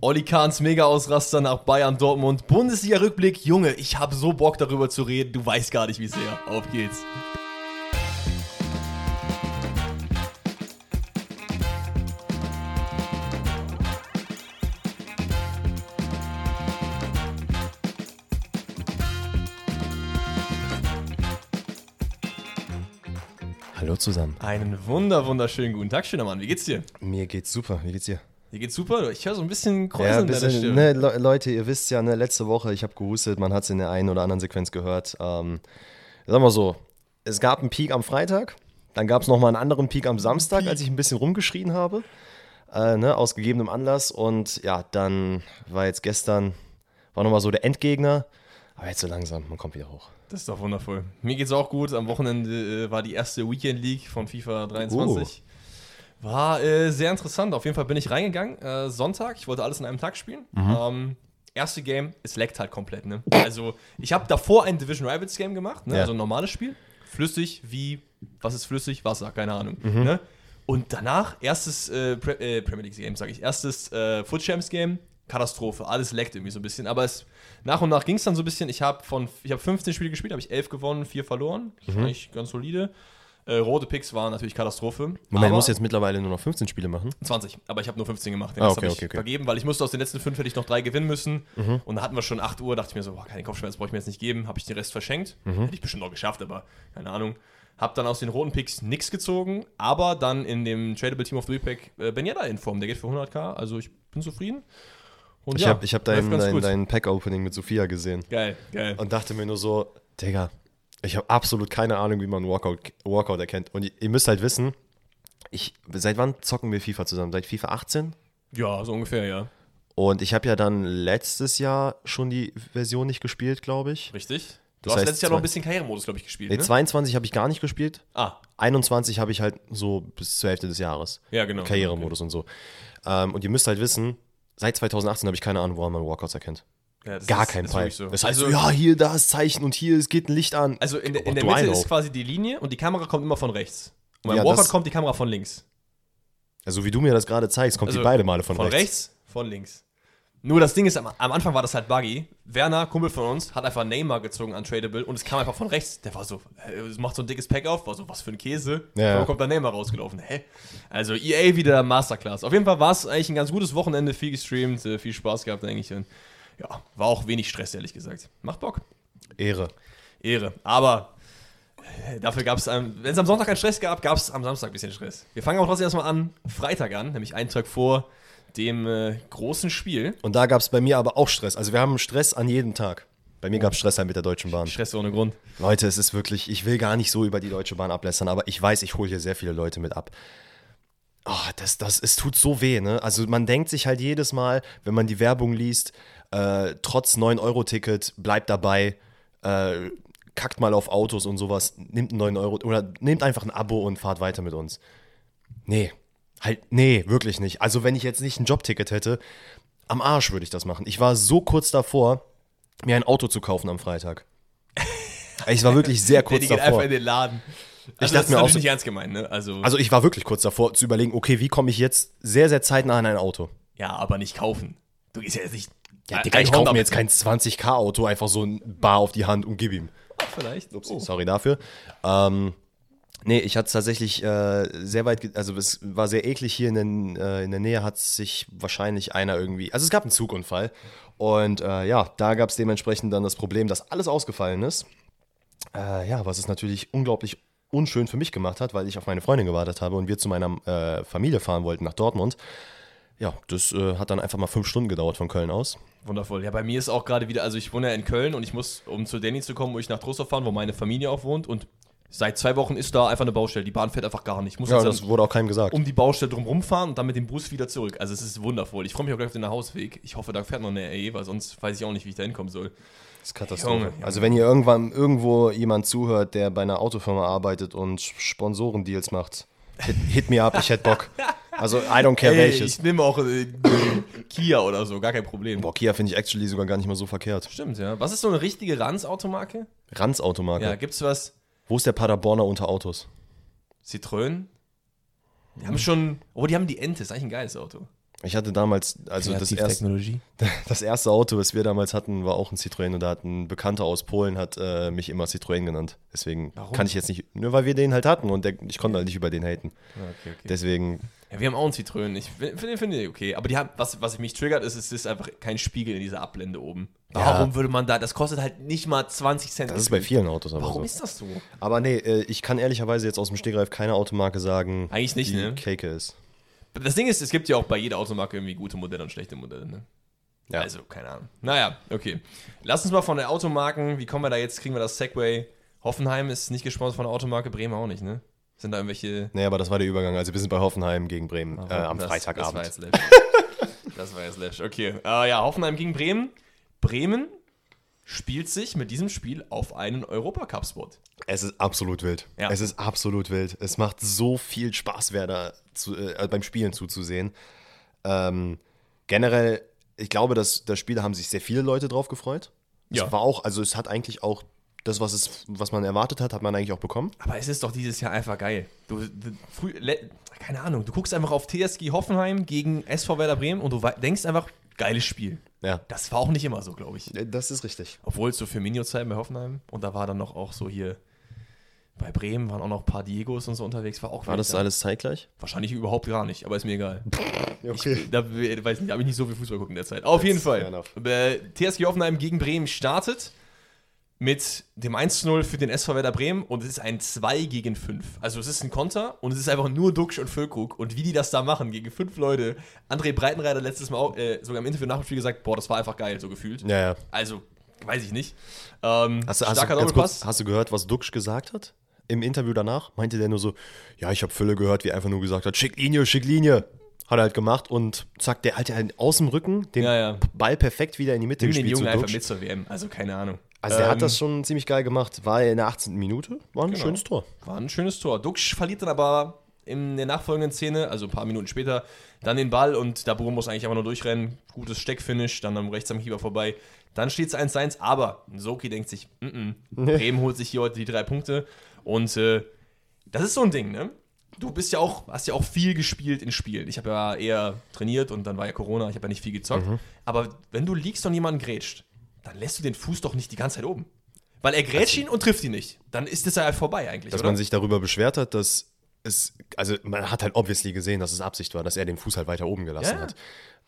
Olli Kahns Mega-Ausraster nach Bayern Dortmund. Bundesliga-Rückblick. Junge, ich habe so Bock darüber zu reden. Du weißt gar nicht, wie sehr. Auf geht's. Hallo zusammen. Einen wunder, wunderschönen guten Tag, schöner Mann. Wie geht's dir? Mir geht's super. Wie geht's dir? Dir geht's super? Ich höre so ein bisschen Ja, Kräuseln in deiner bisschen, Stimme. ne, Le Leute, ihr wisst ja, ne, letzte Woche, ich habe gehustet, man hat es in der einen oder anderen Sequenz gehört. Ähm, sagen wir so, es gab einen Peak am Freitag, dann gab es nochmal einen anderen Peak am Samstag, als ich ein bisschen rumgeschrien habe, äh, ne, aus gegebenem Anlass. Und ja, dann war jetzt gestern, war nochmal so der Endgegner, aber jetzt so langsam, man kommt wieder hoch. Das ist doch wundervoll. Mir geht's auch gut. Am Wochenende äh, war die erste Weekend League von FIFA 23. War äh, sehr interessant. Auf jeden Fall bin ich reingegangen. Äh, Sonntag. Ich wollte alles in einem Tag spielen. Ähm, erste Game, es leckt halt komplett. Ne? Also, ich habe davor ein Division Rivals Game gemacht. Ne? Ja. Also ein normales Spiel. Flüssig wie, was ist flüssig? Wasser, keine Ahnung. Ne? Und danach, erstes äh, Pre äh, Premier League Game, sage ich. Erstes äh, Foot Champs Game. Katastrophe. Alles leckt irgendwie so ein bisschen. Aber es, nach und nach ging es dann so ein bisschen. Ich habe von, ich habe 15 Spiele gespielt, habe ich 11 gewonnen, 4 verloren. Das war eigentlich ganz solide. Äh, rote Picks waren natürlich Katastrophe. Moment, musst jetzt mittlerweile nur noch 15 Spiele machen. 20, aber ich habe nur 15 gemacht. Den Ah, okay, habe ich okay, okay. vergeben, weil ich musste aus den letzten fünf hätte ich noch drei gewinnen müssen. Und da hatten wir schon 8 Uhr, dachte ich mir so, boah, keine Kopfschmerzen brauche ich mir jetzt nicht geben. Habe ich den Rest verschenkt. Hätte ich bestimmt noch geschafft, aber keine Ahnung. Hab dann aus den roten Picks nichts gezogen, aber dann in dem Tradable Team of the Week Pack äh, Ben Yedda in Form. Der geht für 100k, also ich bin zufrieden. Und Ich ja, habe hab dein, dein, dein Pack-Opening mit Sophia gesehen. Geil, geil. und dachte mir nur so, Digga, ich habe absolut keine Ahnung, wie man Walkout, Walkout erkennt. Und ihr, müsst halt wissen, ich, seit wann zocken wir FIFA zusammen? Seit FIFA 18? Ja, so ungefähr, ja. Und ich habe ja dann letztes Jahr schon die Version nicht gespielt, glaube ich. Richtig. Du Das hast heißt, letztes Jahr noch ein bisschen Karrieremodus, glaube ich, gespielt. Nee, ne? 22 habe ich gar nicht gespielt. Ah, 21 habe ich halt so bis zur Hälfte des Jahres. ja, genau. Karrieremodus und so. Ähm, und ihr müsst halt wissen, seit 2018 habe ich keine Ahnung, woran man Walkouts erkennt. Ja, Gar ist- kein Fall. So. Das heißt also, so, ja, hier, da ist Zeichen und hier, es geht ein Licht an. Also in, der- in der Mitte ist quasi die Linie und die Kamera kommt immer von rechts. Und beim Ja, Walkout kommt die Kamera von links. Also wie du mir das gerade zeigst, kommt Also die beide Male von, Von rechts. rechts, von links. Nur das Ding ist, am, am Anfang war das halt buggy. Werner, Kumpel von uns, hat einfach Neymar gezogen an Tradable und es kam einfach von rechts. Der war so, es macht so ein dickes Pack auf, war so, was für ein Käse. Ja. Warum kommt da Neymar rausgelaufen? Hä? Also EA wieder Masterclass. Auf jeden Fall war es eigentlich ein ganz gutes Wochenende, viel gestreamt, äh, viel Spaß gehabt eigentlich. Und ja, war auch wenig Stress, ehrlich gesagt. Macht Bock. Ehre. Ehre. Aber äh, dafür gab es, wenn es am Sonntag keinen Stress gab, gab es am Samstag ein bisschen Stress. Wir fangen aber trotzdem erstmal an, Freitag an, nämlich einen Tag vor dem äh, großen Spiel. Und da gab es bei mir aber auch Stress. Also wir haben Stress an jedem Tag. Bei mir gab es Stress halt mit der Deutschen Bahn. Stress ohne Grund. Leute, es ist wirklich, ich will gar nicht so über die Deutsche Bahn ablästern, aber ich weiß, ich hole hier sehr viele Leute mit ab. Oh, das, das, es tut so weh, ne? Also man denkt sich halt jedes Mal, wenn man die Werbung liest, äh, trotz 9-Euro-Ticket, bleibt dabei, äh, kackt mal auf Autos und sowas, nimmt einen 9 Euro oder nehmt einfach ein Abo und fahrt weiter mit uns. Nee, halt, nee, wirklich nicht. Also wenn ich jetzt nicht ein Jobticket hätte, am Arsch würde ich das machen. Ich war so kurz davor, mir ein Auto zu kaufen am Freitag. Ich war wirklich sehr kurz die geht davor. einfach in den Laden. Also dachte das ist mir auch so- nicht ernst gemeint, ne? Also, Also ich war wirklich kurz davor zu überlegen, okay, wie komme ich jetzt sehr, sehr zeitnah an ein Auto? ja, aber nicht kaufen. Du gehst ja jetzt nicht. Ja, Digga, ich kaufe mir jetzt kein 20k-Auto, einfach so ein Bar auf die Hand und gib ihm. Ah, Vielleicht. Ups, Oh. sorry dafür. Ähm, nee, ich hatte es tatsächlich äh, sehr weit, also es war sehr eklig hier in, den, äh, in der Nähe hat sich wahrscheinlich einer irgendwie, also es gab einen Zugunfall und äh, ja, da gab es dementsprechend dann das Problem, dass alles ausgefallen ist. Äh, ja, was es natürlich unglaublich unschön für mich gemacht hat, weil ich auf meine Freundin gewartet habe und wir zu meiner äh, Familie fahren wollten nach Dortmund. Ja, das äh, hat dann einfach mal fünf Stunden gedauert von Köln aus. Wundervoll. Ja, bei mir ist auch gerade wieder, also ich wohne ja in Köln und ich muss, um zu Danny zu kommen, wo ich nach Trostorf fahren, wo meine Familie auch wohnt und seit zwei Wochen ist da einfach eine Baustelle. Die Bahn fährt einfach gar nicht. Ich muss Ja, das wurde auch keinem gesagt. um die Baustelle drum fahren und dann mit dem Bus wieder zurück. Also es ist wundervoll. Ich freue mich auch gleich auf den Nachhausweg. Ich hoffe, da fährt noch eine RE, weil sonst weiß ich auch nicht, wie ich da hinkommen soll. Das ist Katastrophe. Junge, Junge. Also wenn ihr irgendwann irgendwo jemand zuhört, der bei einer Autofirma arbeitet und Sponsorendeals macht, hit, hit me up, ich hätte Bock. Also I don't care Ey, welches. ich nehme auch äh, Kia oder so, gar kein Problem. Boah, Kia finde ich actually sogar gar nicht mal so verkehrt. Stimmt, ja. Was ist so eine richtige Ranz-Automarke? Ranz Automarke. Ja, gibt's was? Wo ist der Paderborner unter Autos? Citroën? Die haben schon. Oh, die haben die Ente, ist eigentlich ein geiles Auto. Ich hatte damals, also das erste, das erste Auto, was wir damals hatten, war auch ein Citroën und da hat ein Bekannter aus Polen hat äh, mich immer Citroën genannt. Deswegen Warum? kann ich jetzt nicht, nur weil wir den halt hatten und der, ich konnte halt nicht über den haten. Okay, okay. Deswegen, Ja, wir haben auch einen Citroën. Ich finde find den okay. Aber die haben, was, was mich triggert, ist, es ist einfach kein Spiegel in dieser Ablende oben. Warum würde man da, das kostet halt nicht mal 20 Cent. das ist bei vielen Autos aber Warum so. ist das so? Aber nee, äh, ich kann ehrlicherweise jetzt aus dem Stegreif keine Automarke sagen, Eigentlich nicht, die ne? Cake ist. Das Ding ist, es gibt ja auch bei jeder Automarke irgendwie gute Modelle und schlechte Modelle, ne? Ja. Also, keine Ahnung. Naja, okay. Lass uns mal von der Automarken, wie kommen wir da jetzt, kriegen wir das Segway? Hoffenheim ist nicht gesponsert von der Automarke, Bremen auch nicht, ne? Sind da irgendwelche... Nee, aber das war der Übergang. Also wir sind bei Hoffenheim gegen Bremen äh, am Das- Freitagabend. Das war jetzt Lash. das war jetzt Lash. Okay. Äh, ja, Hoffenheim gegen Bremen. Bremen spielt sich mit diesem Spiel auf einen Europacup-Spot. Es ist absolut wild. Ja. Es ist absolut wild. Es macht so viel Spaß, wer da zu, äh, beim Spielen zuzusehen. Ähm, generell, ich glaube, dass das Spiel haben sich sehr viele Leute drauf gefreut. Ja. Es war auch, also es hat eigentlich auch das, was, es, was man erwartet hat, hat man eigentlich auch bekommen. Aber es ist doch dieses Jahr einfach geil. Du, du früh, le, keine Ahnung, du guckst einfach auf TSG Hoffenheim gegen SV Werder Bremen und du denkst einfach, geiles Spiel. Ja. Das war auch nicht immer so, glaube ich. Das ist richtig. Obwohl es so Firmino-Zeiten bei Hoffenheim und da war dann noch auch so hier bei Bremen waren auch noch ein paar Diegos und so unterwegs. War auch War das da. alles zeitgleich? Wahrscheinlich überhaupt gar nicht, aber ist mir egal. Okay. Da weiß nicht, habe ich nicht so viel Fußball gucken in der Zeit. Auf jeden fair Fall. Äh, TSG Hoffenheim gegen Bremen startet mit dem 1-0 für den SV Werder Bremen und es ist ein 2 gegen 5. Also es ist ein Konter und es ist einfach nur Duxch und Füllkrug und wie die das da machen gegen fünf Leute. André Breitenreiter letztes Mal auch, äh, sogar im Interview nach dem Spiel gesagt, boah, das war einfach geil, so gefühlt. Ja, ja. Also, weiß ich nicht. Ähm, Hast du, hast, du, starker Doppelpass. kurz, hast du gehört, was Duxch gesagt hat? Im Interview danach meinte der nur so, ja, ich habe Fülle gehört, wie er einfach nur gesagt hat, schick Linie, schick Linie. Hat er halt gemacht und zack, der hat ja aus dem Rücken den Ja, ja. Ball perfekt wieder in die Mitte Nimm den gespielt Jungen zu einfach mit zur WM. Also, keine Ahnung. Also Ähm, hat das schon ziemlich geil gemacht. War in der 18. Minute, war ein Genau. schönes Tor. War ein schönes Tor. Duxch verliert dann aber in der nachfolgenden Szene, also ein paar Minuten später, dann den Ball und Dabur muss eigentlich einfach nur durchrennen. Gutes Steckfinish, dann am rechts am Keeper vorbei. Dann steht es 1-1, aber Soki denkt sich, mm -mm, Bremen holt sich hier heute die drei Punkte. Und äh, das ist so ein Ding, ne? Du bist ja auch, hast ja auch viel gespielt in Spielen. Ich habe ja eher trainiert und dann war ja Corona, ich habe ja nicht viel gezockt. Aber wenn du liegst und jemanden grätscht, dann lässt du den Fuß doch nicht die ganze Zeit oben. Weil er grätscht ihn und trifft ihn nicht. Dann ist das ja halt vorbei eigentlich, Dass oder? man sich darüber beschwert hat, dass es, also man hat halt obviously gesehen, dass es Absicht war, dass er den Fuß halt weiter oben gelassen Ja. hat.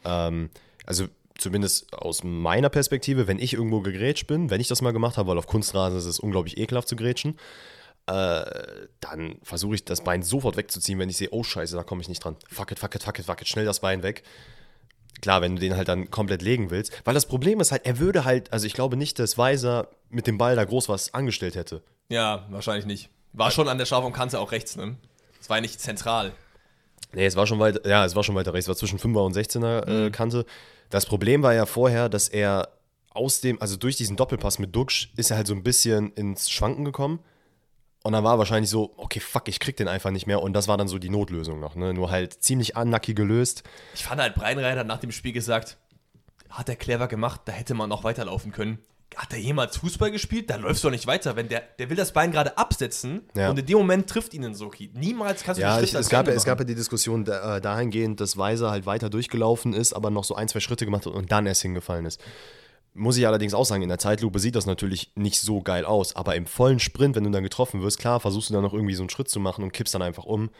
Ähm, also zumindest aus meiner Perspektive, wenn ich irgendwo gegrätscht bin, wenn ich das mal gemacht habe, weil auf Kunstrasen ist es unglaublich ekelhaft zu grätschen, äh, dann versuche ich das Bein sofort wegzuziehen, wenn ich sehe, oh scheiße, da komme ich nicht dran. Fuck it, fuck it, fuck it, fuck it, schnell das Bein weg. Klar, wenn du den halt dann komplett legen willst. Weil das Problem ist halt, er würde halt, also ich glaube nicht, dass Weiser mit dem Ball da groß was angestellt hätte. Ja, wahrscheinlich nicht. War schon an der scharfen Kante auch rechts, ne? Es war ja nicht zentral. Nee, es war schon weiter, ja, es war schon weiter rechts, es war zwischen 5er und 16er äh, Kante. Das Problem war ja vorher, dass er aus dem, also durch diesen Doppelpass mit Duxch ist er halt so ein bisschen ins Schwanken gekommen. Und dann war wahrscheinlich so, okay, fuck, ich krieg den einfach nicht mehr. Und das war dann so die Notlösung noch, ne? Nur halt ziemlich unlucky gelöst. Ich fand halt, Breinreiter hat nach dem Spiel gesagt, hat er clever gemacht, da hätte man noch weiterlaufen können. Hat er jemals Fußball gespielt? Da läufst du doch nicht weiter. Wenn der, der will das Bein gerade absetzen Ja. und in dem Moment trifft ihn ein Soki. Niemals kannst du Ja, ich, es, gab, ja- es gab ja die Diskussion da, äh, dahingehend, dass Weiser halt weiter durchgelaufen ist, aber noch so ein, zwei Schritte gemacht hat und dann erst hingefallen ist. Muss ich allerdings auch sagen, in der Zeitlupe sieht das natürlich nicht so geil aus, aber im vollen Sprint, wenn du dann getroffen wirst, klar, versuchst du dann noch irgendwie so einen Schritt zu machen und kippst dann einfach um.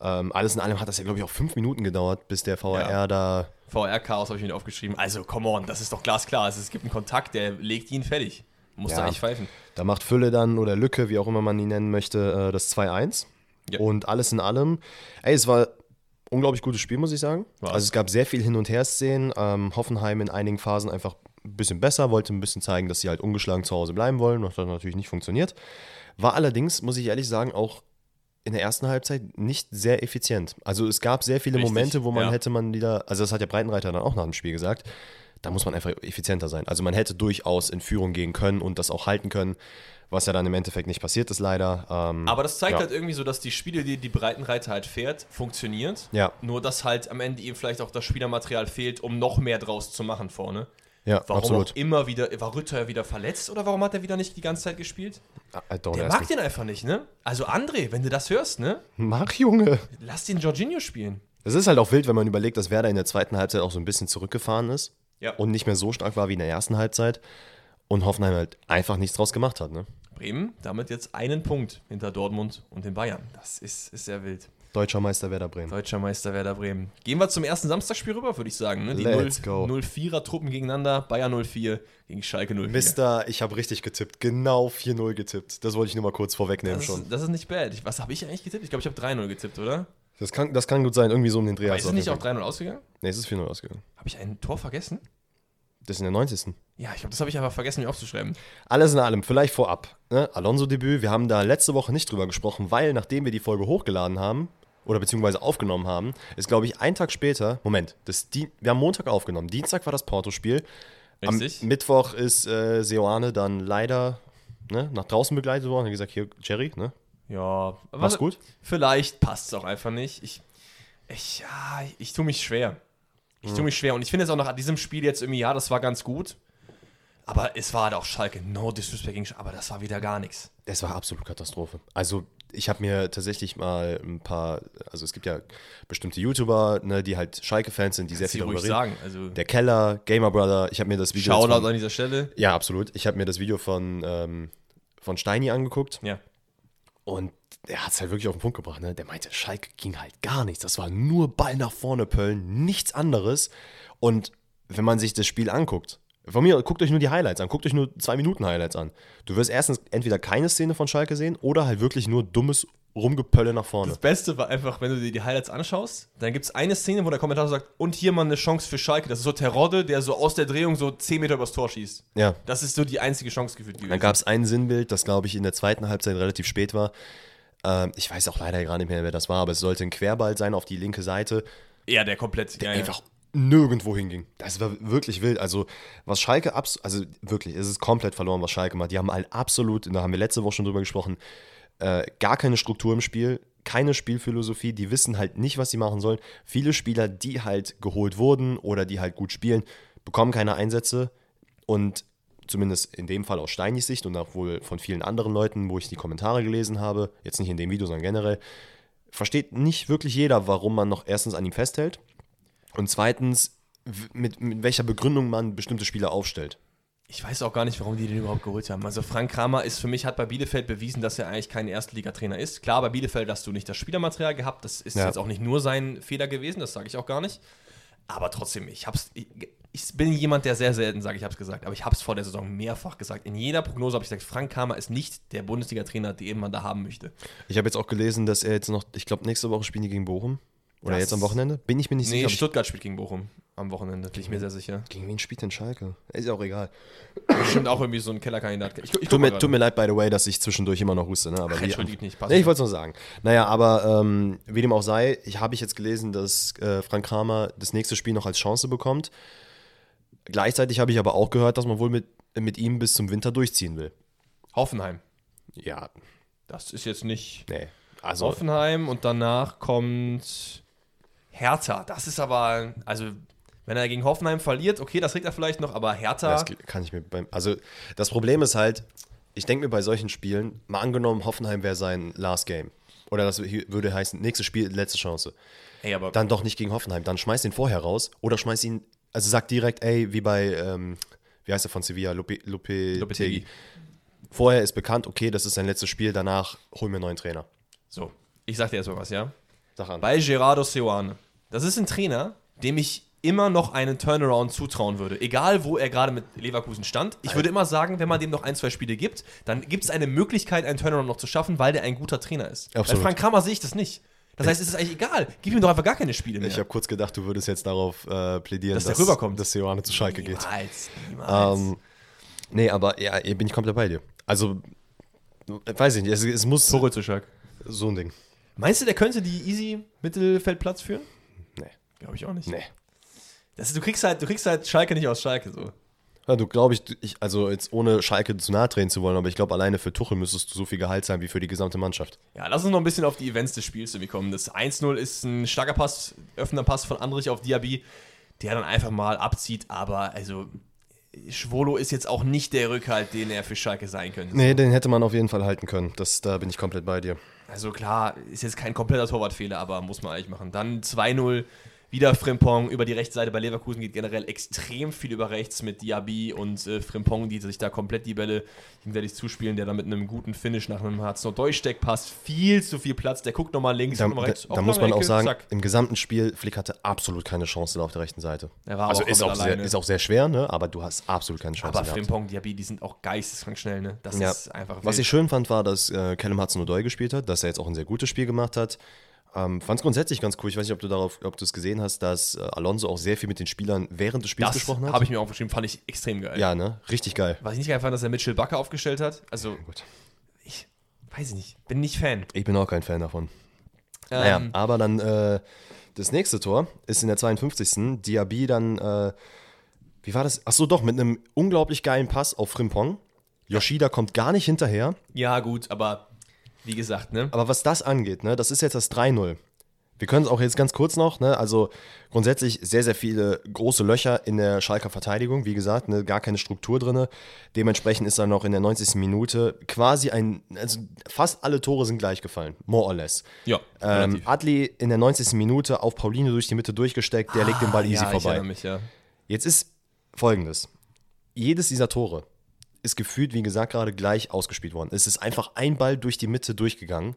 Ähm, alles in allem hat das ja, glaube ich, auch fünf Minuten gedauert, bis der VRR Ja. da. VR-Chaos habe ich mir aufgeschrieben. Also, come on, das ist doch glasklar. Also, es gibt einen Kontakt, der legt ihn fertig. Muss Ja. da nicht pfeifen. Da macht Fülle dann oder Lücke, wie auch immer man ihn nennen möchte, äh, das 2-1. Ja. Und alles in allem, ey, es war ein unglaublich gutes Spiel, muss ich sagen. War's. Also es gab sehr viel Hin- und Her-Szenen. Ähm, Hoffenheim in einigen Phasen einfach ein bisschen besser, wollte ein bisschen zeigen, dass sie halt ungeschlagen zu Hause bleiben wollen. Das hat natürlich nicht funktioniert. War allerdings, muss ich ehrlich sagen, auch in der ersten Halbzeit nicht sehr effizient. Also es gab sehr viele Richtig, Momente, wo man ja. hätte man wieder, also das hat der Breitenreiter dann auch nach dem Spiel gesagt, da muss man einfach effizienter sein. Also man hätte durchaus in Führung gehen können und das auch halten können, was ja dann im Endeffekt nicht passiert ist leider. Ähm, Aber das zeigt ja. halt irgendwie so, dass die Spiele, die die Breitenreiter halt fährt, funktioniert. Ja. Nur, dass halt am Ende ihm vielleicht auch das Spielermaterial fehlt, um noch mehr draus zu machen vorne. Ja, Warum absolut. auch immer wieder, war Rütter wieder verletzt oder warum hat er wieder nicht die ganze Zeit gespielt? I don't Der mag den einfach nicht, ne? Also André, wenn du das hörst, ne? Mach, Junge. Lass den Jorginho spielen. Es ist halt auch wild, wenn man überlegt, dass Werder in der zweiten Halbzeit auch so ein bisschen zurückgefahren ist Ja. und nicht mehr so stark war wie in der ersten Halbzeit und Hoffenheim halt einfach nichts draus gemacht hat. Ne? Bremen damit jetzt einen Punkt hinter Dortmund und den Bayern. Das ist, ist sehr wild. Deutscher Meister Werder Bremen. Deutscher Meister Werder Bremen. Gehen wir zum ersten Samstagsspiel rüber, würde ich sagen. Ne? Die Let's 0, go. 04er Truppen gegeneinander. Bayern 04 gegen Schalke 04. Mister, ich habe richtig getippt. Genau 4-0 getippt. Das wollte ich nur mal kurz vorwegnehmen das, schon. ist, das ist nicht bad. Ich- Was habe ich eigentlich getippt? Ich glaube, ich habe 3-0 getippt, oder? Das kann, das kann gut sein, irgendwie so um den Dreh. Aber ist es nicht auch auf jeden 3-0 ausgegangen? Nee, es ist 4-0 ausgegangen. Habe ich ein Tor vergessen? Das ist in der 90. Ja, ich glaube, das habe ich einfach vergessen, mir aufzuschreiben. Alles in allem, vielleicht vorab. Ne? Alonso-Debüt, wir haben da letzte Woche nicht drüber gesprochen, weil nachdem wir die Folge hochgeladen haben, oder beziehungsweise aufgenommen haben, ist, glaube ich, ein Tag später, Moment, das Di wir haben Montag aufgenommen, Dienstag war das Porto-Spiel. Am. Mittwoch ist äh, Seoane dann leider ne, nach draußen begleitet worden. Hat gesagt, hier, Jerry, ne? Ja, Mach's gut. Vielleicht passt es auch einfach nicht. Ich, ich, ja, ich tue mich schwer. Ich tue mich schwer. Und ich finde es auch nach diesem Spiel jetzt irgendwie, ja, das war ganz gut. Aber es war halt auch Schalke. No disrespect gegen Schalke. Aber das war wieder gar nichts. Es war absolut Katastrophe. Also ich habe mir tatsächlich mal ein paar, also es gibt ja bestimmte YouTuber, ne, die halt Schalke-Fans sind, die sehr Sie viel darüber reden. sagen. Also, Der Keller, Gamer Brother, ich habe mir das Video Shoutout von, an dieser Stelle. Ja, absolut. Ich habe mir das Video von, ähm, von Steini angeguckt Ja. und er hat es halt wirklich auf den Punkt gebracht. Ne? Der meinte, Schalke ging halt gar nichts. Das war nur Ball nach vorne pöllen, nichts anderes. Und wenn man sich das Spiel anguckt, von mir, guckt euch nur die Highlights an, guckt euch nur zwei Minuten Highlights an. Du wirst erstens entweder keine Szene von Schalke sehen oder halt wirklich nur dummes Rumgepölle nach vorne. Das Beste war einfach, wenn du dir die Highlights anschaust, dann gibt es eine Szene, wo der Kommentator sagt, und hier mal eine Chance für Schalke. Das ist so Terodde, der so aus der Drehung so 10 Meter übers Tor schießt. Ja. Das ist so die einzige Chance gefühlt gewesen. Dann gab es ein Sinnbild, das glaube ich in der zweiten Halbzeit relativ spät war. Ähm, ich weiß auch leider gar nicht mehr, wer das war, aber es sollte ein Querball sein auf die linke Seite. ja, der komplett. ja, ja. einfach nirgendwo hinging. Das war wirklich wild. Also, was Schalke also wirklich, es ist komplett verloren, was Schalke macht. Die haben halt absolut, da haben wir letzte Woche schon drüber gesprochen, äh, gar keine Struktur im Spiel, keine Spielphilosophie, die wissen halt nicht, was sie machen sollen. Viele Spieler, die halt geholt wurden oder die halt gut spielen, bekommen keine Einsätze und zumindest in dem Fall aus Steinis Sicht und auch wohl von vielen anderen Leuten, wo ich die Kommentare gelesen habe, jetzt nicht in dem Video, sondern generell, versteht nicht wirklich jeder, warum man noch erstens an ihm festhält und zweitens, mit, mit welcher Begründung man bestimmte Spieler aufstellt. Ich weiß auch gar nicht, warum die den überhaupt geholt haben. Also Frank Kramer ist für mich, hat bei Bielefeld bewiesen, dass er eigentlich kein Erstligatrainer ist. Klar, bei Bielefeld hast du nicht das Spielermaterial gehabt. Das ist Ja. jetzt auch nicht nur sein Fehler gewesen, das sage ich auch gar nicht. Aber trotzdem, ich hab's. Ich, ich bin jemand, der sehr selten sagt, ich habe es gesagt, aber ich habe es vor der Saison mehrfach gesagt. In jeder Prognose habe ich gesagt, Frank Kramer ist nicht der Bundesliga-Trainer, den man da haben möchte. Ich habe jetzt auch gelesen, dass er jetzt noch, ich glaube, nächste Woche spielen die gegen Bochum. Oder Das- jetzt am Wochenende? Bin ich mir nicht Nee, sicher. ich- Stuttgart spielt gegen Bochum am Wochenende, bin ich mir sehr sicher. Gegen wen spielt denn Schalke? Ist ja auch egal. Bestimmt auch irgendwie so ein Kellerkandidat. Ich, ich Tut mir, tut mir leid, by the way, dass ich zwischendurch immer noch huste. Ne? Aber Ach, entschuldigt nicht, passt Nee, ich wollte es nur sagen. Naja, aber ähm, wie dem auch sei, ich habe ich jetzt gelesen, dass äh, Frank Kramer das nächste Spiel noch als Chance bekommt. Gleichzeitig habe ich aber auch gehört, dass man wohl mit, mit ihm bis zum Winter durchziehen will. Hoffenheim. Ja, Das ist jetzt nicht. nee. Also, Hoffenheim und danach kommt Hertha. Das ist aber, also, wenn er gegen Hoffenheim verliert, okay, das kriegt er vielleicht noch, aber Hertha. das kann ich mir beim. Also, das Problem ist halt, ich denke mir bei solchen Spielen, mal angenommen, Hoffenheim wäre sein Last Game. Oder das würde heißen, nächstes Spiel, letzte Chance. ey, aber Dann doch nicht gegen Hoffenheim. Dann schmeiß ihn vorher raus oder schmeiß ihn, also sag direkt, ey, wie bei, ähm, wie heißt er von Sevilla, Lupe, Lupe, Lopetegui. Vorher ist bekannt, okay, das ist sein letztes Spiel, danach holen wir einen neuen Trainer. so, ich sag dir erstmal was, ja? Sag an. Bei Gerardo Seoane. Das ist ein Trainer, dem ich immer noch einen Turnaround zutrauen würde. Egal, wo er gerade mit Leverkusen stand. Ich würde immer sagen, wenn man dem noch ein, zwei Spiele gibt, dann gibt es eine Möglichkeit, einen Turnaround noch zu schaffen, weil der ein guter Trainer ist. Bei Absolut. Frank Kramer sehe ich das nicht. Das heißt, es ist eigentlich egal. Gib ihm doch einfach gar keine Spiele mehr. Ich habe kurz gedacht, du würdest jetzt darauf äh, plädieren, Dass der rüberkommt. dass Seoane zu Schalke geht. Niemals, niemals. Ähm, nee, aber ja, bin ich komplett bei dir. Also, weiß ich nicht, es, es muss Tore zu Schalke. so ein Ding. Meinst du, der könnte die easy Mittelfeldplatz führen? Glaube ich auch nicht. nee. Das, du, kriegst halt, du kriegst halt Schalke nicht aus Schalke so. Ja, du glaube ich, ich, also jetzt ohne Schalke zu nahe treten zu wollen, aber ich glaube, alleine für Tuchel müsstest du so viel Gehalt sein wie für die gesamte Mannschaft. Ja, lass uns noch ein bisschen auf die Events des Spiels irgendwie kommen. Das 1-0 ist ein starker Pass, öffnender Pass von Andrich auf Diaby, der dann einfach mal abzieht, aber also Schwolo ist jetzt auch nicht der Rückhalt, den er für Schalke sein könnte. Nee, den hätte man auf jeden Fall halten können. Das, da bin ich komplett bei dir. Also klar, ist jetzt kein kompletter Torwartfehler, aber muss man eigentlich machen. Dann 2-0, wieder Frimpong über die rechte Seite. Bei Leverkusen geht generell extrem viel über rechts mit Diaby und äh, Frimpong, die sich da komplett die Bälle gegenseitig zuspielen, der da mit einem guten Finish nach einem Hartz noch durchsteckt, passt viel zu viel Platz. Der guckt nochmal links, Da, nochmal da, rechts. da muss man auch Ecke, sagen, zack. im gesamten Spiel, Flick hatte absolut keine Chance da auf der rechten Seite. Er war also auch ist auch, sehr, ist auch sehr schwer, ne? aber du hast absolut keine Chance Aber gehabt. Frimpong, Diaby, die sind auch geisteskrank schnell, ne? Das Ja. ist einfach Was wild. ich schön fand, war, dass äh, Callum Hudson-Odoi gespielt hat, dass er jetzt auch ein sehr gutes Spiel gemacht hat. Ähm, fand es grundsätzlich ganz cool. Ich weiß nicht, ob du darauf, ob du es gesehen hast, dass äh, Alonso auch sehr viel mit den Spielern während des Spiels Das gesprochen hat. habe ich mir aufgeschrieben, fand ich extrem geil. ja, ne? Richtig geil. Was ich nicht geil fand, dass er Mitchell Bucker aufgestellt hat. Also, Gut. ich weiß ich nicht, bin nicht Fan. Ich bin auch kein Fan davon. Ähm, Naja, aber dann äh, das nächste Tor ist in der 52. Diaby dann, äh, wie war das? Achso, doch, mit einem unglaublich geilen Pass auf Frimpong. Yoshida kommt gar nicht hinterher. Ja, gut, aber wie gesagt, ne? Aber was das angeht, ne, das ist jetzt das 3-0. Wir können es auch jetzt ganz kurz noch, ne, also grundsätzlich sehr, sehr viele große Löcher in der Schalker Verteidigung, wie gesagt, ne, gar keine Struktur drin. Dementsprechend ist dann noch in der 90. Minute quasi ein, also fast alle Tore sind gleich gefallen, more or less. Ja, Ähm. Adli in der 90. Minute auf Paulinho durch die Mitte durchgesteckt, der legt den Ball easy Ah, ja, Ich vorbei. mich, ja. Jetzt ist folgendes: Jedes dieser Tore ist gefühlt, wie gesagt, gerade gleich ausgespielt worden. Es ist einfach ein Ball durch die Mitte durchgegangen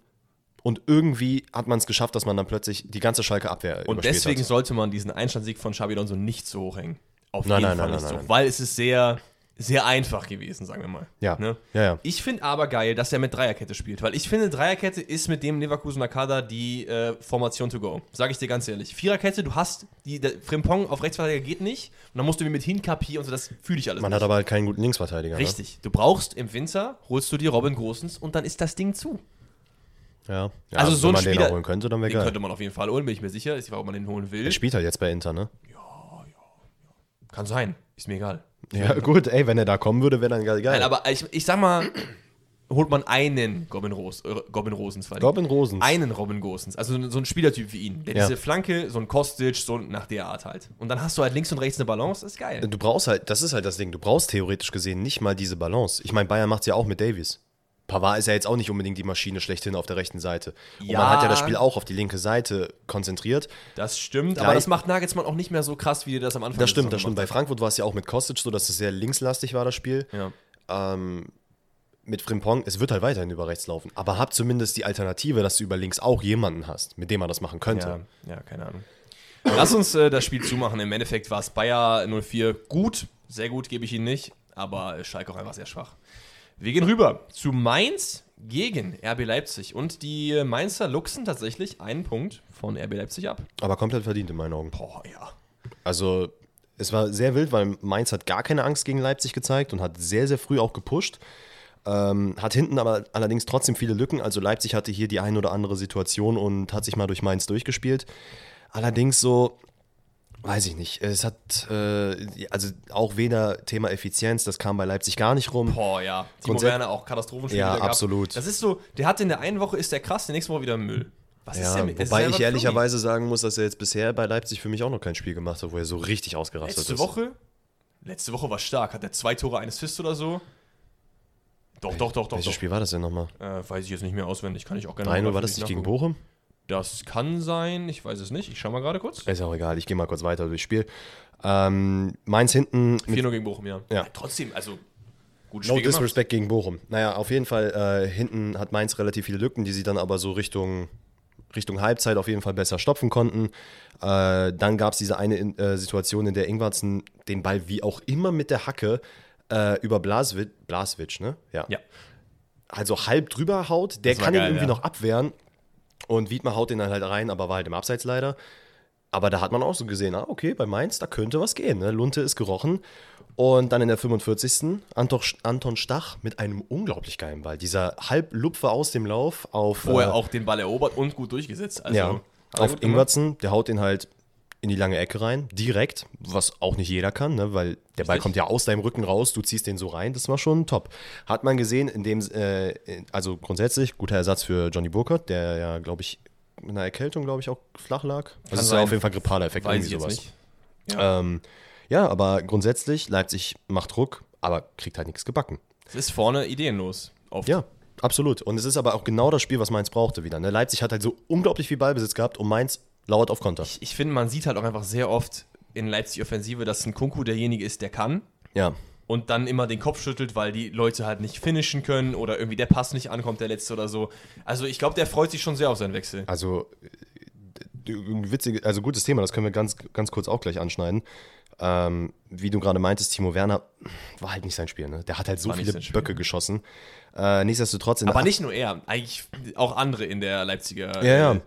und irgendwie hat man es geschafft, dass man dann plötzlich die ganze Schalke Abwehr Und deswegen hat. sollte man diesen Einstandssieg von Xabi Alonso nicht so hochhängen. Auf Nein, jeden nein, Fall nein, nicht nein, so. nein. Weil es ist sehr, sehr einfach gewesen, sagen wir mal. Ja. Ne? Ja, ja. Ich finde aber geil, dass er mit Dreierkette spielt, weil ich finde, Dreierkette ist mit dem Leverkusener Kader die äh, Formation to go. Sage ich dir ganz ehrlich. Viererkette, du hast, die, der Frimpong auf Rechtsverteidiger geht nicht und dann musst du mit Hinkapi und so, das fühle ich alles Man nicht. hat aber halt keinen guten Linksverteidiger. Richtig. Du brauchst im Winter, holst du dir Robin Großens und dann ist das Ding zu. Ne? Ja. ja. Also so ein man den Spieler- auch holen könnte, dann wäre Den geil. könnte man auf jeden Fall holen, bin ich mir sicher. Ist die Frage, ob man den holen will. Er spielt halt jetzt bei Inter, ne? Kann sein. Ist mir egal. Ja, gut, ey, wenn er da kommen würde, wäre dann geil. Nein, aber ich, ich sag mal, holt man einen Robin, Ros, äh, Robin Rosens. Robin Rosens. Einen Robin Gosens. Also so ein Spielertyp wie ihn. Der Ja. diese Flanke, so ein Kostic, so nach der Art halt. Und dann hast du halt links und rechts eine Balance, ist geil. Du brauchst halt, das ist halt das Ding, du brauchst theoretisch gesehen nicht mal diese Balance. Ich meine, Bayern macht es ja auch mit Davies. Pavard ist ja jetzt auch nicht unbedingt die Maschine schlechthin auf der rechten Seite. Und Ja. man hat ja das Spiel auch auf die linke Seite konzentriert. Das stimmt, Ja, aber das macht Nagelsmann auch nicht mehr so krass, wie das am Anfang Das stimmt, das stimmt. Bei Frankfurt war es ja auch mit Kostic so, dass es sehr linkslastig war, das Spiel. Ja. Ähm, mit Frimpong, es wird halt weiterhin über rechts laufen. Aber hab zumindest die Alternative, dass du über links auch jemanden hast, mit dem man das machen könnte. Ja, ja, keine Ahnung. Lass uns äh, das Spiel zumachen. Im Endeffekt war es Bayer 04 gut. Sehr gut gebe ich Ihnen nicht. Aber äh, Schalke auch einfach sehr schwach. Wir gehen rüber zu Mainz gegen RB Leipzig. Und die Mainzer luchsen tatsächlich einen Punkt von RB Leipzig ab. Aber komplett verdient in meinen Augen. Boah, ja. Also, es war sehr wild, weil Mainz hat gar keine Angst gegen Leipzig gezeigt und hat sehr, sehr früh auch gepusht. Ähm, hat hinten aber allerdings trotzdem viele Lücken. Also Leipzig hatte hier die ein oder andere Situation und hat sich mal durch Mainz durchgespielt. Allerdings so, weiß ich nicht. Es hat, äh, also auch weder Thema Effizienz, das kam bei Leipzig gar nicht rum. Boah, ja. Timo Grundsä- Werner auch Katastrophenspiel Ja, absolut. Das ist so, der hat in der einen Woche ist der krass, die nächste Woche wieder Müll. Was ist Ja, denn mit das ist wobei einfach ich ehrlicherweise sagen muss, dass er jetzt bisher bei Leipzig für mich auch noch kein Spiel gemacht hat, wo er so richtig ausgerastet Letzte ist. Woche? Letzte Woche war stark. Hat er zwei Tore, ein Assist oder so? Doch, doch, doch, doch. Welches doch. Spiel war das denn nochmal? Äh, weiß ich jetzt nicht mehr auswendig, kann ich auch gerne 3-0 mal war das nicht gegen. Bochum? Das kann sein, ich weiß es nicht. Ich schau mal gerade kurz. Ist auch egal, ich gehe mal kurz weiter durchs Spiel. Ähm, Mainz hinten mit 4-0 gegen Bochum, ja. Ja. Trotzdem, also gut No Spiel gemacht. Disrespect gegen Bochum. Naja, auf jeden Fall, äh, hinten hat Mainz relativ viele Lücken, die sie dann aber so Richtung, Richtung Halbzeit auf jeden Fall besser stopfen konnten. Äh, dann gab es diese eine in, äh, Situation, in der Ingwarzen den Ball wie auch immer mit der Hacke äh, über Blaswitsch, Blaswitsch, ne? Ja. Ja. Also halb drüber haut, der kann geil, ihn irgendwie ja. noch abwehren. Und Wiedmer haut den dann halt rein, aber war halt im Abseits leider. Aber da hat man auch so gesehen, ah, okay, bei Mainz, da könnte was gehen. Ne? Lunte ist gerochen. Und dann in der 45. Anton, Stach mit einem unglaublich geilen Ball. Dieser Halblupfer aus dem Lauf auf, Wo äh, er auch den Ball erobert und gut durchgesetzt. Also, ja, auf. Ingwertsen. Der haut den halt in die lange Ecke rein, direkt, was auch nicht jeder kann, ne? weil der Ball Richtig. kommt ja aus deinem Rücken raus, du ziehst den so rein, das war schon top. Hat man gesehen, in dem, äh, also grundsätzlich, guter Ersatz für Johnny Burkhardt, der ja, glaube ich, mit einer Erkältung, glaube ich, auch flach lag. Das ist ja auf jeden Fall grippaler Effekt, Weiß irgendwie sowas. nicht. Ja. Ähm, ja, aber grundsätzlich, Leipzig macht Druck, aber kriegt halt nichts gebacken. Es ist vorne ideenlos. Oft. Ja, absolut. Und es ist aber auch genau das Spiel, was Mainz brauchte wieder. Ne? Leipzig hat halt so unglaublich viel Ballbesitz gehabt und Mainz lauert auf Konter. Ich, ich finde, man sieht halt auch einfach sehr oft in Leipzig Offensive, dass ein Kunku derjenige ist, der kann. Ja. Und dann immer den Kopf schüttelt, weil die Leute halt nicht finishen können oder irgendwie der Pass nicht ankommt, der letzte oder so. Also ich glaube, der freut sich schon sehr auf seinen Wechsel. Also, äh, witzige, also gutes Thema, das können wir ganz, ganz kurz auch gleich anschneiden. Ähm, wie du gerade meintest, Timo Werner war halt nicht sein Spiel, ne? Der hat halt so viele. Böcke geschossen. Äh, nichtsdestotrotz Aber nicht nur er, eigentlich auch andere in der Leipziger. Ja, ja.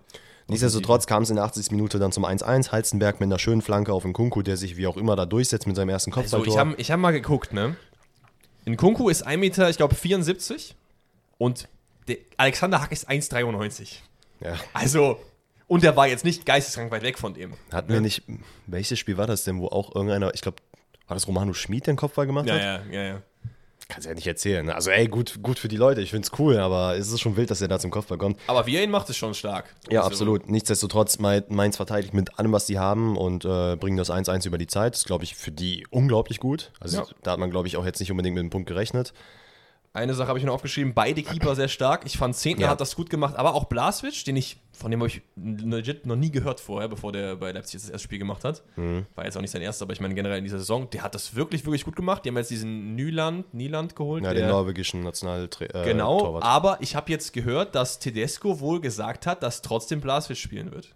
Nichtsdestotrotz kam es in der 80. Minute dann zum 1-1. Halstenberg mit einer schönen Flanke auf den Kunku, der sich wie auch immer da durchsetzt mit seinem ersten Also Kopfballtor. ich habe ich hab mal geguckt, ne? In Kunku ist 1 Meter, ich glaube 74 und der Alexander Hack ist 1,93. ja. Also, und der war jetzt nicht geisteskrank weit weg von dem. Hatten wir nicht, welches Spiel war das denn, wo auch irgendeiner, ich glaube, war das Romano Schmid, der den Kopfball gemacht Ja, hat? ja, ja, ja. Kannst ja nicht erzählen. ne? Also ey, gut, gut für die Leute, ich find's cool, aber es ist schon wild, dass er da zum Kopfball kommt. Aber wie er ihn macht, ist schon stark. Ja, Also, absolut. Nichtsdestotrotz, Mai- Mainz verteidigt mit allem, was die haben und äh, bringen das 1-1 über die Zeit. Das ist, glaube ich, für die unglaublich gut. Also Ja. da hat man, glaube ich, auch jetzt nicht unbedingt mit einem Punkt gerechnet. Eine Sache habe ich noch aufgeschrieben, beide Keeper sehr stark. Ich fand Zehntner Ja. hat das gut gemacht, aber auch Blaswitsch, den ich, von dem habe ich legit noch nie gehört vorher, bevor der bei Leipzig das erste Spiel gemacht hat. Mhm. War jetzt auch nicht sein erstes, aber ich meine generell in dieser Saison, der hat das wirklich, wirklich gut gemacht. Die haben jetzt diesen Nyland, Nyland geholt. Ja, der, den norwegischen Nationaltrainer. Äh, Genau, Torwart. aber ich habe jetzt gehört, dass Tedesco wohl gesagt hat, dass trotzdem Blaswitsch spielen wird.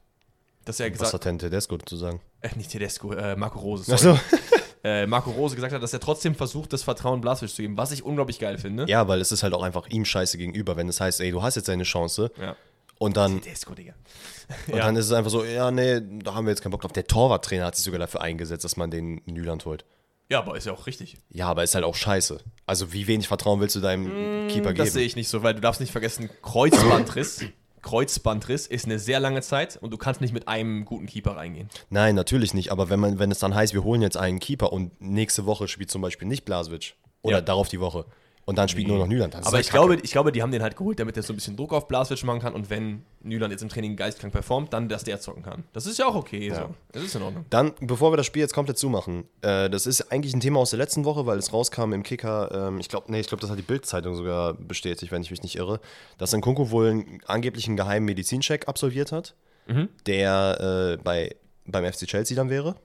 Dass er Was gesagt hat denn Tedesco zu sagen? äh, nicht Tedesco, äh, Marco Rose. sorry. Achso. Äh, Marco Rose gesagt hat, dass er trotzdem versucht, das Vertrauen Blaswitsch zu geben, was ich unglaublich geil finde. Ja, weil es ist halt auch einfach ihm scheiße gegenüber, wenn es heißt, ey, du hast jetzt deine Chance Ja. und dann, Tedesco, Digga. und dann ist es einfach so, ja, nee, da haben wir jetzt keinen Bock drauf. Der Torwarttrainer hat sich sogar dafür eingesetzt, dass man den Nyland holt. Ja, aber ist ja auch richtig. Ja, aber ist halt auch scheiße. Also wie wenig Vertrauen willst du deinem Keeper Mm, Das sehe geben? ich nicht so, weil du darfst nicht vergessen, Kreuzbandriss. Kreuzbandriss ist eine sehr lange Zeit und du kannst nicht mit einem guten Keeper reingehen. Nein, natürlich nicht. Aber wenn man, wenn es dann heißt, wir holen jetzt einen Keeper und nächste Woche spielt zum Beispiel nicht Blaswitsch oder Ja. darauf die Woche und dann spielt nur noch Nyland, ist Aber das ich Kacke. glaube, ich glaube, die haben den halt geholt, damit er so ein bisschen Druck auf Blaswitsch machen kann und wenn Nyland jetzt im Training geistkrank performt, dann, dass der zocken kann. Das ist ja auch okay. So. Das ist in Ordnung. Dann, bevor wir das Spiel jetzt komplett zumachen, äh, das ist eigentlich ein Thema aus der letzten Woche, weil es rauskam im Kicker, ähm, ich glaube, nee, ich glaube, das hat die Bild-Zeitung sogar bestätigt, wenn ich mich nicht irre, dass Nkunku wohl einen, angeblich einen geheimen Medizincheck absolviert hat, Mhm. der äh, bei, beim FC Chelsea dann wäre.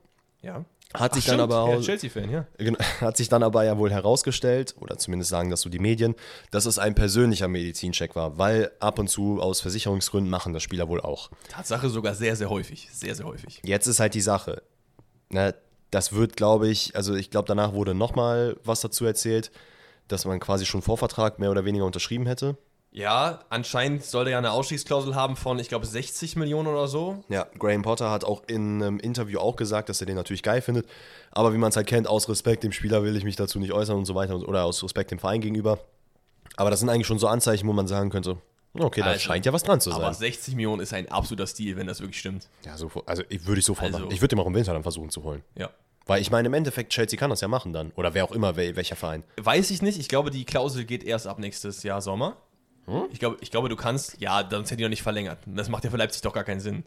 Ja. Hat sich Ach, dann stimmt. aber ja, auch, Chelsea-Fan, ja. Hat sich dann aber ja wohl herausgestellt, oder zumindest sagen das so die Medien, dass es ein persönlicher Medizincheck war, weil ab und zu aus Versicherungsgründen machen das Spieler wohl auch. Tatsache sogar sehr, sehr häufig. Sehr, sehr häufig. Jetzt ist halt die Sache, ne, das wird, glaube ich, also ich glaube, danach wurde nochmal was dazu erzählt, dass man quasi schon Vorvertrag mehr oder weniger unterschrieben hätte. Ja, anscheinend soll der ja eine Ausstiegsklausel haben von, ich glaube, 60 Millionen oder so. Ja, Graham Potter hat auch in einem Interview auch gesagt, dass er den natürlich geil findet, aber wie man es halt kennt, aus Respekt dem Spieler will ich mich dazu nicht äußern und so weiter oder aus Respekt dem Verein gegenüber. Aber das sind eigentlich schon so Anzeichen, wo man sagen könnte, okay, da Also, scheint ja was dran zu Aber sein. 60 Millionen ist ein absoluter Stil, wenn das wirklich stimmt. Ja, so, also ich, würde ich sofort Also- machen. Ich würde ihn auch im Winter dann versuchen zu holen. Ja. Weil ich meine, im Endeffekt, Chelsea kann das ja machen dann. Oder wer auch immer, wel, welcher Verein. Weiß ich nicht. Ich glaube, die Klausel geht erst ab nächstes Jahr Sommer. Ich, glaube, ich glaube, du kannst, ja, sonst hätte ich noch nicht verlängert. Das macht ja für Leipzig doch gar keinen Sinn.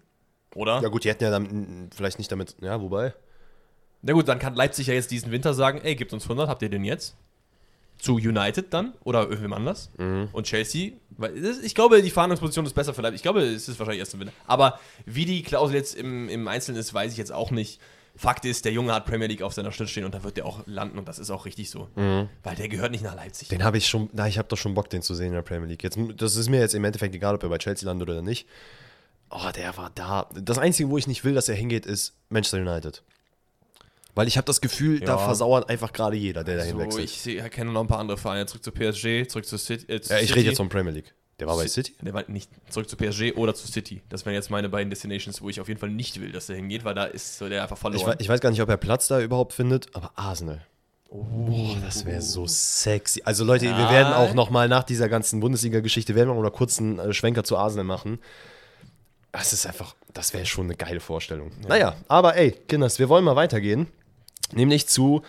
Oder? Ja gut, die hätten ja dann vielleicht nicht damit, ja, wobei. Na gut, dann kann Leipzig ja jetzt diesen Winter sagen, ey, gebt uns 100, habt ihr den jetzt? Zu United dann oder irgendwem anders. Und Chelsea, weil das, ich glaube, die Verhandlungsposition ist besser für Leipzig. Ich glaube, es ist wahrscheinlich erst im Winter. Aber wie die Klausel jetzt im, im Einzelnen ist, weiß ich jetzt auch nicht. Fakt ist, der Junge hat Premier League auf seiner Stirn stehen und da wird der auch landen und das ist auch richtig so. Weil der gehört nicht nach Leipzig. Den habe ich schon, na, ich habe doch schon Bock, den zu sehen in der Premier League. Jetzt, das ist mir jetzt im Endeffekt egal, ob er bei Chelsea landet oder nicht. Oh, der war da. Das Einzige, wo ich nicht will, dass er hingeht, ist Manchester United. Weil ich habe das Gefühl, da Ja. versauert einfach gerade jeder, der dahin so, wechselt. ich kenne noch ein paar andere Vereine. Zurück zu PSG, zurück zu City. Äh, zu ja, ich rede jetzt von Premier League. Der war bei City? Der war nicht zurück zu PSG oder zu City. Das wären jetzt meine beiden Destinations, wo ich auf jeden Fall nicht will, dass er hingeht, weil da ist so der einfach Ich, verloren. wei- ich weiß gar nicht, ob er Platz da überhaupt findet, aber Arsenal. Boah, das wäre so sexy. Also Leute, wir Ja. werden auch noch mal nach dieser ganzen Bundesliga-Geschichte, werden wir noch mal kurz einen äh, Schwenker zu Arsenal machen. Das ist einfach, das wäre schon eine geile Vorstellung. Naja, aber ey, Kinders, wir wollen mal weitergehen. Nämlich zu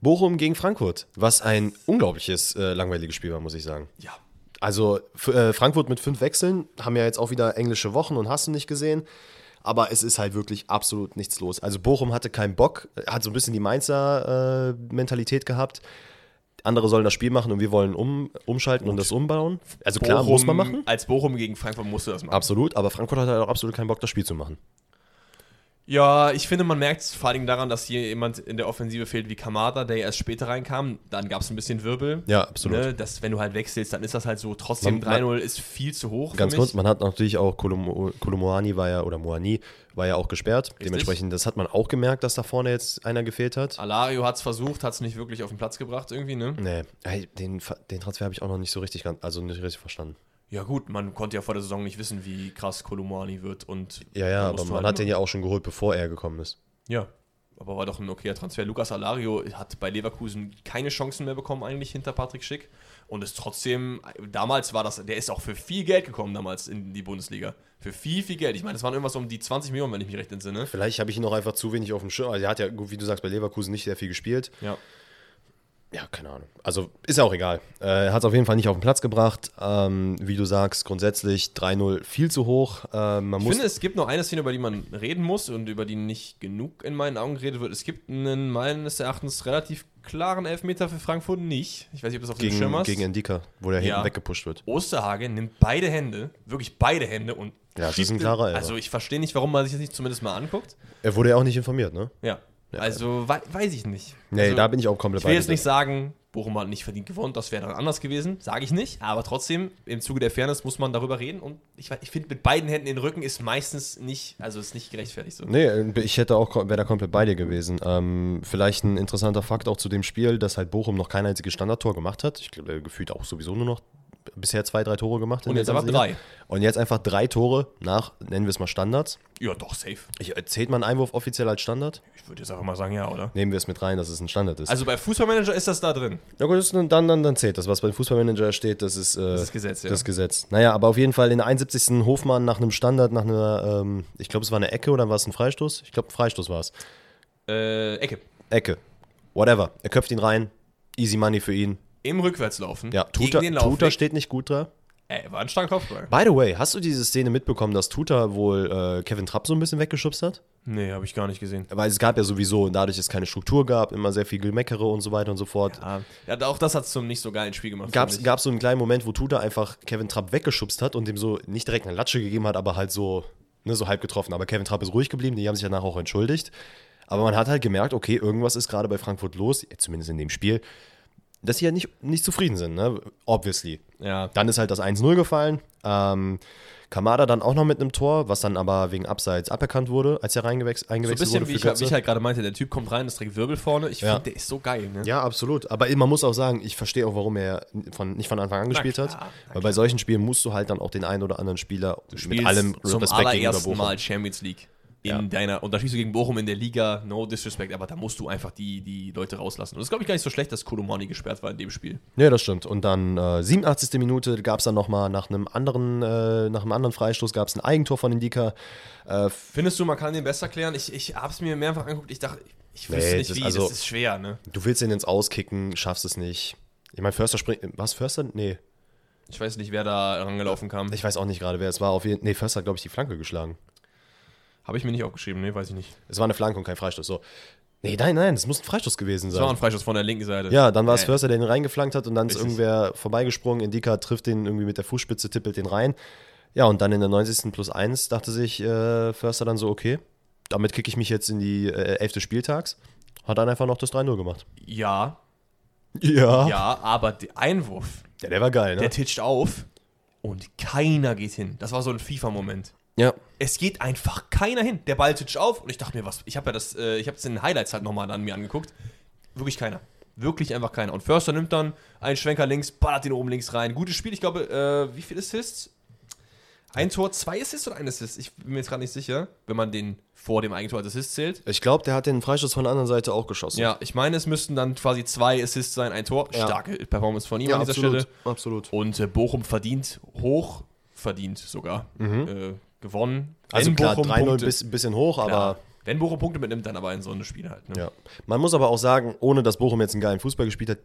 Bochum gegen Frankfurt, was ein unglaubliches, äh, langweiliges Spiel war, muss ich sagen. ja. Also äh, Frankfurt mit fünf Wechseln, haben ja jetzt auch wieder englische Wochen und hast du nicht gesehen. Aber es ist halt wirklich absolut nichts los. Also Bochum hatte keinen Bock, hat so ein bisschen die Mainzer äh, Mentalität gehabt. andere sollen das Spiel machen und wir wollen um, umschalten und das umbauen. Also klar, Bochum, muss man machen. Als Bochum gegen Frankfurt musst du das machen. Absolut, aber Frankfurt hat halt auch absolut keinen Bock, das Spiel zu machen. Ja, ich finde, man merkt es vor allem daran, dass hier jemand in der Offensive fehlt wie Kamada, der erst später reinkam. Dann gab es ein bisschen Wirbel. Ja, absolut. Ne, dass, wenn du halt wechselst, dann ist das halt so. Trotzdem Man- 3-0 ist viel zu hoch. Ganz kurz, man hat natürlich auch Kolomo- Kolomoani war ja, oder Moani war ja auch gesperrt. Dementsprechend, das hat man auch gemerkt, dass da vorne jetzt einer gefehlt hat. Alario hat es versucht, hat es nicht wirklich auf den Platz gebracht irgendwie, ne? Nee, den, den Transfer habe ich auch noch nicht so richtig, also nicht richtig verstanden. Ja gut, man konnte ja vor der Saison nicht wissen, wie krass Kolumani wird und Ja, ja, aber man halt hat den ja auch schon geholt, bevor er gekommen ist. Ja, aber war doch ein okayer Transfer. Lukas Alario hat bei Leverkusen keine Chancen mehr bekommen eigentlich hinter Patrick Schick und ist trotzdem, damals war das, der ist auch für viel Geld gekommen damals in die Bundesliga. Für viel, viel Geld. Ich meine, das waren irgendwas um die 20 Millionen, wenn ich mich recht entsinne. Vielleicht habe ich ihn auch einfach zu wenig auf dem Schirm. Also er hat ja, gut, wie du sagst, bei Leverkusen nicht sehr viel gespielt. Ja. Ja, keine Ahnung. Also ist ja auch egal. Äh, Er hat es auf jeden Fall nicht auf den Platz gebracht. Ähm, wie du sagst, grundsätzlich 3-0 viel zu hoch. Ähm, man Ich muss finde, es gibt noch eine Szene, über die man reden muss und über die nicht genug in meinen Augen geredet wird. Es gibt einen meines Erachtens relativ klaren Elfmeter für Frankfurt nicht. Ich weiß nicht, ob das auf dem Schirm gegen, hast. gegen Endika, wo der Ja. hinten weggepusht wird. Osterhage nimmt beide Hände, wirklich beide Hände und Ja, das ist ein klarer Elfer. Also ich verstehe nicht, warum man sich das nicht zumindest mal anguckt. Er wurde ja auch nicht informiert, ne? Ja. Also wei weiß ich nicht. Nee, also, da bin ich auch komplett Ich will jetzt nicht sagen, Bochum hat nicht verdient gewonnen, das wäre dann anders gewesen, sage ich nicht. Aber trotzdem, im Zuge der Fairness muss man darüber reden. Und ich, we- ich finde, mit beiden Händen in den Rücken ist meistens nicht, also ist nicht gerechtfertigt so. Nee, ich hätte auch, wäre da komplett bei dir gewesen. Ähm, vielleicht ein interessanter Fakt auch zu dem Spiel, dass halt Bochum noch kein einziges Standardtor gemacht hat. Ich glaube, gefühlt auch sowieso nur noch bisher zwei, drei Tore gemacht. Und jetzt ganzen drei. Und jetzt einfach drei Tore nach, nennen wir es mal Standards. Ja, doch, safe. Ich, äh, zählt man Einwurf offiziell als Standard? Ich würde jetzt einfach mal sagen, ja, oder? Nehmen wir es mit rein, dass es ein Standard ist. Also bei Fußballmanager ist das da drin. ja gut, dann, dann, dann zählt das. Was beim Fußballmanager steht, das ist, äh, Das ist Gesetz, ja. das Gesetz. Naja, aber auf jeden Fall in der 71. Hofmann nach einem Standard, nach einer, ähm, ich glaube, es war eine Ecke oder war es ein Freistoß? Ich glaube, ein Freistoß war es. Äh, Ecke. Ecke. Whatever. Er köpft ihn rein. Easy Money für ihn. Im Rückwärtslaufen. Ja, Tuta, Tuta steht nicht gut da. Ey, war ein starker Kopfball. By the way, hast du diese Szene mitbekommen, dass Tuta wohl äh, Kevin Trapp so ein bisschen weggeschubst hat? Nee, habe ich gar nicht gesehen. Weil es gab ja sowieso, dadurch, dass es keine Struktur gab, immer sehr viel Gemeckere und so weiter und so fort. Ja, ja auch das hat es zum nicht so geilen Spiel gemacht. Gab es so einen kleinen Moment, wo Tuta einfach Kevin Trapp weggeschubst hat und dem so nicht direkt eine Latsche gegeben hat, aber halt so, ne, so halb getroffen. Aber Kevin Trapp ist ruhig geblieben, die haben sich danach auch entschuldigt. Aber man hat halt gemerkt, okay, irgendwas ist gerade bei Frankfurt los, zumindest in dem Spiel, dass sie ja nicht, nicht zufrieden sind, ne? Obviously. Ja, Dann ist halt das 1-0 gefallen. Ähm, Kamada dann auch noch mit einem Tor, was dann aber wegen Abseits aberkannt wurde, als er reingewex so ein bisschen, wurde. wie ich, Götze. wie ich halt gerade meinte, der Typ kommt rein, ist direkt Wirbel vorne. Ich Ja. finde, der ist so geil, ne? Ja, absolut. Aber man muss auch sagen, ich verstehe auch, warum er von, nicht von Anfang an gespielt hat. Weil bei solchen Spielen musst du halt dann auch den einen oder anderen Spieler Spielst mit allem zum Respekt gegenüber allerersten. Mal Champions League in Ja. deiner, und da spielst du gegen Bochum in der Liga, no disrespect, aber da musst du einfach die, die Leute rauslassen. Und das ist, glaube ich, gar nicht so schlecht, dass Kolomani gesperrt war in dem Spiel. Ja, das stimmt. Und dann äh, 87. Minute gab es dann nochmal nach einem anderen, äh, nach einem anderen Freistoß gab es ein Eigentor von Indika. Äh, Findest du, man kann den besser klären? Ich, ich habe es mir mehrfach angeguckt, ich dachte, ich wüsste Nee, nicht das- wie, also- das ist schwer, ne? du willst ihn ins Auskicken, schaffst es nicht. Ich meine, Förster springt. Was, Förster? Nee. Ich weiß nicht, wer da rangelaufen kam. Ich weiß auch nicht gerade, wer es war. Auf jeden, nee, Förster hat, glaube ich, die Flanke geschlagen. Habe ich mir nicht aufgeschrieben, ne, weiß ich nicht. Es war eine Flanke und kein Freistoß. So. Nee, nein, nein, es muss ein Freistoß gewesen Das war sein. ein Freistoß von der linken Seite. Ja, dann war es Förster, der den reingeflankt hat und dann ist Richtig. irgendwer vorbeigesprungen. Indika trifft den irgendwie mit der Fußspitze, tippelt den rein. Ja, und dann in der 90. plus 1 dachte sich äh, Förster dann so, okay, damit kicke ich mich jetzt in die äh, 11. Spieltags. Hat dann einfach noch das 3-0 gemacht. Ja, Ja. ja, aber der Einwurf, Ja, der war geil, ne? der titscht auf und keiner geht hin. Das war so ein FIFA-Moment. Ja. Es geht einfach keiner hin. Der Ball titscht auf und ich dachte mir, was, ich habe ja das, äh, ich habe es in den Highlights halt nochmal an mir angeguckt. Wirklich keiner. Wirklich einfach keiner. Und Förster nimmt dann einen Schwenker links, ballert den oben links rein. Gutes Spiel, ich glaube, äh, wie viele Assists? Ein Tor, zwei Assists oder ein Assist? Ich bin mir jetzt gerade nicht sicher, wenn man den vor dem Eigentor als Assist zählt. Ich glaube, der hat den Freistoß von der anderen Seite auch geschossen. Ja, ich meine, es müssten dann quasi zwei Assists sein, ein Tor. Ja. Starke Performance von ihm ja an dieser absolut. Stelle. absolut. Und äh, Bochum verdient, hoch verdient sogar, äh, gewonnen. Also Wenn klar, Bochum 3-0 punktet. bisschen, bisschen hoch, Klar. aber Wenn Bochum Punkte mitnimmt, dann aber in so einem Spiel halt. Ne? Ja. Man muss aber auch sagen, ohne dass Bochum jetzt einen geilen Fußball gespielt hat,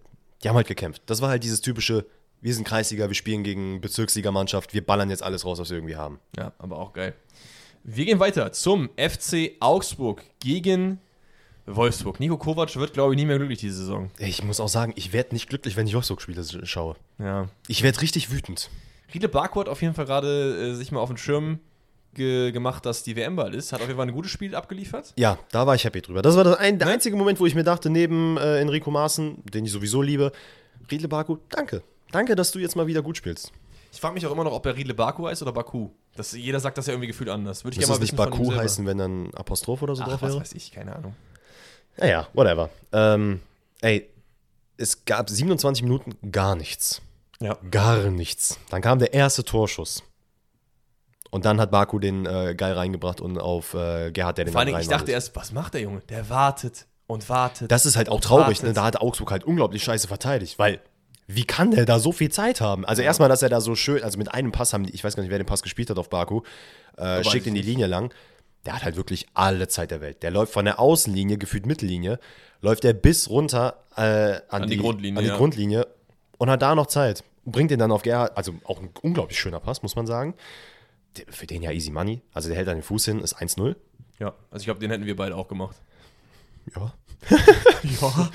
die haben halt gekämpft. Das war halt dieses typische, wir sind Kreisliga, wir spielen gegen Bezirksligamannschaft, wir ballern jetzt alles raus, was wir irgendwie haben. Ja, aber auch geil. Wir gehen weiter zum FC Augsburg gegen Wolfsburg. Nico Kovac wird, glaube ich, nie mehr glücklich diese Saison. Ich muss auch sagen, ich werde nicht glücklich, wenn ich Wolfsburg-Spiele schaue. Ja. Ich werde richtig wütend. Riedle Barco hat auf jeden Fall gerade äh, sich mal auf den Schirm ge gemacht, dass die WM bald ist. Hat auf jeden Fall ein gutes Spiel abgeliefert. Ja, da war ich happy drüber. Das war das ein, der einzige Moment, wo ich mir dachte, neben äh, Enrico Maaßen, den ich sowieso liebe, Riedle Baku, danke. Danke, dass du jetzt mal wieder gut spielst. Ich frage mich auch immer noch, ob er Riedle Baku heißt oder Baku. Das, jeder sagt das ja irgendwie gefühlt anders. Würde ich Müsste es mal nicht von ihm Baku heißen, wenn dann Apostroph oder so Ach, drauf was wäre? weiß ich, keine Ahnung. Naja, whatever. Ähm, ey, es gab 27 Minuten gar nichts. Ja. Gar nichts. Dann kam der erste Torschuss. Und dann hat Baku den äh, geil reingebracht und auf äh, Gerhard, der den Vor allem, ich dachte erst, was macht der Junge? Der wartet und wartet. Das ist halt auch traurig, ne? Da hat Augsburg halt unglaublich scheiße verteidigt, weil wie kann der da so viel Zeit haben? Also erstmal, dass er da so schön, also mit einem Pass haben die, ich weiß gar nicht, wer den Pass gespielt hat auf Baku, äh, schickt in die. Linie lang. Der hat halt wirklich alle Zeit der Welt. Der läuft von der Außenlinie, gefühlt Mittellinie, läuft der bis runter äh, an, die Grundlinie, an die ja. Grundlinie und hat da noch Zeit. Bringt den dann auf Gerhard, also auch ein unglaublich schöner Pass, muss man sagen. Für den ja easy money. Also der hält an den Fuß hin, ist 1-0. Ja, also ich glaube, den hätten wir beide auch gemacht. Ja. Ja.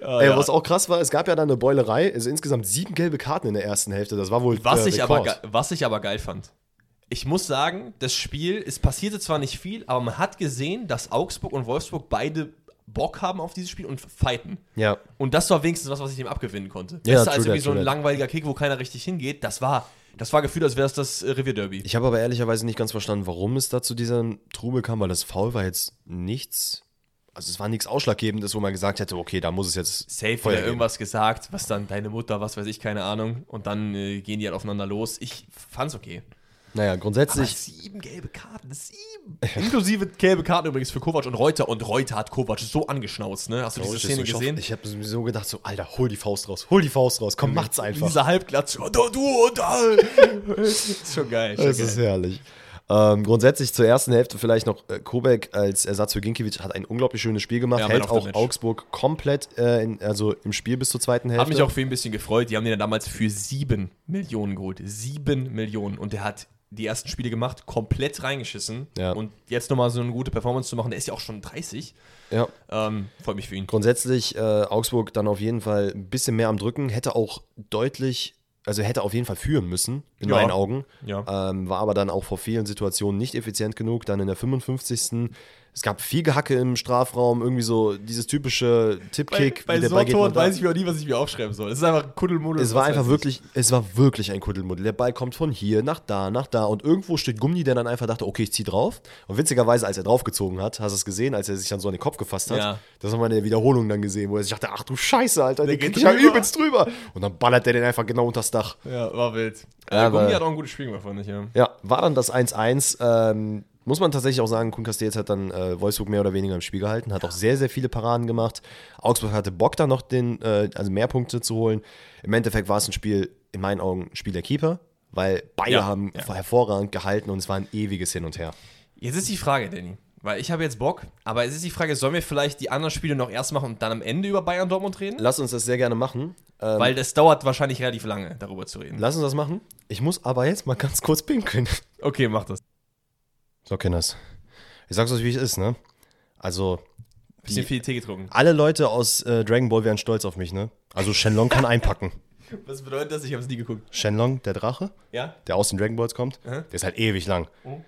ja. Ey, was auch krass war, es gab ja dann eine Beulerei, also insgesamt sieben gelbe Karten in der ersten Hälfte. Das war wohl Was, äh, ich aber, Rekord. was ich aber geil fand. Ich muss sagen, das Spiel, es passierte zwar nicht viel, aber man hat gesehen, dass Augsburg und Wolfsburg beide Bock haben auf dieses Spiel und fighten. Ja, Und das war wenigstens was, was ich dem abgewinnen konnte. Ja, Besser als irgendwie that, so ein langweiliger Kick, wo keiner richtig hingeht. Das war, das war gefühlt, als wäre es das äh, Revierderby. ich habe aber ehrlicherweise nicht ganz verstanden, warum es da zu diesem Trubel kam, weil das Foul war jetzt nichts. Also es war nichts Ausschlaggebendes, wo man gesagt hätte, okay, da muss es jetzt Safe Feuer geben. irgendwas gesagt, was dann deine Mutter, was weiß ich, keine Ahnung. Und dann äh, gehen die halt aufeinander los. Ich fand's okay. Naja, Aber grundsätzlich, sieben gelbe Karten, sieben. Inklusive gelbe Karten übrigens für Kovac und Reuter. Und Reuter hat Kovac so angeschnauzt, ne? Hast du diese Szene ich, gesehen? ich habe so gedacht, so, Alter, hol die Faust raus, hol die Faust raus, komm, macht's einfach. Dieser Halbglatz. Oh, du, du und da. ist schon geil. Schon Das geil. ist herrlich. Ähm, grundsätzlich zur ersten Hälfte vielleicht noch äh, Kobek als Ersatz für Ginkiewicz hat ein unglaublich schönes Spiel gemacht, Ja, hält auch. Augsburg komplett äh, in, also im Spiel bis zur zweiten Hälfte. Hat mich auch für ihn ein bisschen gefreut. Die haben den ja damals für sieben Millionen geholt. Sieben Millionen. Und der hat die ersten Spiele gemacht, komplett reingeschissen. Ja. Und jetzt nochmal so eine gute Performance zu machen, der ist ja auch schon 30. ja. Ähm, freut mich für ihn. Grundsätzlich äh, Augsburg dann auf jeden Fall ein bisschen mehr am Drücken, hätte auch deutlich, also hätte auf jeden Fall führen müssen, in Ja. meinen Augen. Ja. Ähm, war aber dann auch vor vielen Situationen nicht effizient genug. Dann in der 55. Es gab viel Gehacke im Strafraum, irgendwie so dieses typische Tippkick. bei der so Toren weiß ich mir auch nie, was ich mir aufschreiben soll. Es ist einfach ein Kuddelmuddel. Es war einfach wirklich, es war wirklich ein Kuddelmuddel. Der Ball kommt von hier nach da, nach da und irgendwo steht Gummi, der dann einfach dachte, okay, ich zieh drauf. Und witzigerweise, als er draufgezogen hat, hast du es gesehen, als er sich dann so an den Kopf gefasst hat. Ja. Das haben wir in der Wiederholung dann gesehen, wo er sich dachte, ach du Scheiße, Alter, der geht geht ja drüber. übelst drüber. Und dann ballert der den einfach genau unters Dach. Ja, war wild. Aber- Gummi hat auch ein gutes Spiel gemacht, fand ich, ja. Ja, war dann das 1-1. Ähm, muss man tatsächlich auch sagen, Kun Castells hat dann äh, Wolfsburg mehr oder weniger im Spiel gehalten, hat auch sehr, sehr viele Paraden gemacht. Augsburg hatte Bock da noch den, äh, also mehr Punkte zu holen. Im Endeffekt war es ein Spiel, in meinen Augen, ein Spiel der Keeper, weil beide Ja, haben ja. hervorragend gehalten und es war ein ewiges Hin und Her. Jetzt ist die Frage, Danny. Weil ich habe jetzt Bock, aber es ist die Frage, sollen wir vielleicht die anderen Spiele noch erst machen und dann am Ende über Bayern Dortmund reden? Lass uns das sehr gerne machen. Ähm, Weil das dauert wahrscheinlich relativ lange, darüber zu reden. lass uns das machen. Ich muss aber jetzt mal ganz kurz pinkeln. Okay, mach das. So, Kinders. Ich sag's euch, wie es ist, ne? Also, Bisschen viel Tee getrunken. alle Leute aus äh, Dragon Ball wären stolz auf mich, ne? Also, Shenlong kann einpacken. Was bedeutet das? Ich habe es nie geguckt. Shenlong, der Drache, Ja? der aus den Dragon Balls kommt, Mhm. der ist halt ewig lang. Mhm.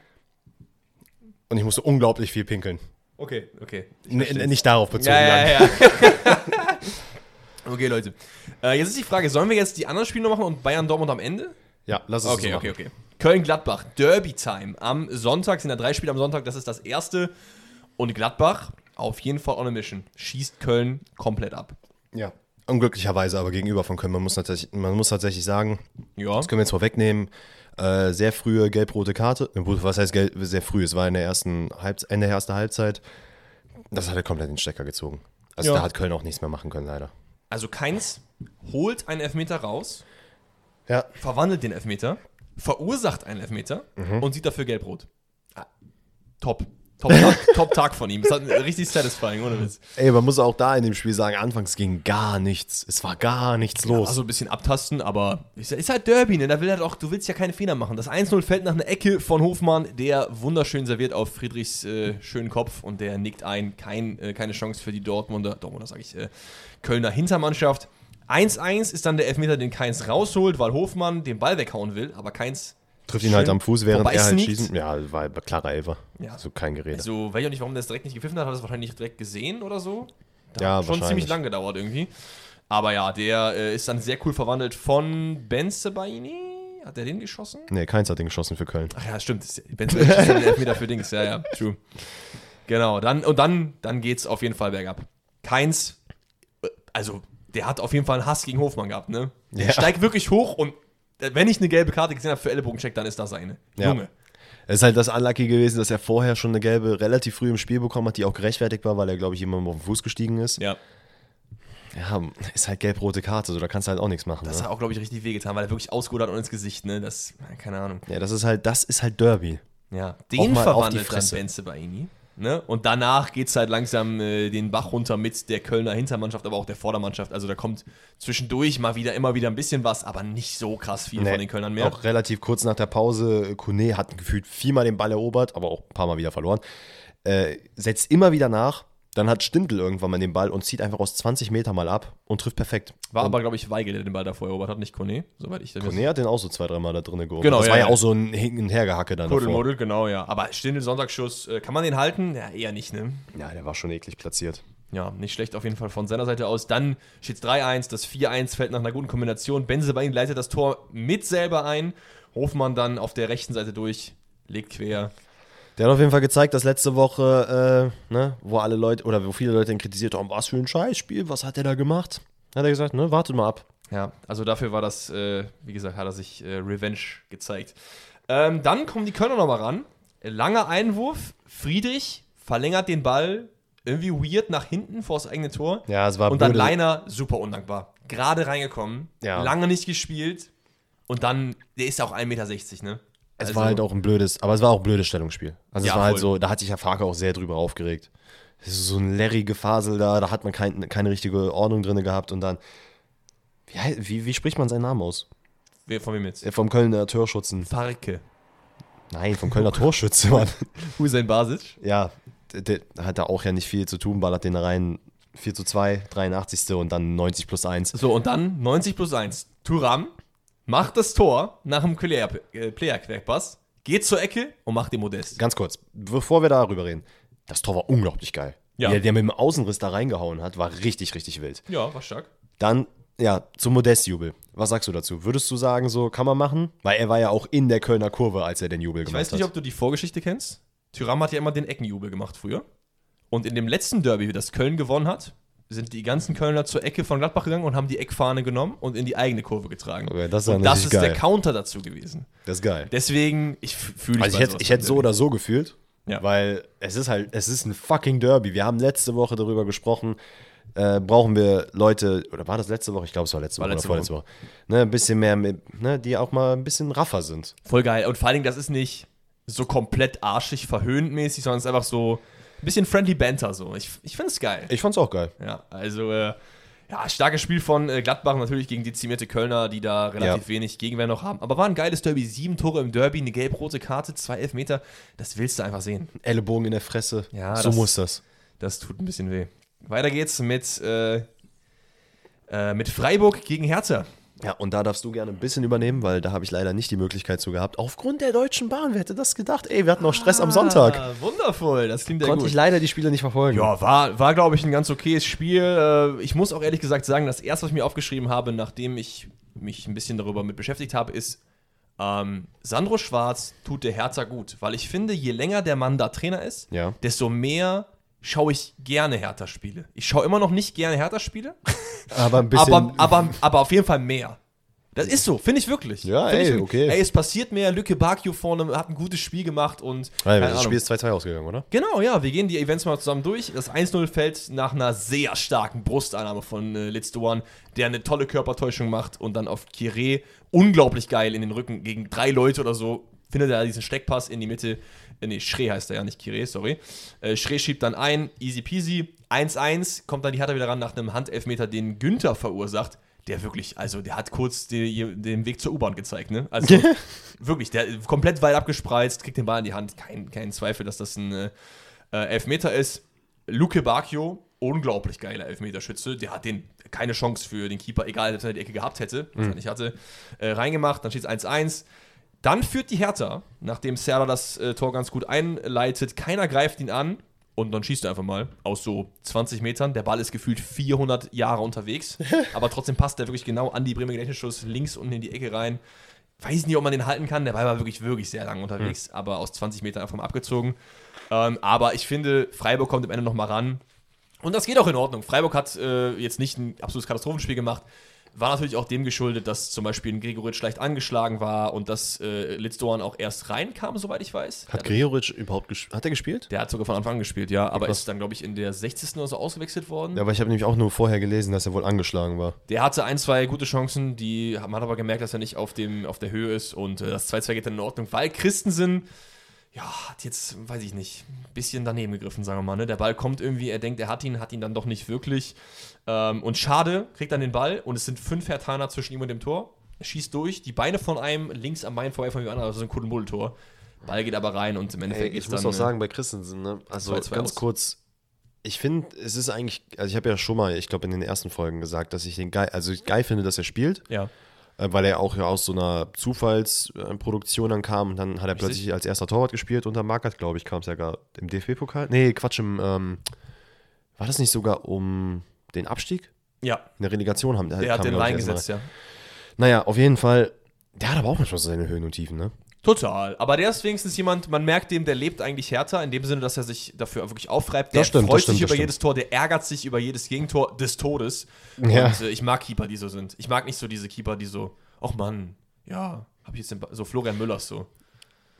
Und ich musste unglaublich viel pinkeln. Okay, okay. Nicht darauf bezogen. Ja, ja, ja. okay, Leute. Äh, jetzt ist die Frage, sollen wir jetzt die anderen Spiele noch machen und Bayern Dortmund am Ende? ja lass es Okay, so okay, machen. okay. Köln-Gladbach, Derby-Time am Sonntag, sind ja drei Spiele am Sonntag, das ist das erste. Und Gladbach, auf jeden Fall on a mission. Schießt Köln komplett ab. Ja. Unglücklicherweise aber gegenüber von Köln. Man muss, tatsächlich, man muss tatsächlich sagen, Ja. das können wir jetzt vorwegnehmen, äh, sehr frühe gelb-rote Karte. Was heißt gelb, sehr früh? Es war in der ersten Halb Ende der ersten Halbzeit. Das hat er komplett den Stecker gezogen. Also Ja. da hat Köln auch nichts mehr machen können, leider. Also Keins holt einen Elfmeter raus, Ja. verwandelt den Elfmeter, verursacht einen Elfmeter und sieht dafür gelb-rot. Ah, top. Top-Tag Top -Tag von ihm. Das hat richtig satisfying, ohne Witz. Ey, man muss auch da in dem Spiel sagen, anfangs ging gar nichts. Es war gar nichts los. Also ein bisschen abtasten, aber ist, ist halt Derby, ne? Da will halt auch, du willst ja keine Fehler machen. Das 1-0 fällt nach einer Ecke von Hofmann, der wunderschön serviert auf Friedrichs äh, schönen Kopf und der nickt ein. Kein, äh, keine Chance für die Dortmunder, Dortmunder sage ich, äh, Kölner Hintermannschaft. 1-1 ist dann der Elfmeter, den Keins rausholt, weil Hofmann den Ball weghauen will, aber Keins Trifft ihn halt am Fuß, während er halt schießen. Ja, war klarer Elfer. Ja. Also kein Gerede. Also, weiß ich auch nicht, warum der es direkt nicht gepfiffen hat, hat er es wahrscheinlich direkt gesehen oder so. Da Ja, hat schon ziemlich lang gedauert irgendwie. Aber ja, der äh, ist dann sehr cool verwandelt von Benzebaini. Hat der den geschossen? nee, keins hat den geschossen für Köln. Ach ja, stimmt. Benzebaini schießt den Elfmeter für Dings. Ja, ja, true. Genau, dann, und dann, dann geht's auf jeden Fall bergab. Keins, äh, also der hat auf jeden Fall einen Hass gegen Hofmann gehabt, ne? Der Ja. steigt wirklich hoch und wenn ich eine gelbe Karte gesehen habe für Ellenbogencheck, dann ist das eine. Ja. Junge. Es ist halt das Unlucky gewesen, dass er vorher schon eine gelbe relativ früh im Spiel bekommen hat, die auch gerechtfertigt war, weil er, glaube ich, jemandem auf den Fuß gestiegen ist. Ja. Ja, ist halt gelb-rote Karte, so da kannst du halt auch nichts machen. Das Ne? hat auch, glaube ich, richtig wehgetan, weil er wirklich ausgeholt hat und ins Gesicht, ne? Das, keine Ahnung. Ja, das ist halt, das ist halt Derby. Ja, den verwandelt dann. Benze Baini. Ne? Und danach geht es halt langsam äh, den Bach runter mit der Kölner Hintermannschaft, aber auch der Vordermannschaft. Also da kommt zwischendurch mal wieder, immer wieder ein bisschen was, aber nicht so krass viel von den Kölnern mehr. Auch relativ kurz nach der Pause, Kone hat gefühlt viermal den Ball erobert, aber auch ein paar Mal wieder verloren. Äh, setzt immer wieder nach, dann hat Stindl irgendwann mal den Ball und zieht einfach aus 20 Meter mal ab und trifft perfekt. War und aber, glaube ich, Weigel, der den Ball davor erobert hat, nicht Kone, soweit ich das Kone hat den auch so zwei, dreimal da drin gehoben. Genau, das ja, war ja, ja. auch so ein Hin- und Hergehacke dann davor. Kuddelmuddel, genau, ja. Aber Stindel Sonntagsschuss, äh, kann man den halten? Ja, eher nicht, ne? Ja, der war schon eklig platziert. Ja, nicht schlecht auf jeden Fall von seiner Seite aus. Dann steht es 3-1, das 4-1 fällt nach einer guten Kombination. Benzebain leitet das Tor mit selber ein. Hofmann dann auf der rechten Seite durch, legt quer. Der hat auf jeden Fall gezeigt, dass letzte Woche, äh, ne, wo alle Leute oder wo viele Leute ihn kritisiert haben, was für ein Scheißspiel, was hat der da gemacht? Hat er gesagt, ne, wartet mal ab. Ja, also dafür war das, äh, wie gesagt, hat er sich äh, Revenge gezeigt. Ähm, dann kommen die Kölner nochmal ran. Langer Einwurf. Friedrich verlängert den Ball irgendwie weird nach hinten vor das eigene Tor. Ja, es war Und dann blöde- Leiner, super undankbar. Gerade reingekommen, Ja. lange nicht gespielt. Und dann, der ist ja auch 1,60 Meter, ne? Es Also- war halt auch ein blödes, aber es war auch ein blödes Stellungsspiel. Also Ja, es war halt voll. so, da hat sich Herr Farke auch sehr drüber aufgeregt. Das ist so ein Larry Gefasel da, da hat man kein, keine richtige Ordnung drin gehabt und dann, wie, wie, wie spricht man seinen Namen aus? Wer von wem jetzt? Vom Kölner Torschützen. Farke. Nein, vom Kölner Torschütze, Mann. Hussein Basic. Ja, der, der hat da auch ja nicht viel zu tun, ballert den rein 4 zu 2, 83. und dann 90 plus 1. So, und dann 90 plus 1. Turam macht das Tor nach dem Player- äh, Player-Querpass, geht zur Ecke und macht den Modest. Ganz kurz, bevor wir darüber reden, das Tor war unglaublich geil. Ja. Der, der mit dem Außenriss da reingehauen hat, war richtig, richtig wild. Ja, war stark. Dann, ja, zum Modestjubel. Was sagst du dazu? Würdest du sagen, so kann man machen? Weil er war ja auch in der Kölner Kurve, als er den Jubel Ich gemacht weiß nicht, hat. ob du die Vorgeschichte kennst. Tyram hat ja immer den Eckenjubel gemacht früher. Und in dem letzten Derby, das Köln gewonnen hat, sind die ganzen Kölner zur Ecke von Gladbach gegangen und haben die Eckfahne genommen und in die eigene Kurve getragen. Okay, das und das ist der geil. Counter dazu gewesen. Das ist geil. Deswegen, ich fühle Also ich hätte, ich hätte so oder so gefühlt, Ja. weil es ist halt, es ist ein fucking Derby. Wir haben letzte Woche darüber gesprochen, äh, brauchen wir Leute, oder war das letzte Woche? Ich glaube, es war letzte War Woche letzte oder vorletzte Woche. Ne, ein bisschen mehr, mit, ne, die auch mal ein bisschen raffer sind. Voll geil. Und vor allen Dingen, das ist nicht so komplett arschig, verhöhnt mäßig, sondern es ist einfach so bisschen friendly Banter so. Ich, ich finde es geil. Ich fand's auch geil. Ja, also äh, ja, starkes Spiel von äh, Gladbach natürlich gegen dezimierte Kölner, die da relativ Ja. wenig Gegenwehr noch haben. Aber war ein geiles Derby. Sieben Tore im Derby, eine gelb-rote Karte, zwei Elfmeter. Das willst du einfach sehen. Ellenbogen in der Fresse. Ja, so das- muss das. Das tut ein bisschen weh. Weiter geht's mit, äh, äh, mit Freiburg gegen Hertha. Ja, und da darfst du gerne ein bisschen übernehmen, weil da habe ich leider nicht die Möglichkeit zu gehabt. Aufgrund der Deutschen Bahn, wer hätte das gedacht? Ey, wir hatten noch Stress am Sonntag. Ah, wundervoll, das klingt ja Konnte gut. ich leider die Spiele nicht verfolgen. Ja, war, war glaube ich, ein ganz okayes Spiel. Äh, Ich muss auch ehrlich gesagt sagen, das erste, was ich mir aufgeschrieben habe, nachdem ich mich ein bisschen darüber mit beschäftigt habe, ist, ähm, Sandro Schwarz tut der Hertha gut. Weil ich finde, je länger der Mann da Trainer ist, Ja. desto mehr schaue ich gerne Hertha-Spiele. Ich schaue immer noch nicht gerne Hertha-Spiele, Aber ein bisschen. aber, aber, aber auf jeden Fall mehr. Das ist so, finde ich wirklich. Ja, Find ich ey, wirklich. okay. Ey, es passiert mehr. Lücke Bakio vorne hat ein gutes Spiel gemacht und. Keine das Ahnung. Spiel ist 2-2 ausgegangen, oder? Genau, ja, wir gehen die Events mal zusammen durch. Das 1-0 fällt nach einer sehr starken Brustannahme von äh, Litz Doan, der eine tolle Körpertäuschung macht und dann auf Kire unglaublich geil in den Rücken gegen drei Leute oder so findet er diesen Steckpass in die Mitte. Äh, nee, Schree heißt er ja, nicht Kire, sorry. Äh, Schree schiebt dann ein, easy peasy. 1-1, kommt dann die Hertha wieder ran nach einem Handelfmeter, den Günther verursacht. Der wirklich, also der hat kurz die, den Weg zur U-Bahn gezeigt, ne? Also wirklich, der komplett weit abgespreizt, kriegt den Ball in die Hand. Kein, kein Zweifel, dass das ein äh, Elfmeter ist. Luke Bacchio, unglaublich geiler Elfmeterschütze. Der hat den keine Chance für den Keeper, egal, ob er die Ecke gehabt hätte, was er nicht hatte, äh, reingemacht. Dann steht es 1-1. Dann führt die Hertha, nachdem Serra das äh, Tor ganz gut einleitet. Keiner greift ihn an. Und dann schießt er einfach mal aus so 20 Metern. Der Ball ist gefühlt 400 Jahre unterwegs. aber trotzdem passt der wirklich genau an die Bremer Gedächtnisschuss links unten in die Ecke rein. Weiß nicht, ob man den halten kann. Der Ball war wirklich, wirklich sehr lang unterwegs. Aber aus 20 Metern einfach mal abgezogen. Ähm, aber ich finde, Freiburg kommt am Ende noch mal ran. Und das geht auch in Ordnung. Freiburg hat äh, jetzt nicht ein absolutes Katastrophenspiel gemacht. War natürlich auch dem geschuldet, dass zum Beispiel ein Gregoritsch leicht angeschlagen war und dass äh, Litzdorn auch erst reinkam, soweit ich weiß. Hat Gregoritsch überhaupt gespielt? Hat er gespielt? Der hat sogar von Anfang an gespielt, ja, aber krass. ist dann, glaube ich, in der 60. oder so ausgewechselt worden. Ja, aber ich habe nämlich auch nur vorher gelesen, dass er wohl angeschlagen war. Der hatte ein, zwei gute Chancen, die man hat aber gemerkt, dass er nicht auf, dem, auf der Höhe ist und äh, das 2-2 geht dann in Ordnung, weil Christensen, ja, hat jetzt, weiß ich nicht, ein bisschen daneben gegriffen, sagen wir mal. Ne? Der Ball kommt irgendwie, er denkt, er hat ihn, hat ihn dann doch nicht wirklich. Ähm, und schade, kriegt dann den Ball und es sind fünf Hertaner zwischen ihm und dem Tor. Schießt durch, die Beine von einem links am Bein vorbei von dem anderen, also so ein Kuddelmuddel-Tor. Ball geht aber rein und im Endeffekt Ey, ich muss dann, auch sagen, bei Christensen, ne? also 2-2 ganz aus. kurz, ich finde, es ist eigentlich, also ich habe ja schon mal, ich glaube in den ersten Folgen gesagt, dass ich den geil, also ich geil finde, dass er spielt, Ja. äh, weil er auch ja aus so einer Zufallsproduktion dann kam und dann hat er Richtig. plötzlich als erster Torwart gespielt unter Magath, glaube ich, kam es ja gar im DFB-Pokal. Nee, Quatsch, im, ähm, war das nicht sogar um den Abstieg? Ja, In der Relegation haben der kam, hat den reingesetzt, ja. Naja, auf jeden Fall, der hat aber auch manchmal so seine Höhen und Tiefen, ne? Total. Aber der ist wenigstens jemand, man merkt dem, der lebt eigentlich härter, in dem Sinne, dass er sich dafür wirklich aufreibt. Der stimmt, freut stimmt, sich über stimmt. jedes Tor, der ärgert sich über jedes Gegentor des Todes. Ja. Und äh, ich mag Keeper, die so sind. Ich mag nicht so diese Keeper, die so, ach Mann, ja, hab ich jetzt den ba so Florian Müllers so.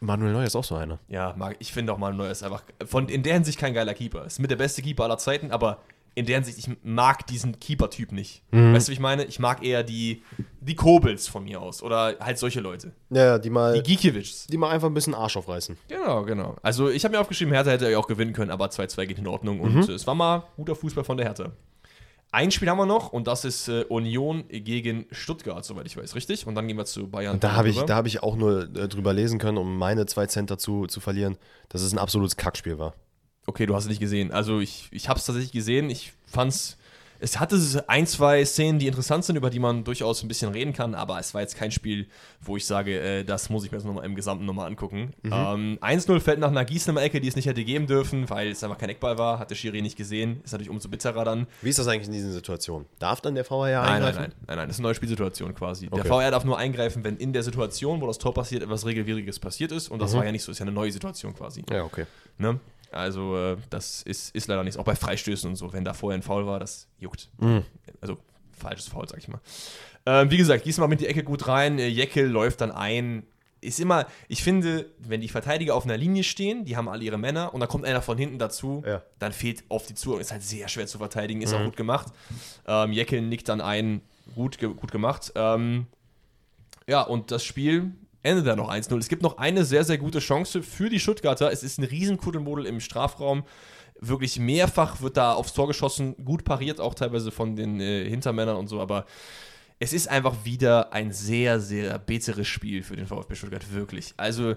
Manuel Neuer ist auch so einer. Ja, mag, ich finde auch mal Neuer ist einfach von in der Hinsicht kein geiler Keeper. Ist mit der beste Keeper aller Zeiten, aber in der Hinsicht, ich mag diesen Keeper-Typ nicht. Mhm. Weißt du, wie ich meine? Ich mag eher die, die Kobels von mir aus oder halt solche Leute. Ja, die mal, Die Giekiewiczs. die mal einfach ein bisschen Arsch aufreißen. Genau, genau. Also ich habe mir aufgeschrieben, Hertha hätte ja auch gewinnen können, aber 2-2 geht in Ordnung und äh, es war mal guter Fußball von der Hertha. Ein Spiel haben wir noch und das ist äh, Union gegen Stuttgart, soweit ich weiß, richtig? Und dann gehen wir zu Bayern. Und da habe ich, da hab ich auch nur äh, drüber lesen können, um meine zwei Cent dazu zu verlieren, dass es ein absolutes Kackspiel war. Okay, du hast es nicht gesehen. Also ich, ich habe es tatsächlich gesehen. Ich fand's. Es hatte ein, zwei Szenen, die interessant sind, über die man durchaus ein bisschen reden kann, aber es war jetzt kein Spiel, wo ich sage, äh, das muss ich mir jetzt nochmal im Gesamten nochmal angucken. Ähm, 1-0 fällt nach einer Gießener Ecke, die es nicht hätte geben dürfen, weil es einfach kein Eckball war, hat der Schiri nicht gesehen. Ist natürlich umso bitterer dann. Wie ist das eigentlich in diesen Situationen? Darf dann der Nein, nein, eingreifen? nein, nein, nein, das ist eine neue Spielsituation quasi. Der Okay. VR darf nur eingreifen, wenn in der Situation, wo das Tor passiert, etwas Regelwidriges passiert ist. Und das war ja nicht so, ist ja eine neue Situation quasi. Ja, okay. Ne? Also, äh, das ist, ist leider nichts. Auch bei Freistößen und so, wenn da vorher ein Foul war, das juckt. Also, falsches Foul, sag ich mal. Ähm, wie gesagt, Gießen mal mit die Ecke gut rein. Äh, Jeckel läuft dann ein. Ist immer, ich finde, wenn die Verteidiger auf einer Linie stehen, die haben alle ihre Männer und dann kommt einer von hinten dazu, Ja. dann fehlt auf die Zuordnung. Ist halt sehr schwer zu verteidigen, ist auch gut gemacht. Ähm, Jeckel nickt dann ein, gut, gut gemacht. Ähm, ja, und das Spiel endet dann noch 1-0. Es gibt noch eine sehr, sehr gute Chance für die Stuttgarter. Es ist ein riesen Kuddelmuddel im Strafraum. Wirklich mehrfach wird da aufs Tor geschossen, gut pariert auch teilweise von den äh, Hintermännern und so, aber es ist einfach wieder ein sehr, sehr bitteres Spiel für den VfB Stuttgart, wirklich. Also,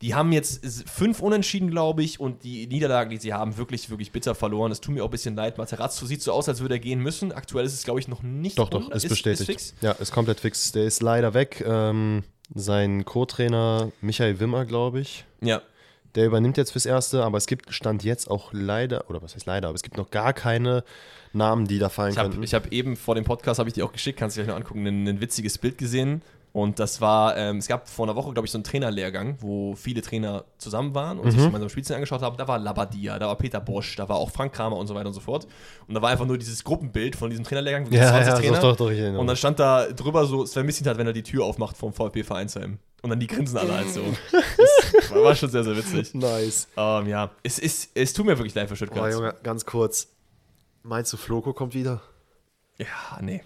die haben jetzt fünf Unentschieden, glaube ich, und die Niederlagen, die sie haben, wirklich, wirklich bitter verloren. Es tut mir auch ein bisschen leid. Materazzo sieht so aus, als würde er gehen müssen. Aktuell ist es, glaube ich, noch nicht Doch, doch, ist, bestätigt. fix. Ja, ist komplett fix. Der ist leider weg. Ähm, sein Co-Trainer Michael Wimmer, glaube ich, Ja, der übernimmt jetzt fürs Erste, aber es gibt Stand jetzt auch leider, oder was heißt leider, aber es gibt noch gar keine Namen, die da fallen Ich habe könnten. ich hab eben vor dem Podcast, habe ich dir auch geschickt, kannst du dir gleich noch angucken, ein, ein witziges Bild gesehen. Und das war, ähm, es gab vor einer Woche, glaube ich, so einen Trainerlehrgang, wo viele Trainer zusammen waren und Mhm. sich gemeinsam Spielszenen angeschaut haben. Da war Labadia, da war Peter Bosch, da war auch Frank Kramer und so weiter und so fort. Und da war einfach nur dieses Gruppenbild von diesem Trainerlehrgang, Ja, 20 ja, Trainer. doch, doch, und dann stand da drüber so Sven Missintat, wenn er die Tür aufmacht vom VfB Vereinsheim. Und dann die grinsen alle halt so. Das war, schon sehr, sehr witzig. nice. Ähm, ja, es, ist, es tut mir wirklich leid für Oh, Stuttgart. Junge, ganz kurz. Meinst du, Floco kommt wieder? ja, nee.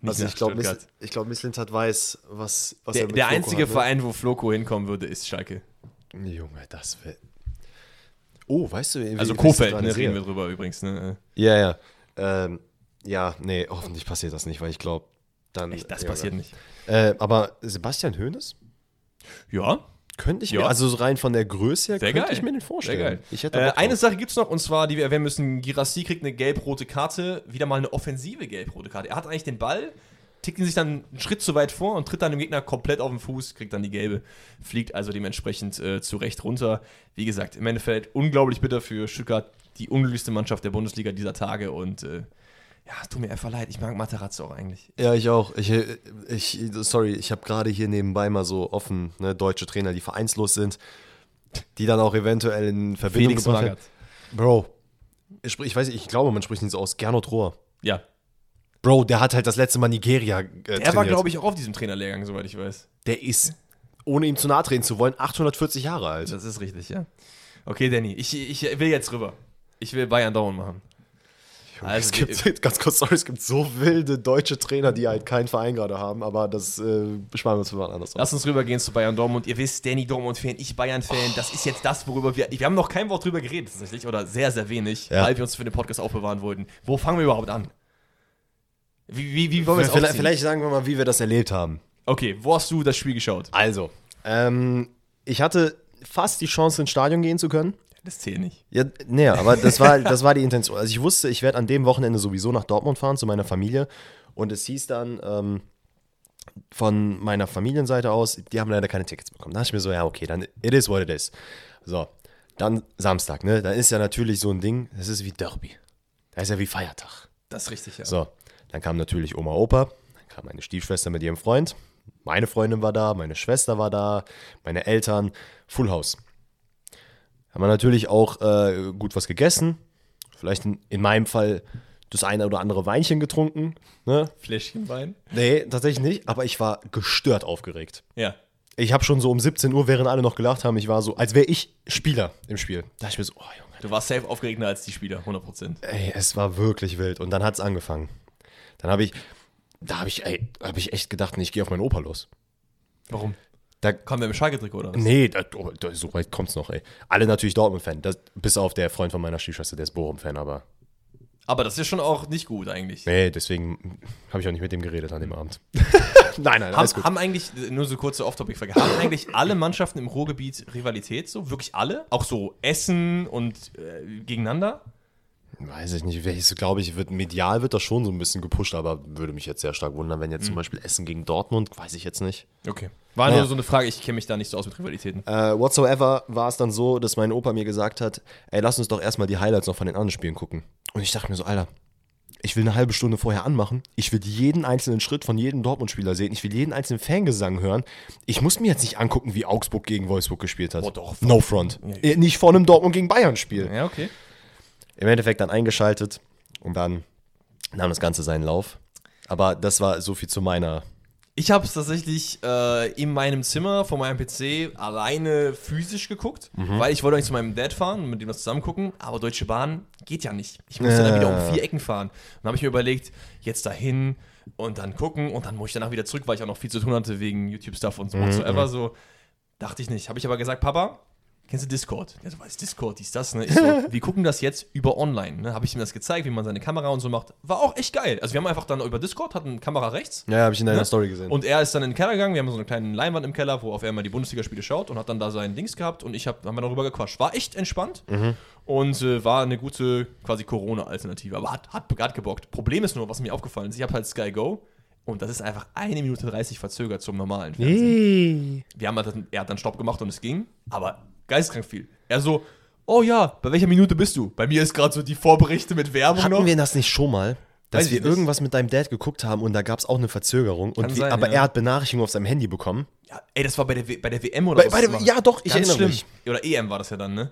Nicht Also ich glaube, glaub, Misslintat weiß, was, was Der, er mit der Floco einzige hat, ne? Verein, wo Floco hinkommen würde, ist Schalke. Junge, das wäre. Oh, weißt du, Also Kofeld, ne, reden wir drüber übrigens. Ne? Ja, ja. Ähm, ja, nee, hoffentlich passiert das nicht, weil ich glaube, dann. Echt, das ja, passiert nicht. Äh, aber Sebastian Hoeneß? Ja, Könnte ich Ja. mir, also so rein von der Größe her, Sehr könnte geil. ich mir den vorstellen. Äh, eine. Sache gibt es noch, und zwar, die wir erwähnen müssen: Girassi kriegt eine gelb-rote Karte, wieder mal eine offensive gelb-rote Karte. Er hat eigentlich den Ball, tickt ihn sich dann einen Schritt zu weit vor und tritt dann dem Gegner komplett auf den Fuß, kriegt dann die gelbe, fliegt also dementsprechend äh, zu Recht runter. Wie gesagt, im Endeffekt unglaublich bitter für Stuttgart, die unglücklichste Mannschaft der Bundesliga dieser Tage und äh, ja, tut mir einfach leid. Ich mag Materazzo auch eigentlich. Ja, ich auch. Ich, ich, sorry, ich habe gerade hier nebenbei mal so offen ne, deutsche Trainer, die vereinslos sind, die dann auch eventuell in Verbindung Felix gebracht werden. Bro, ich, sprich- ich weiß nicht, ich glaube, man spricht nicht so aus. Gernot Rohr. Ja, Bro, der hat halt das letzte Mal Nigeria äh, er war, glaube ich, auch auf diesem Trainerlehrgang, soweit ich weiß. Der ist, ohne ihm zu nahe treten zu wollen, 840 Jahre alt. Das ist richtig, ja. Okay, Danny, ich, ich will jetzt rüber. Ich will Bayern Down machen. Also, es gibt, ganz kurz, sorry, es gibt so wilde deutsche Trainer, die halt keinen Verein gerade haben, aber das äh, sparen wir uns für was anderes. Lass uns rübergehen zu Bayern Dortmund. Ihr wisst, Danny Dortmund-Fan, ich Bayern-Fan. Das ist jetzt das, worüber wir. Wir haben noch kein Wort drüber geredet, tatsächlich, oder sehr, sehr wenig, Ja. weil wir uns für den Podcast aufbewahren wollten. Wo fangen wir überhaupt an? Wie, wie, wie wollen wir es vielleicht, vielleicht sagen wir mal, wie wir das erlebt haben. Okay, wo hast du das Spiel geschaut? Also, ähm, ich hatte fast die Chance, ins Stadion gehen zu können. Das zählt nicht. Ja, nee, aber das war, das war die Intention. Also ich wusste, ich werde an dem Wochenende sowieso nach Dortmund fahren zu meiner Familie. Und es hieß dann ähm, von meiner Familienseite aus, die haben leider keine Tickets bekommen. Da dachte ich mir so, ja, okay, dann it is what it is. So, dann Samstag, ne? Da ist ja natürlich so ein Ding, das ist wie Derby. Das ist ja wie Feiertag. Das ist richtig, ja. So, dann kam natürlich Oma, Opa, dann kam meine Stiefschwester mit ihrem Freund, meine Freundin war da, meine Schwester war da, meine Eltern, Full House. Haben wir natürlich auch äh, gut was gegessen, vielleicht in, in meinem Fall das eine oder andere Weinchen getrunken. Ne? Fläschchenwein? Nee, tatsächlich nicht, aber ich war gestört aufgeregt. Ja. Ich habe schon so um 17 Uhr, während alle noch gelacht haben, ich war so, als wäre ich Spieler im Spiel. Da dachte ich mir so, oh Junge, Du warst safe aufgeregter als die Spieler, 100%. Ey, es war wirklich wild. Und dann hat es angefangen. Dann habe ich, da habe ich, ey, habe ich echt gedacht, nee, ich gehe auf meinen Opa los. Warum? Da, Kam der im Schalke-Trick oder was? nee, da, oh, da, so weit kommt's noch, ey. Alle natürlich Dortmund-Fan. Bis auf der Freund von meiner Stiefschwester, der ist Bochum-Fan, aber Aber das ist schon auch nicht gut eigentlich. nee, deswegen habe ich auch nicht mit dem geredet an dem Abend. nein, nein, alles Haben, gut. haben eigentlich, nur so kurze Off-Topic-Frage, haben eigentlich alle Mannschaften im Ruhrgebiet Rivalität so? Wirklich alle? Auch so Essen und äh, gegeneinander? Weiß ich nicht, welches, glaube ich, wird, medial wird das schon so ein bisschen gepusht, aber würde mich jetzt sehr stark wundern, wenn jetzt zum Beispiel Essen gegen Dortmund, weiß ich jetzt nicht. Okay. War Ja. nur so eine Frage, ich kenne mich da nicht so aus mit Rivalitäten. Äh, whatsoever war es dann so, dass mein Opa mir gesagt hat, ey, lass uns doch erstmal die Highlights noch von den anderen Spielen gucken. Und ich dachte mir so, Alter, ich will eine halbe Stunde vorher anmachen. Ich will jeden einzelnen Schritt von jedem Dortmund-Spieler sehen. Ich will jeden einzelnen Fangesang hören. Ich muss mir jetzt nicht angucken, wie Augsburg gegen Wolfsburg gespielt hat. Oh, doch. No front. Ja. Äh, Nicht vor einem Dortmund gegen Bayern-Spiel. Ja, okay. Im Endeffekt dann eingeschaltet und dann nahm das Ganze seinen Lauf. Aber das war so viel zu meiner. Ich habe es tatsächlich äh, in meinem Zimmer vor meinem PC alleine physisch geguckt, weil ich wollte eigentlich zu meinem Dad fahren und mit dem das zusammen gucken, aber Deutsche Bahn geht ja nicht. Ich musste dann wieder um vier Ecken fahren. Dann habe ich mir überlegt, jetzt dahin und dann gucken und dann muss ich danach wieder zurück, weil ich auch noch viel zu tun hatte wegen YouTube-Stuff und so whatsoever. So dachte ich nicht. Habe ich aber gesagt, Papa, kennst du Discord? Ja, so, was ist Discord? Dies, das, ne? Ich so, wir gucken das jetzt über online. Ne? Habe ich ihm das gezeigt, wie man seine Kamera und so macht. War auch echt geil. Also wir haben einfach dann über Discord, hatten Kamera rechts Ja, habe ich in deiner Ne? Story gesehen. und er ist dann in den Keller gegangen, wir haben so eine kleine Leinwand im Keller, wo auf er mal die Bundesligaspiele schaut und hat dann da sein Dings gehabt und ich hab, haben wir darüber gequatscht. War echt entspannt und äh, war eine gute quasi Corona-Alternative, aber hat, hat, hat gebockt. Problem ist nur, was mir aufgefallen ist, ich habe halt Sky Go und das ist einfach eine Minute 30 verzögert zum normalen Fernsehen. Wir haben halt, er hat dann Stopp gemacht und es ging, aber geisteskrank viel. Er so, oh ja, bei welcher Minute bist du? Bei mir ist gerade so die Vorberichte mit Werbung Hatten noch. wir das nicht schon mal? Dass Weiß ich wir nicht. irgendwas mit deinem Dad geguckt haben und da gab es auch eine Verzögerung. Und wir, sein, aber ja. er hat Benachrichtigungen auf seinem Handy bekommen. Ja, ey, das war bei der, w bei der WM oder Bei- was bei der- das war. ja, doch, ich Ganz erinnere schlimm. mich. Oder EM war das ja dann, ne?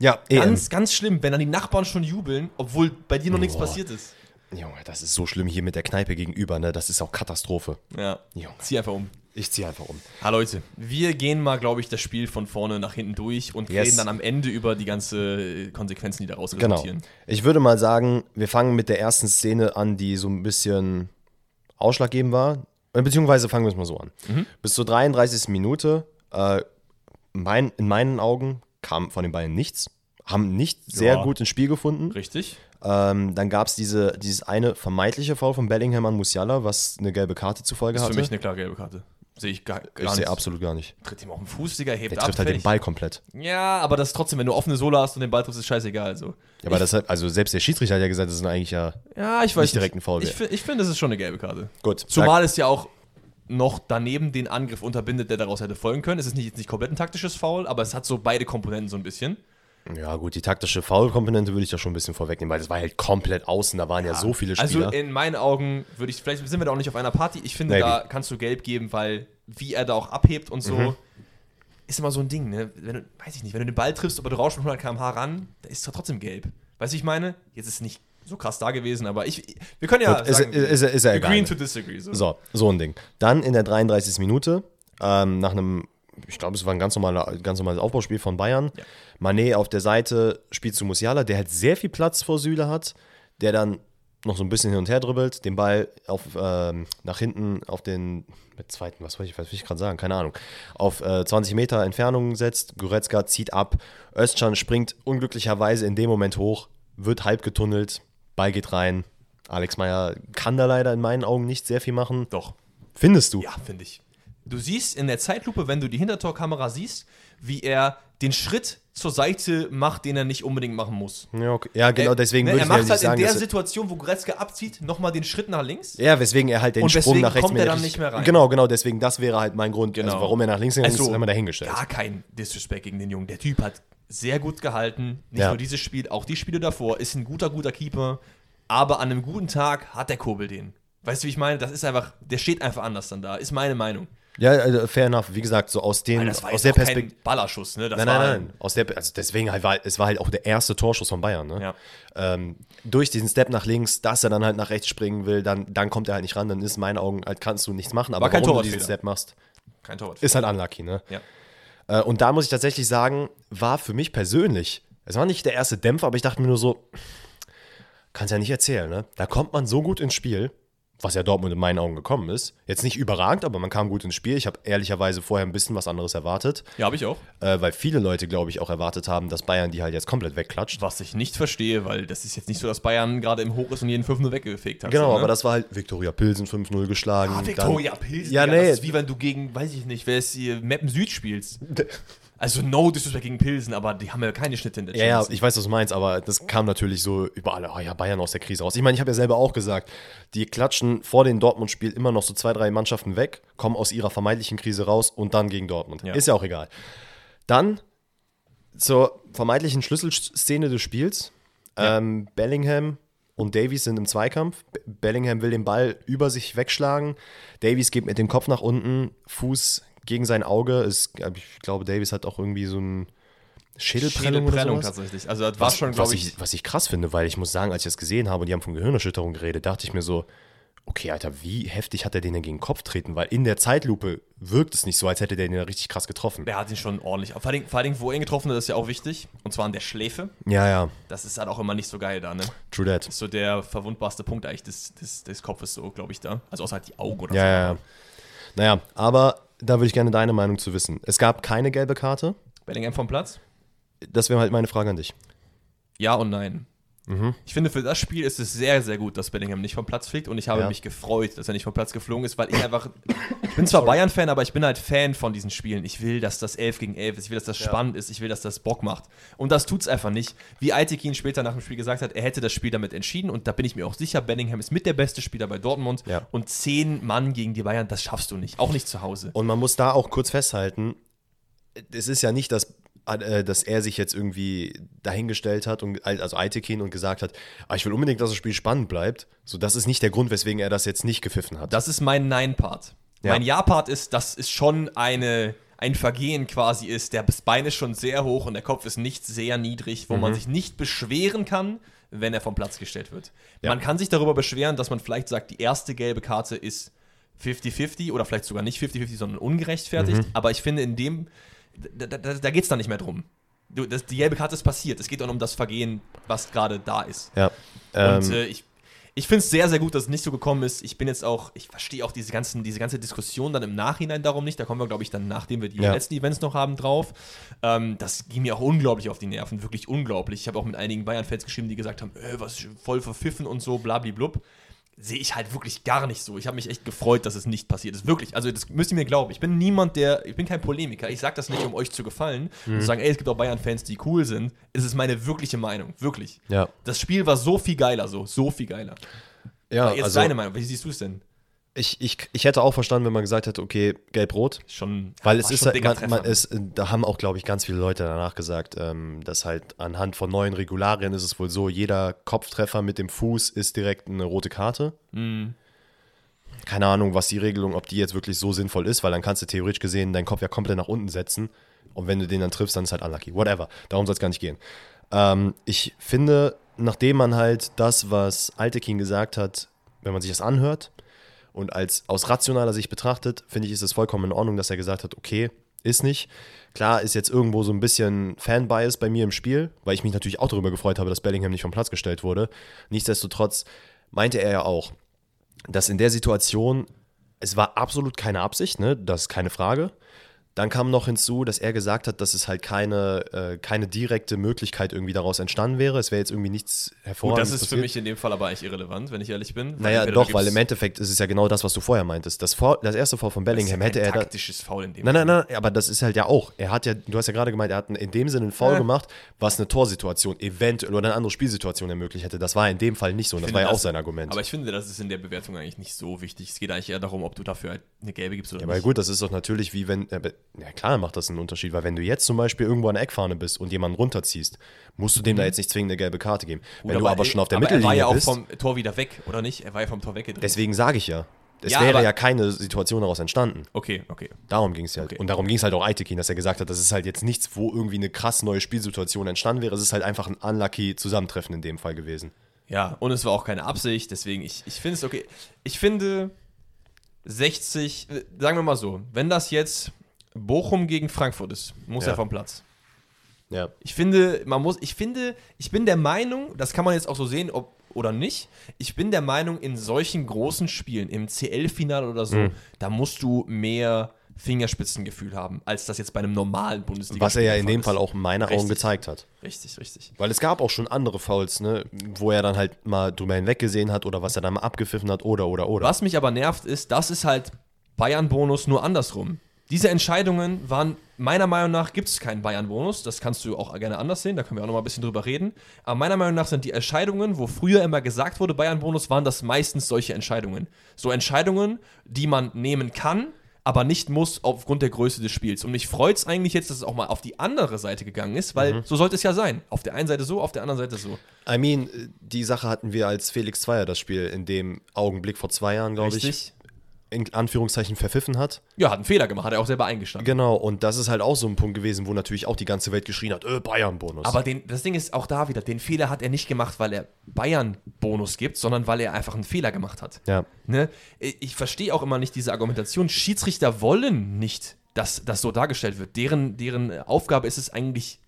Ja, EM. Ganz, ganz schlimm, wenn dann die Nachbarn schon jubeln, obwohl bei dir noch nichts Boah. passiert ist. Junge, das ist so schlimm hier mit der Kneipe gegenüber, ne? Das ist auch Katastrophe. Ja. Junge. Zieh einfach um. Ich ziehe einfach um. Ha, Leute, wir gehen mal, glaube ich, das Spiel von vorne nach hinten durch und Yes. reden dann am Ende über die ganze äh, Konsequenzen, die daraus Genau. resultieren. Ich würde mal sagen, wir fangen mit der ersten Szene an, die so ein bisschen ausschlaggebend war. Äh, Beziehungsweise fangen wir es mal so an. Bis zur 33. Minute, äh, mein, in meinen Augen kam von den beiden nichts. haben nicht sehr Ja. gut ins Spiel gefunden. Richtig. Ähm, dann gab es diese, dieses eine vermeintliche Foul von Bellingham an Musiala, was eine gelbe Karte zur Folge Das ist hatte. für mich eine klare gelbe Karte. Sehe ich gar, ich gar sehe nicht. absolut gar nicht. Tritt ihm auf den Fuß, Digga, hebt Der ab. trifft halt den. Ball komplett. Ja, aber das ist trotzdem, wenn du offene Sohle hast und den Ball triffst, ist scheißegal. Also. Ja, aber das hat, also selbst der Schiedsrichter hat ja gesagt, das ist eigentlich ja Ja, ich weiß nicht direkt ein Foul. Ich, fi- ich finde, das ist schon eine gelbe Karte. Gut. Zumal es ja auch noch daneben den Angriff unterbindet, der daraus hätte folgen können. Es ist nicht, jetzt nicht komplett ein taktisches Foul, aber es hat so beide Komponenten so ein bisschen. Ja, gut, die taktische Foul-Komponente würde ich da schon ein bisschen vorwegnehmen, weil das war halt komplett außen, da waren ja, so viele Spieler. Also in meinen Augen würde ich, vielleicht sind wir da auch nicht auf einer Party. Ich finde, Maybe. da kannst du gelb geben, weil wie er da auch abhebt und so, Mhm. ist immer so ein Ding, ne? Wenn du, weiß ich nicht, wenn du den Ball triffst, aber du rauschst mit 100 km/h ran, da ist es trotzdem gelb. Weißt du, ich meine? Jetzt ist es nicht so krass da gewesen, aber ich, wir können ja Gut, ist- sagen, ist- ist- ist ja egal, agree ne? to disagree. So. so, so ein Ding. Dann in der 33. Minute, ähm, nach einem, ich glaube, es war ein ganz, normaler, ganz normales Aufbauspiel von Bayern. Ja. Mané auf der Seite spielt zu Musiala, der halt sehr viel Platz vor Süle hat, der dann noch so ein bisschen hin und her dribbelt, den Ball auf, ähm, nach hinten auf den mit zweiten, was wollte ich, was will ich gerade sagen, keine Ahnung, auf äh, 20 Meter Entfernung setzt, Goretzka zieht ab, Özcan springt unglücklicherweise in dem Moment hoch, wird halb getunnelt, Ball geht rein, Alex Meyer kann da leider in meinen Augen nicht sehr viel machen. Doch. Findest du? Ja, finde ich. Du siehst in der Zeitlupe, wenn du die Hintertorkamera siehst, wie er den Schritt zur Seite macht, den er nicht unbedingt machen muss. Ja, okay. ja genau, Er- deswegen ne, würde Er ich macht nicht halt sagen, in der er- Situation, wo Goretzka abzieht, nochmal den Schritt nach links. Ja, weswegen er halt den Sprung nach rechts kommt er dann nicht mehr rein. Genau, genau, deswegen, das wäre halt mein Grund, Genau. also warum er nach links gegangen Also, ist immer dahingestellt. Gar kein Disrespect gegen den Jungen. Der Typ hat sehr gut gehalten. Nicht Ja. nur dieses Spiel, auch die Spiele davor. Ist ein guter, guter Keeper. Aber an einem guten Tag hat der Kurbel den. Weißt du, wie ich meine? Das ist einfach, der steht einfach anders dann da. Ist meine Meinung. Ja, also fair enough. Wie gesagt, so aus den, Weil das war aus der Perspektive. Ballerschuss, ne? Das Nein, nein, nein. Aus der, also deswegen halt war, es war halt auch der erste Torschuss von Bayern. Ne? Ja. Ähm, durch diesen Step nach links, dass er dann halt nach rechts springen will, dann, dann kommt er halt nicht ran. Dann ist in meinen Augen halt kannst du nichts machen. Aber warum du diesen. Step machst, Kein Torwart. ist halt unlucky. Ne? Ja. Äh, und da muss ich tatsächlich sagen, war für mich persönlich, es war nicht der erste Dämpfer, aber ich dachte mir nur so, kannst ja nicht erzählen, ne? Da kommt man so gut ins Spiel, was ja Dortmund in meinen Augen gekommen ist. Jetzt nicht überragend, aber man kam gut ins Spiel. Ich habe ehrlicherweise vorher ein bisschen was anderes erwartet, Ja, habe ich auch. äh, weil viele Leute, glaube ich, auch erwartet haben, dass Bayern die halt jetzt komplett wegklatscht. Was ich nicht verstehe, weil das ist jetzt nicht so, dass Bayern gerade im Hoch ist und jeden 5-0 weggefegt hat. Genau, so, ne? aber das war halt Viktoria Pilsen 5-0 geschlagen. Ah, Victoria Pilsen. Ja, nee. Das ist wie wenn du gegen, weiß ich nicht, wer ist hier, Meppen Süd spielst. Also no disrespect gegen Pilsen, aber die haben ja keine Schnitte in der Ja, ja, Champions League. ich weiß, was du meinst, aber das kam natürlich so über alle, oh ja, Bayern aus der Krise raus. Ich meine, ich habe ja selber auch gesagt, die klatschen vor dem Dortmund-Spiel immer noch so zwei, drei Mannschaften weg, kommen aus ihrer vermeintlichen Krise raus und dann gegen Dortmund. Ja. Ist ja auch egal. Dann zur vermeintlichen Schlüsselszene des Spiels. Ähm, Bellingham und Davies sind im Zweikampf. Be- Bellingham will den Ball über sich wegschlagen. Davies geht mit dem Kopf nach unten, Fuß gegen sein Auge. Es, ich glaube, Davies hat auch irgendwie so ein Schädelprellung, Schädelprellung tatsächlich. Also das war schon, was, glaube ich, ich, was ich krass finde, weil ich muss sagen, als ich das gesehen habe und die haben von Gehirnerschütterung geredet, dachte ich mir so, okay, Alter, wie heftig hat er den denn gegen den Kopf treten? Weil in der Zeitlupe wirkt es nicht so, als hätte der den richtig krass getroffen. der hat ihn schon ordentlich. Vor allem, vor allem, wo er ihn getroffen hat, ist ja auch wichtig. Und zwar an der Schläfe. Ja, ja, Das ist halt auch immer nicht so geil da, ne? true that. Ist so der verwundbarste Punkt eigentlich des, des, des Kopfes, so, glaube ich, da. Also außer halt die Augen oder Ja, so. ja, ja. Naja, aber da würde ich gerne deine Meinung zu wissen. Es gab keine gelbe Karte. Bellingham vom Platz? Das wäre halt meine Frage an dich. Ja und nein. Mhm. Ich finde, für das Spiel ist es sehr, sehr gut, dass Bellingham nicht vom Platz fliegt und ich habe Ja. mich gefreut, dass er nicht vom Platz geflogen ist, weil ich einfach. Ich bin zwar Bayern-Fan, aber ich bin halt Fan von diesen Spielen. Ich will, dass das 11 gegen 11 ist, ich will, dass das spannend ist, ich will, dass das Bock macht. Und das tut's einfach nicht. Wie Aitekin später nach dem Spiel gesagt hat, er hätte das Spiel damit entschieden und da bin ich mir auch sicher, Bellingham ist mit der beste Spieler bei Dortmund Ja. und 10 Mann gegen die Bayern, das schaffst du nicht. Auch nicht zu Hause. Und man muss da auch kurz festhalten, es ist ja nicht, dass, dass er sich jetzt irgendwie dahingestellt hat, und, also Aitekin, und gesagt hat, ah, ich will unbedingt, dass das Spiel spannend bleibt. So, das ist nicht der Grund, weswegen er das jetzt nicht gepfiffen hat. Das ist mein Nein-Part. Ja. Mein Ja-Part ist, dass es schon eine, ein Vergehen quasi ist. Der Bein ist schon sehr hoch und der Kopf ist nicht sehr niedrig, wo Mhm. man sich nicht beschweren kann, wenn er vom Platz gestellt wird. Ja. Man kann sich darüber beschweren, dass man vielleicht sagt, die erste gelbe Karte ist 50-50 oder vielleicht sogar nicht 50-50, sondern ungerechtfertigt. Mhm. Aber ich finde, in dem, da, da, da geht es dann nicht mehr drum. Du, das, die gelbe Karte ist passiert. Es geht dann um das Vergehen, was gerade da ist. ja. Und Ähm, äh, ich, Ich finde es sehr, sehr gut, dass es nicht so gekommen ist. Ich bin jetzt auch, ich verstehe auch diese, ganzen, diese ganze Diskussion dann im Nachhinein darum nicht. Da kommen wir, glaube ich, dann, nachdem wir die Ja. letzten Events noch haben, drauf. Ähm, das ging mir auch unglaublich auf die Nerven, wirklich unglaublich. Ich habe auch mit einigen Bayern-Fans geschrieben, die gesagt haben, äh, was voll verpfiffen und so, blablablub. Sehe ich halt wirklich gar nicht so. Ich habe mich echt gefreut, dass es nicht passiert ist. Wirklich. Also, das müsst ihr mir glauben. Ich bin niemand, der. Ich bin kein Polemiker. Ich sage das nicht, um euch zu gefallen. Und zu sagen, ey, es gibt auch Bayern-Fans, die cool sind. Es ist meine wirkliche Meinung. Wirklich. Ja. Das Spiel war so viel geiler, so. So viel geiler. Ja, Jetzt also deine Meinung. Wie siehst du es denn? Ich, ich, ich hätte auch verstanden, wenn man gesagt hätte, okay, gelb-rot. Schon. Weil es ist halt, man, man ist, da haben auch, glaube ich, ganz viele Leute danach gesagt, ähm, dass halt anhand von neuen Regularien ist es wohl so, jeder Kopftreffer mit dem Fuß ist direkt eine rote Karte. Mhm. Keine Ahnung, was die Regelung, ob die jetzt wirklich so sinnvoll ist, weil dann kannst du theoretisch gesehen deinen Kopf ja komplett nach unten setzen und wenn du den dann triffst, dann ist halt unlucky. Whatever. Darum soll es gar nicht gehen. Ähm, ich finde, nachdem man halt das, was Altekin gesagt hat, wenn man sich das anhört und als aus rationaler Sicht betrachtet, finde ich, ist es vollkommen in Ordnung, dass er gesagt hat, okay, ist nicht. Klar ist jetzt irgendwo so ein bisschen Fanbias bei mir im Spiel, weil ich mich natürlich auch darüber gefreut habe, dass Bellingham nicht vom Platz gestellt wurde. Nichtsdestotrotz meinte er ja auch, dass in der Situation, es war absolut keine Absicht, ne? das ist keine Frage. Dann kam noch hinzu, dass er gesagt hat, dass es halt keine, äh, keine direkte Möglichkeit irgendwie daraus entstanden wäre. Es wäre jetzt irgendwie nichts Gut, hervorragendes das ist für passiert. mich in dem Fall aber eigentlich irrelevant, wenn ich ehrlich bin. Naja, doch, weil im Endeffekt ist es ja genau das, was du vorher meintest. Das, Foul, das erste Foul von Bellingham hätte er taktisches Foul in dem Nein, nein, Fall. nein, aber das ist halt ja auch. Er hat ja, du hast ja gerade gemeint, er hat in dem Sinne einen Foul Ja. gemacht, was eine Torsituation eventuell oder eine andere Spielsituation ermöglicht hätte. Das war in dem Fall nicht so. Und das war ja auch das- sein Argument. Aber ich finde, das ist in der Bewertung eigentlich nicht so wichtig. Es geht eigentlich eher darum, ob du dafür halt eine gelbe gibst oder Ja, aber nicht. gut, das ist doch natürlich wie wenn, äh, ja klar macht das einen Unterschied, weil wenn du jetzt zum Beispiel irgendwo an der Eckfahne bist und jemanden runterziehst, musst du dem da jetzt nicht zwingend eine gelbe Karte geben. Gut, wenn du aber schon auf der aber Mittellinie Er war ja auch bist, vom Tor wieder weg, oder nicht? Er war ja vom Tor weggedreht. deswegen sage ich ja, es Ja, wäre aber- ja keine Situation daraus entstanden. Okay, okay. Darum ging es ja. Okay. Und darum ging es halt auch Aitekin, dass er gesagt hat, das ist halt jetzt nichts, wo irgendwie eine krass neue Spielsituation entstanden wäre. Es ist halt einfach ein unlucky Zusammentreffen in dem Fall gewesen. Ja, und es war auch keine Absicht, deswegen, ich, ich finde es okay. Ich finde 60, äh, sagen wir mal so, wenn das jetzt Bochum gegen Frankfurt ist, muss Ja. er vom Platz. Ja. Ich finde, man muss, ich finde, ich bin der Meinung, das kann man jetzt auch so sehen, ob oder nicht. Ich bin der Meinung, in solchen großen Spielen, im CL-Finale oder so, Mhm. da musst du mehr Fingerspitzengefühl haben, als das jetzt bei einem normalen Bundesliga Was er ja in dem Fall auch in meinen Augen gezeigt hat. Richtig, richtig. Weil es gab auch schon andere Fouls, ne, wo er dann halt mal drüber hinweggesehen hat oder was er dann mal abgepfiffen hat oder oder oder. Was mich aber nervt, ist, das ist halt Bayern-Bonus nur andersrum. Diese Entscheidungen waren, meiner Meinung nach gibt es keinen Bayern-Bonus. Das kannst du auch gerne anders sehen, da können wir auch noch mal ein bisschen drüber reden. Aber meiner Meinung nach sind die Entscheidungen, wo früher immer gesagt wurde, Bayern-Bonus, waren das meistens solche Entscheidungen. So Entscheidungen, die man nehmen kann, aber nicht muss aufgrund der Größe des Spiels. Und mich freut es eigentlich jetzt, dass es auch mal auf die andere Seite gegangen ist, weil so sollte es ja sein. Auf der einen Seite so, auf der anderen Seite so. I mean, die Sache hatten wir als Felix Zweier das Spiel in dem Augenblick vor zwei Jahren, glaube ich, Richtig? In Anführungszeichen verpfiffen hat. Ja, hat einen Fehler gemacht, hat er auch selber eingestanden. Genau, und das ist halt auch so ein Punkt gewesen, wo natürlich auch die ganze Welt geschrien hat, äh, Bayern-Bonus. Aber den, das Ding ist auch da wieder, den Fehler hat er nicht gemacht, weil er Bayern-Bonus gibt, sondern weil er einfach einen Fehler gemacht hat. ja. Ne? Ich verstehe auch immer nicht diese Argumentation. Schiedsrichter wollen nicht, dass das so dargestellt wird. Deren, deren Aufgabe ist es eigentlich,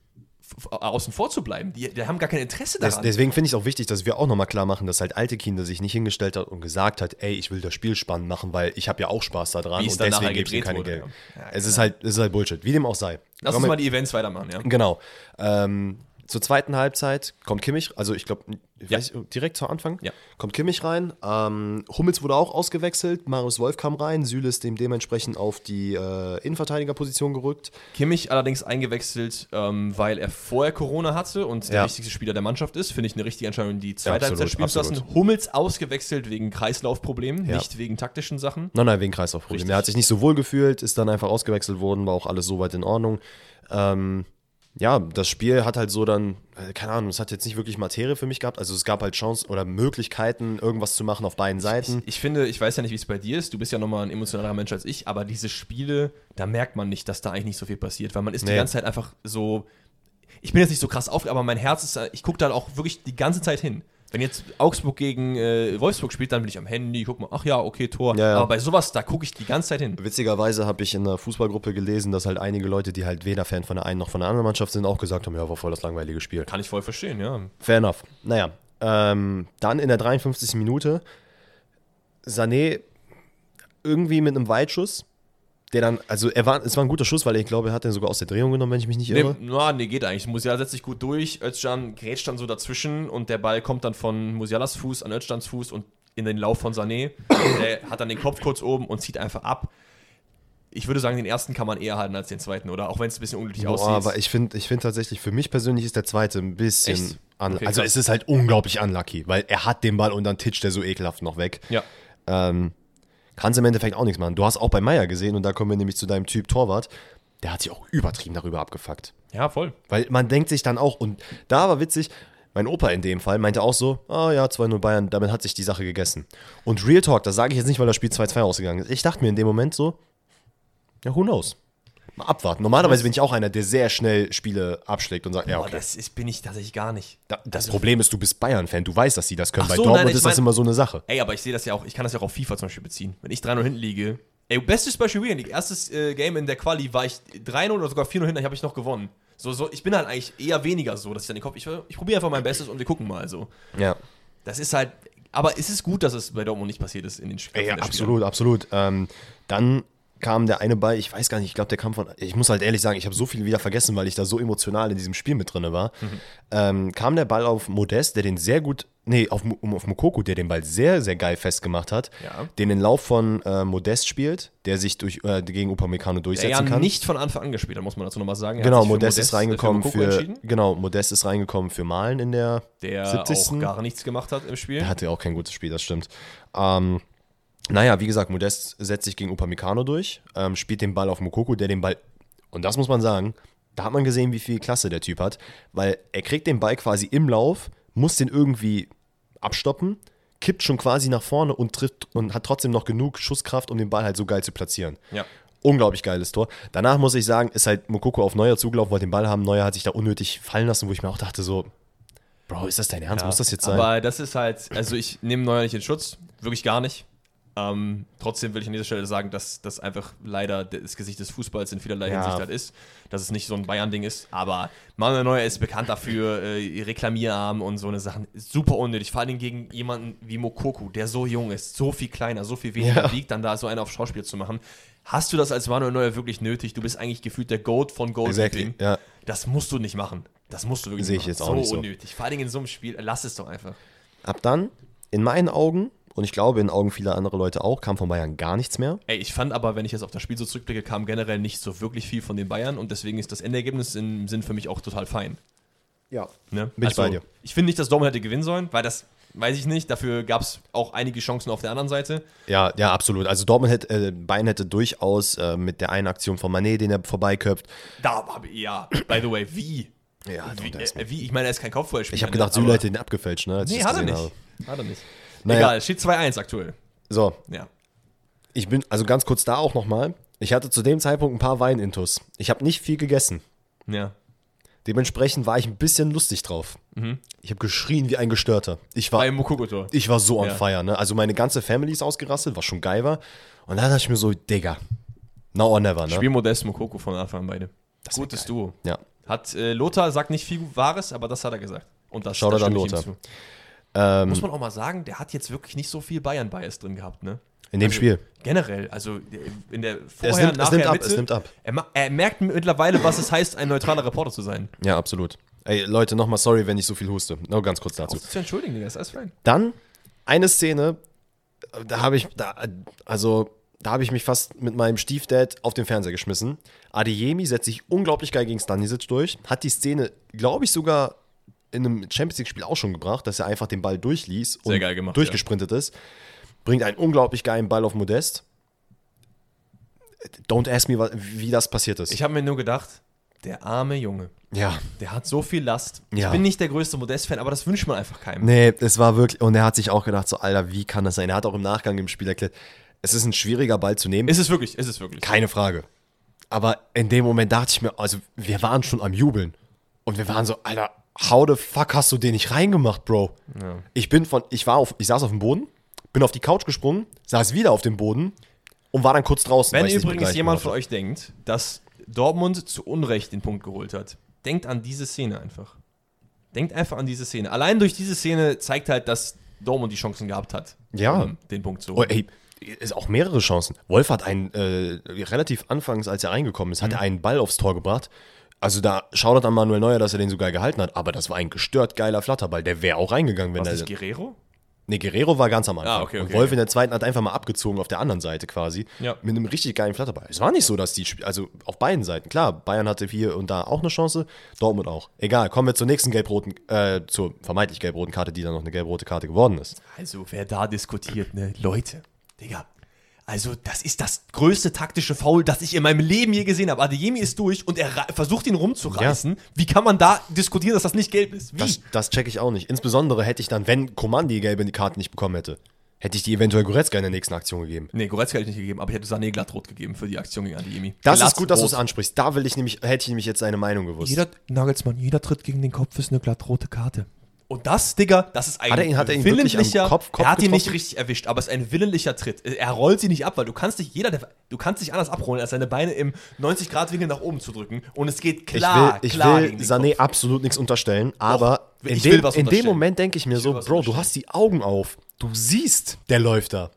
außen vor zu bleiben. Die, die haben gar kein Interesse daran. deswegen finde ich es auch wichtig, dass wir auch nochmal klar machen, dass halt alte Kinder sich nicht hingestellt hat und gesagt hat, ey, ich will das Spiel spannend machen, weil ich habe ja auch Spaß daran es und deswegen ich ihm gedreht keine Geld. ja. Es, ist halt, es ist halt Bullshit, wie dem auch sei. Lass uns mal die Events weitermachen, ja. Genau. Ähm, zur zweiten Halbzeit kommt Kimmich, also ich glaube, Ja. direkt zu Anfang, Ja. kommt Kimmich rein. Ähm, Hummels wurde auch ausgewechselt, Marius Wolf kam rein, Süle ist dem dementsprechend auf die äh, Innenverteidigerposition gerückt. Kimmich allerdings eingewechselt, ähm, weil er vorher Corona hatte und der Ja. wichtigste Spieler der Mannschaft ist. Finde ich eine richtige Entscheidung, die zweite Halbzeit spielen zu lassen. Hummels ausgewechselt wegen Kreislaufproblemen, nicht wegen taktischen Sachen. Nein, nein, wegen Kreislaufproblem. Richtig. Er hat sich nicht so wohl gefühlt, ist dann einfach ausgewechselt worden, war auch alles soweit in Ordnung. Ähm, ja, das Spiel hat halt so dann, äh, keine Ahnung, es hat jetzt nicht wirklich Materie für mich gehabt. Also es gab halt Chancen oder Möglichkeiten, irgendwas zu machen auf beiden Seiten. Ich finde, ich weiß ja nicht, wie es bei dir ist, du bist ja nochmal ein emotionalerer Mensch als ich, aber diese Spiele, da merkt man nicht, dass da eigentlich nicht so viel passiert, weil man ist die Nee. ganze Zeit einfach so. Ich bin jetzt nicht so krass auf, aber mein Herz ist, äh, ich gucke da auch wirklich die ganze Zeit hin. Wenn jetzt Augsburg gegen äh, Wolfsburg spielt, dann bin ich am Handy, guck mal, ach ja, okay, Tor. Ja, ja. Aber bei sowas, da gucke ich die ganze Zeit hin. Witzigerweise habe ich in einer Fußballgruppe gelesen, dass halt einige Leute, die halt weder Fan von der einen noch von der anderen Mannschaft sind, auch gesagt haben, ja, war voll das langweilige Spiel. Kann ich voll verstehen, ja. Fair enough. Naja, Ähm, dann in der 53. Minute Sané irgendwie mit einem Weitschuss, der dann, also er war, es war ein guter Schuss, weil ich glaube, er hat den sogar aus der Drehung genommen, wenn ich mich nicht Nee, irre. na, nee, geht eigentlich. Musiala setzt sich gut durch, Özcan grätscht dann so dazwischen und der Ball kommt dann von Musialas Fuß an Özcans Fuß und in den Lauf von Sané. der hat dann den Kopf kurz oben und zieht einfach ab. Ich würde sagen, den ersten kann man eher halten als den zweiten, oder? Auch wenn es ein bisschen unglücklich Boah, aussieht. aber ich finde ich find tatsächlich, für mich persönlich ist der zweite ein bisschen. Okay, also krass. es ist halt unglaublich unlucky, weil er hat den Ball und dann titscht er so ekelhaft noch weg. ja. Ähm, kannst im Endeffekt auch nichts machen. Du hast auch bei Meier gesehen, und da kommen wir nämlich zu deinem Typ Torwart, der hat sich auch übertrieben darüber abgefuckt. ja, voll. Weil man denkt sich dann auch, und da war witzig, mein Opa in dem Fall meinte auch so, ah ja, 2-0 Bayern, damit hat sich die Sache gegessen. Und Real Talk, das sage ich jetzt nicht, weil das Spiel 2-2 ausgegangen ist. Ich dachte mir in dem Moment so, ja, who knows? Mal abwarten. Normalerweise bin ich auch einer, der sehr schnell Spiele abschlägt und sagt, ja, Aber okay. das ist, bin ich tatsächlich gar nicht. Da- Das Problem ist, du bist Bayern-Fan, du weißt, dass sie das können. Bei so, Dortmund nein, ich ist das mein- immer so eine Sache. Ey, aber ich sehe das ja auch, ich kann das ja auch auf FIFA zum Beispiel beziehen. Wenn ich 3-0 hinten liege. Ey, bestes Beispiel Weekend League. Erstes äh, Game in der Quali war ich 3-0 oder sogar 4-0 hinten, habe ich noch gewonnen. So, so, ich bin halt eigentlich eher weniger so, dass ich dann den Kopf, ich, ich probiere einfach mein Bestes und wir gucken mal so. Ja. Das ist halt, aber es ist gut, dass es bei Dortmund nicht passiert ist in den Spielen. Ja, absolut, absolut. Ähm, dann kam der eine Ball, ich weiß gar nicht, ich glaube, der kam von, ich muss halt ehrlich sagen, ich habe so viel wieder vergessen, weil ich da so emotional in diesem Spiel mit drin war. Ähm, kam der Ball auf Modest, der den sehr gut, nee, auf, auf Mokoko, der den Ball sehr, sehr geil festgemacht hat, Ja. den den Lauf von äh, Modest spielt, der sich durch, äh, gegen Upamecano Der durchsetzen ja kann. nicht von Anfang an gespielt, hat, muss man dazu nochmal sagen. Er Genau, für Modest, ist reingekommen Mokoko für, entschieden, genau, Modest ist reingekommen für Malen in der der 70. auch gar nichts gemacht hat im Spiel. Der hatte auch kein gutes Spiel, das stimmt. Ähm, naja, wie gesagt, Modest setzt sich gegen Upamecano durch, ähm, spielt den Ball auf Mokoko, der den Ball, und das muss man sagen, da hat man gesehen, wie viel Klasse der Typ hat, weil er kriegt den Ball quasi im Lauf, muss den irgendwie abstoppen, kippt schon quasi nach vorne und trifft und hat trotzdem noch genug Schusskraft, um den Ball halt so geil zu platzieren. Ja. Unglaublich geiles Tor. Danach muss ich sagen, ist halt Mokoko auf Neuer zugelaufen, wollte den Ball haben. Neuer hat sich da unnötig fallen lassen, wo ich mir auch dachte so, Bro, ist das dein Ernst? Ja, muss das jetzt sein? Aber das ist halt, also ich nehme Neuer nicht in Schutz, wirklich gar nicht. Ähm, trotzdem will ich an dieser Stelle sagen, dass das einfach leider das Gesicht des Fußballs in vielerlei Ja. Hinsicht halt ist. Dass es nicht so ein Bayern-Ding ist. Aber Manuel Neuer ist bekannt dafür, äh, Reklamierarm und so eine Sachen. Super unnötig. Vor allem gegen jemanden wie Mokoku, der so jung ist, so viel kleiner, so viel weniger Ja. wiegt, dann da so einen auf Schauspiel zu machen. Hast du das als Manuel Neuer wirklich nötig? Du bist eigentlich gefühlt der Goat von Goalkeeping. Exactly, ja. Das musst du nicht machen. Das musst du wirklich Sehe nicht ich machen. jetzt auch nicht so. unnötig. Vor allem in so einem Spiel, lass es doch einfach. Ab dann, in meinen Augen, und ich glaube in Augen vieler anderer Leute auch, kam von Bayern gar nichts mehr. Ey, ich fand aber, wenn ich jetzt auf das Spiel so zurückblicke, kam generell nicht so wirklich viel von den Bayern und deswegen ist das Endergebnis im Sinn für mich auch total fein. Ja. Ne? Bin ich bei dir. Ich finde nicht, dass Dortmund hätte gewinnen sollen, weil das weiß ich nicht. Dafür gab es auch einige Chancen auf der anderen Seite. Ja, ja, absolut. Also Dortmund hätte, äh, Bayern hätte durchaus äh, mit der einen Aktion von Manet, den er vorbeiköpft. Da habe ich, ja, by the way, wie? Ja, wie, äh, wie? Ich meine, er ist kein Kopfballspieler. Ich habe gedacht, ne? Süle Aber- hätte den abgefälscht, ne? als Nee, hat er nicht. habe. Hat er nicht. Naja. Egal, es steht 2-1 aktuell. So, Ja. ich bin, also ganz kurz da auch nochmal. Ich hatte zu dem Zeitpunkt ein paar Weinintus. Ich habe nicht viel gegessen. Ja. Dementsprechend war ich ein bisschen lustig drauf. Ich habe geschrien wie ein Gestörter. Ich war, Bei Mokokotor. ich war so on Ja. fire, ne? Also meine ganze Family ist ausgerastet, was schon geil war. Und dann dachte ich mir so, Digga, now or never, ne? Spiel Modest Mokoko von Anfang an beide. wär Gutes. Duo. Ja. Hat äh, Lothar sagt nicht viel Wahres, aber das hat er gesagt. Und das, das an stimme ich ihm Lothar. Ähm, Muss man auch mal sagen, der hat jetzt wirklich nicht so viel Bayern-Bias drin gehabt, ne? in dem Also, Spiel. Generell, also in der Vorher, Es nimmt, es nachher, nimmt ab, Mitte, es nimmt ab. Er, er merkt mittlerweile, was es heißt, ein neutraler Reporter zu sein. Ja, absolut. Ey, Leute, nochmal sorry, wenn ich so viel huste. Nur ganz kurz dazu. Zu entschuldigen, Digga, ist alles fein. Dann eine Szene, da habe ich, da, also da habe ich mich fast mit meinem Stiefdad auf den Fernseher geschmissen. Adeyemi setzt sich unglaublich geil gegen Stanisic durch, hat die Szene, glaube ich, sogar in einem Champions League-Spiel auch schon gebracht, dass er einfach den Ball durchließ und Sehr geil gemacht, durchgesprintet ist. Bringt einen unglaublich geilen Ball auf Modest. Don't ask me, wie das passiert ist. Ich habe mir nur gedacht, der arme Junge, ja, der hat so viel Last. Ja. Ich bin nicht der größte Modest-Fan, aber das wünscht man einfach keinem. Nee, es war wirklich, und er hat sich auch gedacht, so, Alter, wie kann das sein? Er hat auch im Nachgang im Spiel erklärt, es ist ein schwieriger Ball zu nehmen. Ist es wirklich, ist es wirklich. Keine Frage. Aber in dem Moment dachte ich mir, also wir waren schon am Jubeln. Und wir waren so, Alter, how the fuck hast du den nicht reingemacht, Bro? Ja. Ich bin von, ich war auf, ich saß auf dem Boden, bin auf die Couch gesprungen, saß wieder auf dem Boden und war dann kurz draußen. Wenn übrigens jemand von euch denkt, dass Dortmund zu Unrecht den Punkt geholt hat, denkt an diese Szene einfach. denkt einfach an diese Szene. Allein durch diese Szene zeigt halt, dass Dortmund die Chancen gehabt hat, Ja. um den Punkt zu Oh, holen. ey, ist auch mehrere Chancen. Wolf hat einen, äh, relativ anfangs, als er reingekommen ist, hat er einen Ball aufs Tor gebracht. Also da schaut an Manuel Neuer, dass er den so geil gehalten hat, aber das war ein gestört geiler Flatterball. Der wäre auch reingegangen, wenn Was er. ist Guerrero? Nee, Guerrero war ganz am Anfang. Ah, okay, Und okay, Wolf okay. in der zweiten hat einfach mal abgezogen auf der anderen Seite quasi. Ja. Mit einem richtig geilen Flatterball. Es war nicht so, dass die, also auf beiden Seiten, klar, Bayern hatte hier und da auch eine Chance, Dortmund auch. Egal, kommen wir zur nächsten gelb-roten, äh, zur vermeintlich gelb-roten Karte, die dann noch eine gelb-rote Karte geworden ist. Also, wer da diskutiert, ne? Leute, Digga. Also, das ist das größte taktische Foul, das ich in meinem Leben je gesehen habe. Adeyemi ist durch und er versucht ihn rumzureißen. Wie kann man da diskutieren, dass das nicht gelb ist? Wie? Das, das check ich auch nicht. Insbesondere hätte ich dann, wenn Coman die gelbe Karte nicht bekommen hätte, hätte ich die eventuell Goretzka in der nächsten Aktion gegeben. nee, Goretzka hätte ich nicht gegeben, aber ich hätte Sané glatt rot gegeben für die Aktion gegen Adeyemi. Das Glatt ist gut, dass du es ansprichst. Da will ich nämlich, hätte ich nämlich jetzt seine Meinung gewusst. Jeder, Nagelsmann, jeder Tritt gegen den Kopf ist eine glatt rote Karte. Und das, Digga, das ist ein Hat er ihn- hat er ihn wirklich am willentlicher, Kopf- Kopf er hat ihn nicht getroffen? richtig erwischt, aber es ist ein willentlicher Tritt. Er rollt sie nicht ab, weil du kannst dich, jeder, der, du kannst dich anders abholen, als seine Beine im 90-Grad-Winkel nach oben zu drücken. Und es geht ich klar, will, ich klar will gegen den Sané Kopf. absolut nichts unterstellen, aber ich in, will dem, in dem. Moment denke ich mir will so, Bro, du hast die Augen auf. Du siehst, der läuft da.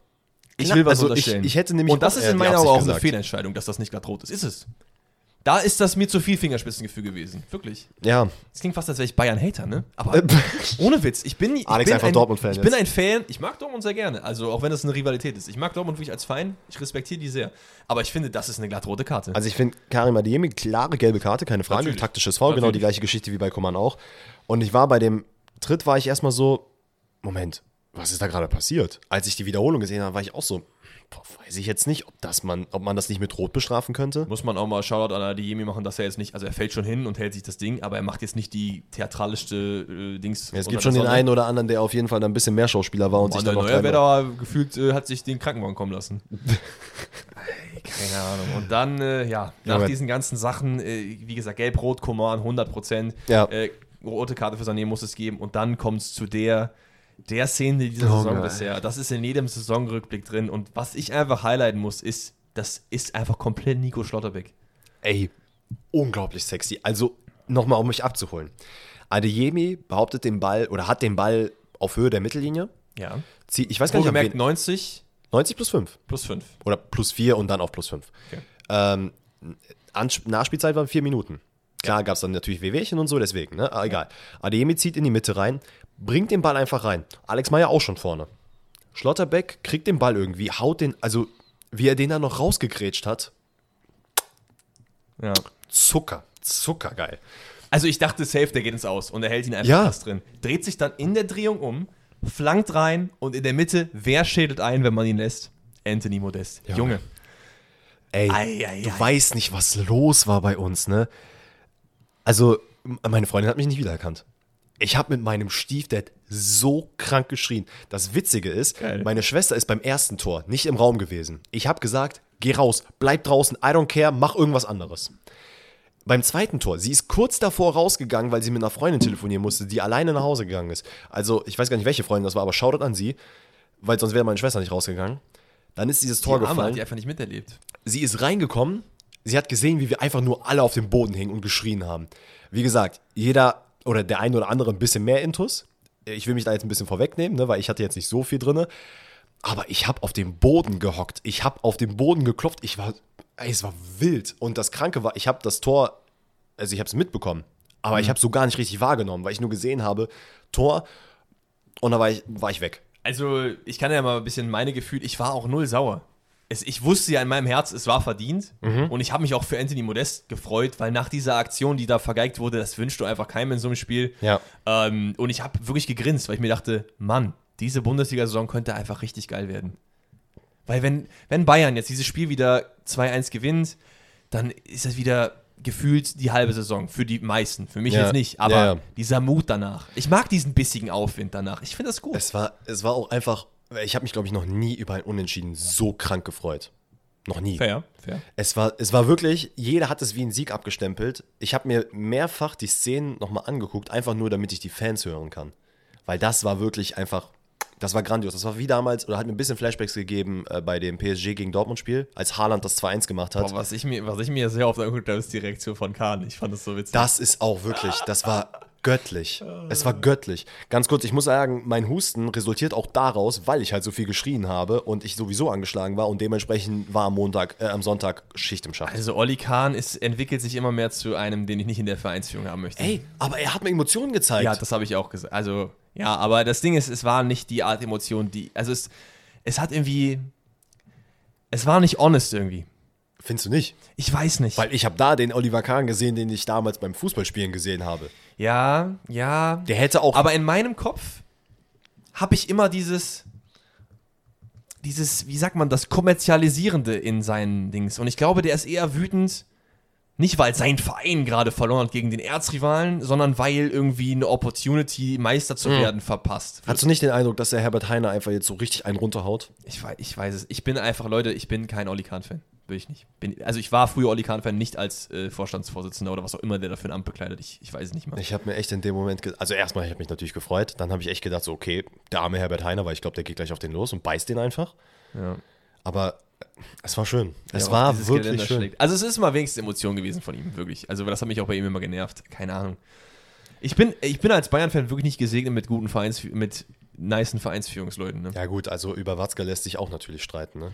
Ich will was also unterstellen. Ich, ich hätte nämlich Und das ist in meiner Augen auch eine gesagt. Fehlentscheidung, dass das nicht glatt rot ist. Ist es. Da ist das mir zu viel Fingerspitzengefühl gewesen. Wirklich. Ja, Es klingt fast, als wäre ich Bayern-Hater, ne? Aber ohne Witz, ich bin, ich Alex bin einfach ein, Dortmund-Fan Ich bin ein Fan, ich mag Dortmund sehr gerne, also auch wenn das eine Rivalität ist. Ich mag Dortmund wirklich als Feind, ich respektiere die sehr. Aber ich finde, das ist eine glattrote Karte. also ich finde Karim Adeyemi, klare gelbe Karte, keine Frage. Natürlich. Taktisches Foul, genau die gleiche Geschichte wie bei Coman auch. Und ich war bei dem Tritt, war ich erstmal so, Moment, was ist da gerade passiert? Als ich die Wiederholung gesehen habe, war ich auch so, weiß ich jetzt nicht, ob, das man, ob man das nicht mit Rot bestrafen könnte. Muss man auch mal Shoutout an Adeyemi machen, dass er jetzt nicht, also er fällt schon hin und hält sich das Ding, aber er macht jetzt nicht die theatralischste äh, Dings. Ja, es gibt schon den einen oder anderen, der auf jeden Fall ein bisschen mehr Schauspieler war und sich Manuel dann noch Neuer wäre gefühlt, äh, hat sich den Krankenwagen kommen lassen. Keine Ahnung. Und dann, äh, ja, nach aber- diesen ganzen Sachen, äh, wie gesagt, Gelb-Rot, Coman, 100 Prozent. Ja. Äh, rote Karte für Sané muss es geben. Und dann kommt es zu der, der Szene dieser Oh, Saison geil. bisher. Das ist in jedem Saisonrückblick drin. Und was ich einfach highlighten muss, ist, das ist einfach komplett Nico Schlotterbeck. Ey, unglaublich sexy. Also, nochmal, um mich abzuholen. Adeyemi behauptet den Ball oder hat den Ball auf Höhe der Mittellinie. Ja. Ich weiß gar nicht, wen- 90 90 plus 5. plus 5. Oder plus 4 und dann auf plus 5. Okay. Ähm, Nachspielzeit waren 4 Minuten. Klar gab es dann natürlich Wehwehchen und so, deswegen, ne? Aber egal. Adeyemi zieht in die Mitte rein, bringt den Ball einfach rein. Alex Meyer auch schon vorne. Schlotterbeck kriegt den Ball irgendwie, haut den, also wie er den dann noch rausgegrätscht hat, Ja. Zucker, zuckergeil. Also ich dachte, safe, der geht ins Aus und er hält ihn einfach Ja. fast drin. Dreht sich dann in der Drehung um, flankt rein und in der Mitte, wer schädelt ein, wenn man ihn lässt? Anthony Modest. Ja. Junge. Ey, Ei, ei, du ei. weißt nicht, was los war bei uns, ne? Also, meine Freundin hat mich nicht wiedererkannt. Ich habe mit meinem Stiefdad so krank geschrien. Das Witzige ist, Geil. meine Schwester ist beim ersten Tor nicht im Raum gewesen. Ich habe gesagt, geh raus, bleib draußen, I don't care, mach irgendwas anderes. Beim zweiten Tor, sie ist kurz davor rausgegangen, weil sie mit einer Freundin telefonieren musste, die alleine nach Hause gegangen ist. Also, ich weiß gar nicht, welche Freundin das war, aber shoutout an sie, weil sonst wäre meine Schwester nicht rausgegangen. Dann ist dieses Tor Die Arme gefallen hat die einfach nicht miterlebt. sie ist reingekommen, sie hat gesehen, wie wir einfach nur alle auf dem Boden hingen und geschrien haben. Wie gesagt, jeder oder der eine oder andere ein bisschen mehr Intus. Ich will mich da jetzt ein bisschen vorwegnehmen, ne, weil ich hatte jetzt nicht so viel drin. Aber ich habe auf dem Boden gehockt. Ich habe auf dem Boden geklopft. Ich war, ey, es war wild. Und das Kranke war, ich habe das Tor, also ich habe es mitbekommen. Aber ich habe es so gar nicht richtig wahrgenommen, weil ich nur gesehen habe, Tor. Und da war ich, war ich weg. Also, ich kann ja mal ein bisschen meine Gefühle, ich war auch null sauer. Es, ich wusste ja in meinem Herz, es war verdient. Und ich habe mich auch für Anthony Modest gefreut, weil nach dieser Aktion, die da vergeigt wurde, das wünschst du einfach keinem in so einem Spiel. Ja. Ähm, und ich habe wirklich gegrinst, weil ich mir dachte, Mann, diese Bundesliga-Saison könnte einfach richtig geil werden. Weil wenn, wenn Bayern jetzt dieses Spiel wieder 2-1 gewinnt, dann ist das wieder gefühlt die halbe Saison für die meisten. Für mich Ja. jetzt nicht, aber Ja, ja. dieser Mut danach. Ich mag diesen bissigen Aufwind danach. Ich finde das gut. Es war, es war auch einfach, ich habe mich, glaube ich, noch nie über ein Unentschieden so krank gefreut. Noch nie. fair, fair. Es war, es war wirklich, jeder hat es wie ein Sieg abgestempelt. Ich habe mir mehrfach die Szenen nochmal angeguckt, einfach nur, damit ich die Fans hören kann. Weil das war wirklich einfach, das war grandios. Das war wie damals, oder hat mir ein bisschen Flashbacks gegeben äh, bei dem PSG gegen Dortmund-Spiel, als Haaland das 2-1 gemacht hat. Boah, was, ich mir, was ich mir sehr oft angeguckt habe, ist die Reaktion von Kahn. Ich fand das so witzig. Das ist auch wirklich, das war göttlich. Es war göttlich. Ganz kurz, ich muss sagen, mein Husten resultiert auch daraus, weil ich halt so viel geschrien habe und ich sowieso angeschlagen war und dementsprechend war am Montag, äh, am Sonntag Schicht im Schacht. Also Olli Kahn ist, entwickelt sich immer mehr zu einem, den ich nicht in der Vereinsführung haben möchte. Ey, aber er hat mir Emotionen gezeigt. Ja, das habe ich auch gesagt. Also, ja, aber das Ding ist, es war nicht die Art Emotion, die. Also, es, es hat irgendwie. Es war nicht honest irgendwie. Findest du nicht? Ich weiß nicht. Weil ich habe da den Oliver Kahn gesehen, den ich damals beim Fußballspielen gesehen habe. Ja, ja. Der hätte auch. Aber in meinem Kopf habe ich immer dieses. Dieses, wie sagt man das, kommerzialisierende in seinen Dings. Und ich glaube, der ist eher wütend, nicht weil sein Verein gerade verloren hat gegen den Erzrivalen, sondern weil irgendwie eine Opportunity, Meister zu werden, verpasst. Hast du nicht den Eindruck, dass der Herbert Heiner einfach jetzt so richtig einen runterhaut? Ich weiß, ich weiß es. Ich bin einfach, Leute, ich bin kein Olli Kahn-Fan. Bin ich nicht. Bin, also ich war früher Olli Kahn-Fan, nicht als äh, Vorstandsvorsitzender oder was auch immer der dafür ein Amt bekleidet. Ich, ich weiß es nicht mal. Ich habe mir echt in dem Moment, also erstmal, ich habe mich natürlich gefreut, dann habe ich echt gedacht, so, okay, der arme Herbert Heiner, weil ich glaube, der geht gleich auf den los und beißt den einfach. Ja. Aber es war schön. Es Ja, war wirklich Geländer schön. schlägt. Also es ist mal wenigstens Emotion gewesen von ihm, wirklich. Also das hat mich auch bei ihm immer genervt. Keine Ahnung. Ich bin, ich bin als Bayern-Fan wirklich nicht gesegnet mit guten Vereins, mit nicen Vereinsführungsleuten. Ne? Ja gut, also über Watzke lässt sich auch natürlich streiten, ne?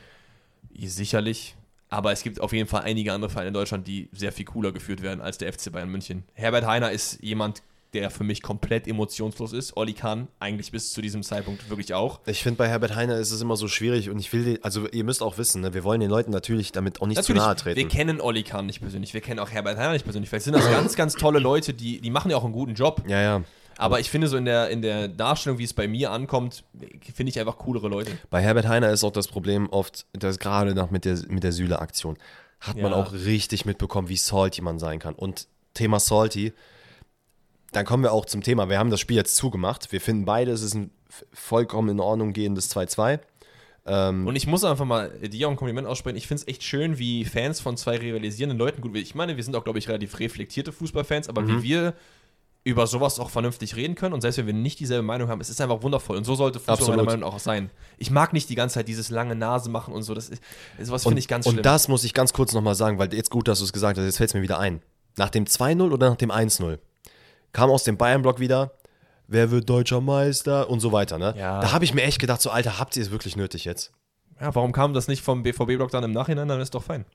Sicherlich. Aber es gibt auf jeden Fall einige andere Vereine in Deutschland, die sehr viel cooler geführt werden als der FC Bayern München. Herbert Heiner ist jemand, der für mich komplett emotionslos ist. Olli Kahn eigentlich bis zu diesem Zeitpunkt wirklich auch. Ich finde, bei Herbert Heiner ist es immer so schwierig und ich will, den, also ihr müsst auch wissen, ne, wir wollen den Leuten natürlich damit auch nicht Natürlich, zu nahe treten. wir kennen Olli Kahn nicht persönlich, wir kennen auch Herbert Heiner nicht persönlich. Vielleicht sind das ganz, ganz tolle Leute, die, die machen ja auch einen guten Job. ja, ja. Aber ich finde so in der, in der Darstellung, wie es bei mir ankommt, finde ich einfach coolere Leute. Bei Herbert Heiner ist auch das Problem oft, dass gerade nach mit der, mit der Süle-Aktion hat man Ja. auch richtig mitbekommen, wie salty man sein kann. Und Thema salty, dann kommen wir auch zum Thema. Wir haben das Spiel jetzt zugemacht. Wir finden beide, es ist ein vollkommen in Ordnung gehendes 2-2. Und ich muss einfach mal dir auch ein Kompliment aussprechen. Ich finde es echt schön, wie Fans von zwei rivalisierenden Leuten, gut, ich meine, wir sind auch, glaube ich, relativ reflektierte Fußballfans, aber wie wir über sowas auch vernünftig reden können und selbst wenn wir nicht dieselbe Meinung haben, es ist einfach wundervoll und so sollte Fußball meiner Meinung auch sein. Ich mag nicht die ganze Zeit dieses lange Nase machen und so, das ist, sowas Und, finde ich ganz und schlimm. das muss ich ganz kurz nochmal sagen, weil jetzt gut, dass du es gesagt hast, jetzt fällt es mir wieder ein. Nach dem 2-0 oder nach dem 1-0 kam aus dem Bayern-Block wieder, wer wird deutscher Meister und so weiter. Ne? Ja. Da habe ich mir echt gedacht, so Alter, habt ihr es wirklich nötig jetzt? ja, warum kam das nicht vom BVB-Block dann im Nachhinein, dann ist doch fein.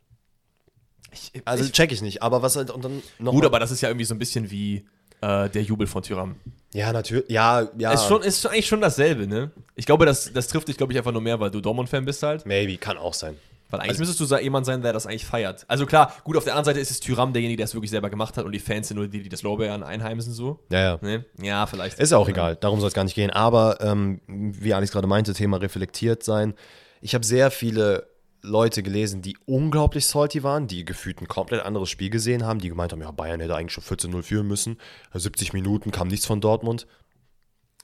Ich, Also ich, check ich nicht, aber was halt und dann noch gut, mal- aber das ist ja irgendwie so ein bisschen wie äh, der Jubel von Tyram. Ja, natürlich. Ja, ja. Ist, schon, ist eigentlich schon dasselbe, ne? Ich glaube, das, das trifft dich, glaube ich, einfach nur mehr, weil du Dortmund-Fan bist halt. Maybe, kann auch sein. Weil eigentlich Also- müsstest du jemand sein, der das eigentlich feiert. Also klar, gut, auf der anderen Seite ist es Tyram derjenige, der es wirklich selber gemacht hat und die Fans sind nur die, die das Lorbeeren einheimsen so. Ja, ja. Ne? Ja, vielleicht. Ist ja auch egal, darum soll es gar nicht gehen. Aber ähm, wie Alex gerade meinte, Thema reflektiert sein. Ich habe sehr viele Leute gelesen, die unglaublich salty waren, die gefühlt ein komplett anderes Spiel gesehen haben, die gemeint haben, ja, Bayern hätte eigentlich schon 14-0 führen müssen. 70 Minuten kam nichts von Dortmund.